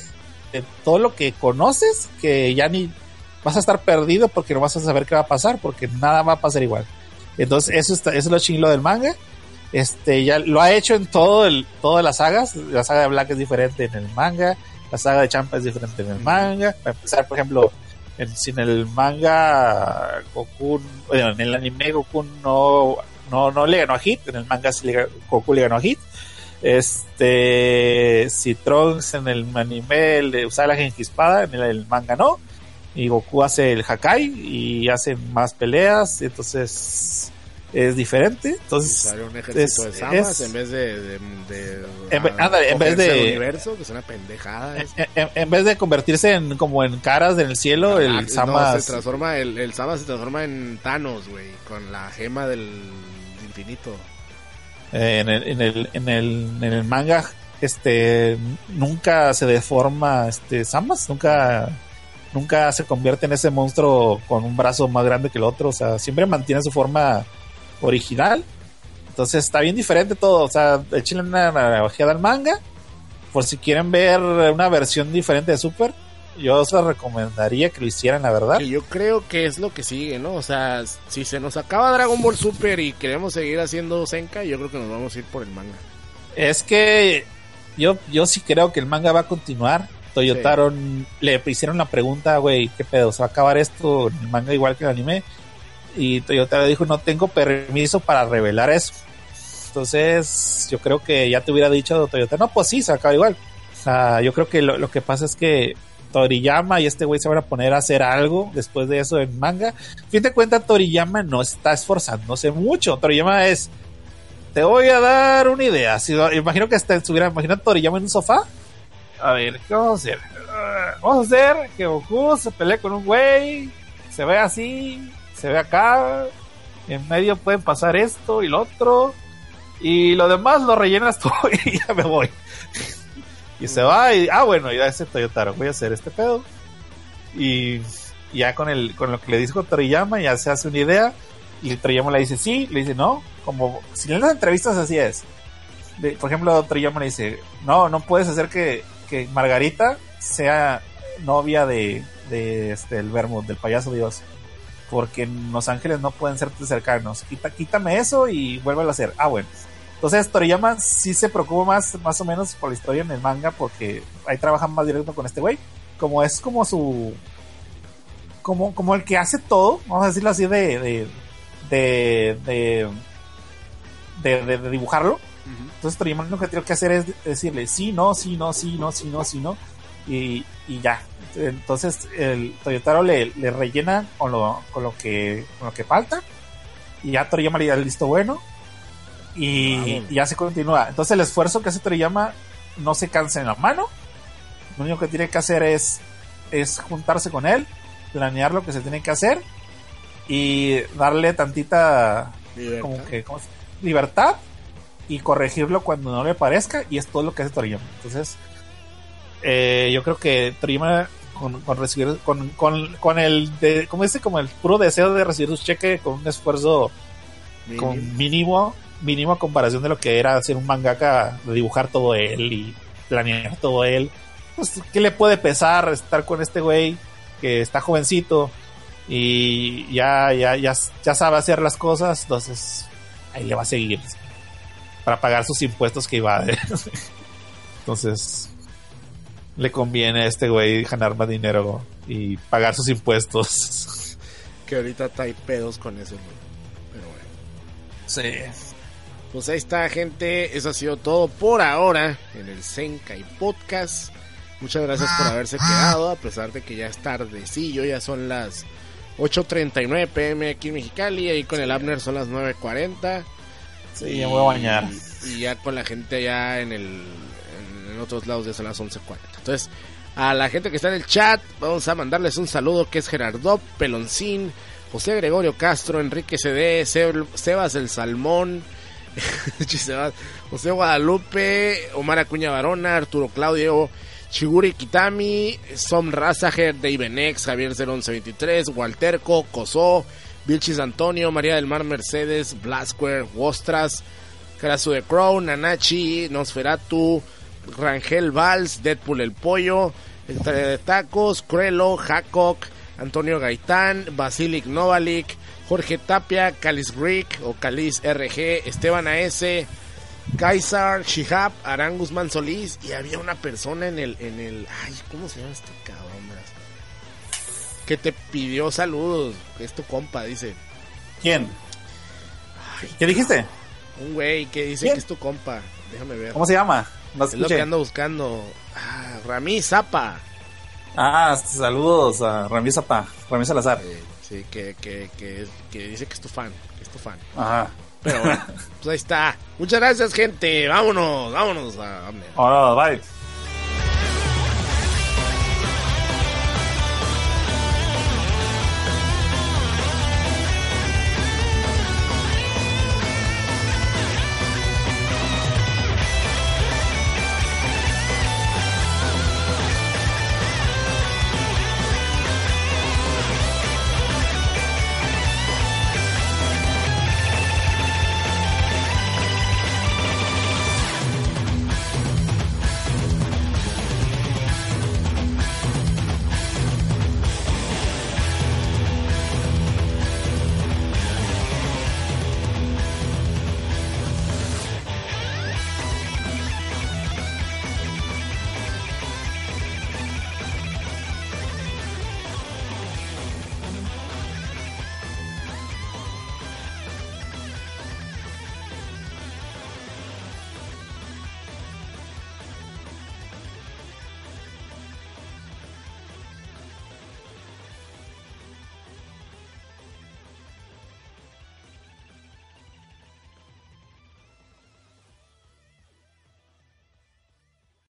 Speaker 2: de todo lo que conoces, que ya ni vas a estar perdido porque no vas a saber qué va a pasar, porque nada va a pasar igual. Entonces, eso, está, eso es lo chinglo del manga. Este, ya lo ha hecho en todo el, todas las sagas. La saga de Black es diferente en el manga. La saga de Champa es diferente en el manga. Para empezar, por ejemplo, en, en el manga Goku, bueno, en el anime Goku no, no, no le ganó a Hit, en el manga Goku le ganó a Hit. Este, si Trunks en el anime le usaba la Genki-Espada, en el, el manga no. Y Goku hace el Hakai y hace más peleas, entonces es diferente. Entonces,
Speaker 1: Sale un ejército
Speaker 2: es-
Speaker 1: de Samas
Speaker 2: es-
Speaker 1: en vez de, de, de-
Speaker 2: En ve- ándale, en vez de-
Speaker 1: universo, que es una pendejada.
Speaker 2: en, en- en vez de convertirse en como en caras en el cielo, el
Speaker 1: no,
Speaker 2: Samas
Speaker 1: se transforma, el, el Sama se transforma en Thanos, güey, con la gema del infinito.
Speaker 2: eh, en, el, en, el, en, el, en el manga este nunca se deforma este Samas, nunca nunca se convierte en ese monstruo con un brazo más grande que el otro, o sea, siempre mantiene su forma original. Entonces está bien diferente todo. O sea, échenle una navajeada al manga. Por si quieren ver una versión diferente de Super, yo os recomendaría que lo hicieran, la verdad.
Speaker 1: Que yo creo que es lo que sigue, ¿no? O sea, si se nos acaba Dragon Ball Super y queremos seguir haciendo Senka, yo creo que nos vamos a ir por el manga.
Speaker 2: Es que yo, yo sí creo que el manga va a continuar. Toyotaro le hicieron la pregunta, güey, ¿qué pedo? ¿Se va a acabar esto el manga igual que el anime? Y Toyotaro dijo, no tengo permiso para revelar eso. Entonces, yo creo que ya te hubiera dicho Toyotaro, no, pues sí, se acaba igual. Yo creo que lo, lo que pasa es que Toriyama y este güey se van a poner a hacer algo después de eso en manga. Fin de cuentas, Toriyama no está esforzándose mucho. Toriyama es, te voy a dar una idea. Si, imagino que estuviera, imagina Toriyama en un sofá. A ver, ¿qué vamos a hacer? Uh, vamos a hacer que Goku se pelee con un güey, se ve así, se ve acá, en medio pueden pasar esto y lo otro, y lo demás lo rellenas tú y ya me voy. Y se va y, ah, bueno, ya ese Toyotaro, voy a hacer este pedo. Y ya con, el, con lo que le dijo Toriyama, ya se hace una idea. Y Toriyama le dice sí, le dice no. Como si en las entrevistas así es. por ejemplo, Toriyama le dice, no, no puedes hacer que, que Margarita sea novia de, de este, el Vermouth, del payaso Dios. Porque en Los Ángeles no pueden ser cercanos. Quita, quítame eso y vuélvelo a hacer. Ah, bueno. Entonces Toriyama sí se preocupa más, más o menos por la historia en el manga porque ahí trabaja más directo con este güey. Como es como su... Como, como el que hace todo, vamos a decirlo así, de... de, de, de, de, dibujarlo. Entonces Toriyama lo que tiene que hacer es decirle sí, no, sí, no, sí, no, sí, no, sí, no. Y, y ya. Entonces el Toyotaro le, le rellena con lo, con lo que con lo que falta. Y ya Toriyama le da el listo bueno y, ya se continúa. Entonces el esfuerzo que hace Toriyama no se cansa en la mano. Lo único que tiene que hacer es, es juntarse con él, planear lo que se tiene que hacer y darle tantita libertad y corregirlo cuando no le parezca y es todo lo que hace Toriyama. Entonces eh, yo creo que Toriyama con, con recibir con, con, con el de, como dice como el puro deseo de recibir su cheque con un esfuerzo con mínimo mínimo a comparación de lo que era hacer un mangaka, de dibujar todo él y planear todo él. Pues, ¿qué le puede pesar estar con este güey que está jovencito y ya, ya, ya, ya sabe hacer las cosas? Entonces, ahí le va a seguir para pagar sus impuestos que iba a Entonces, le conviene a este güey ganar más dinero y pagar sus impuestos.
Speaker 1: Que ahorita está hay pedos con eso, Pero bueno.
Speaker 2: Sí.
Speaker 1: Pues ahí está, gente. Eso ha sido todo por ahora en el Senkai Podcast. Muchas gracias por haberse quedado, a pesar de que ya es tardecillo, ya son las 8.39 pm aquí en Mexicali, ahí con el Abner son las 9.40.
Speaker 2: Sí, ya voy a bañar.
Speaker 1: Y, ya con la gente allá en el en, otros lados son las 11.40. Entonces, a la gente que está en el chat, vamos a mandarles un saludo que es Gerardo Peloncín, José Gregorio Castro, Enrique CD, Sebas el Salmón, José Guadalupe, Omar Acuña Barona, Arturo Claudio, Chiguri Kitami, Som Razager, David Javier 01123, Walterco, Cosó, Vilchis Antonio, María del Mar Mercedes, Blasquare, Wostras, Carazo de Crow, Nanachi, Nosferatu, Rangel Valls, Deadpool el Pollo, de Tacos, Cruelo, Jacoc, Antonio Gaitán, Basilic Novalik, Jorge Tapia, Calis Rick o Calis RG, Esteban AS, Kaisar, Shihab, Arán Guzmán Solís y había una persona en el, en el, ay, ¿cómo se llama este cabrón? Que te pidió saludos, es tu compa, dice.
Speaker 2: ¿Quién? ¿Qué dijiste?
Speaker 1: Un güey que dice que es tu compa, déjame ver.
Speaker 2: ¿Cómo se llama?
Speaker 1: No es lo que ando buscando. Ah, Ramí Zapa.
Speaker 2: Ah, saludos a Ramí Zapa, Ramí Salazar.
Speaker 1: Sí, que, que, que, que dice que es tu fan, que es tu fan.
Speaker 2: Ajá.
Speaker 1: Pero bueno, pues ahí está. Muchas gracias, gente. Vámonos, vámonos a...
Speaker 2: Ahora, bye.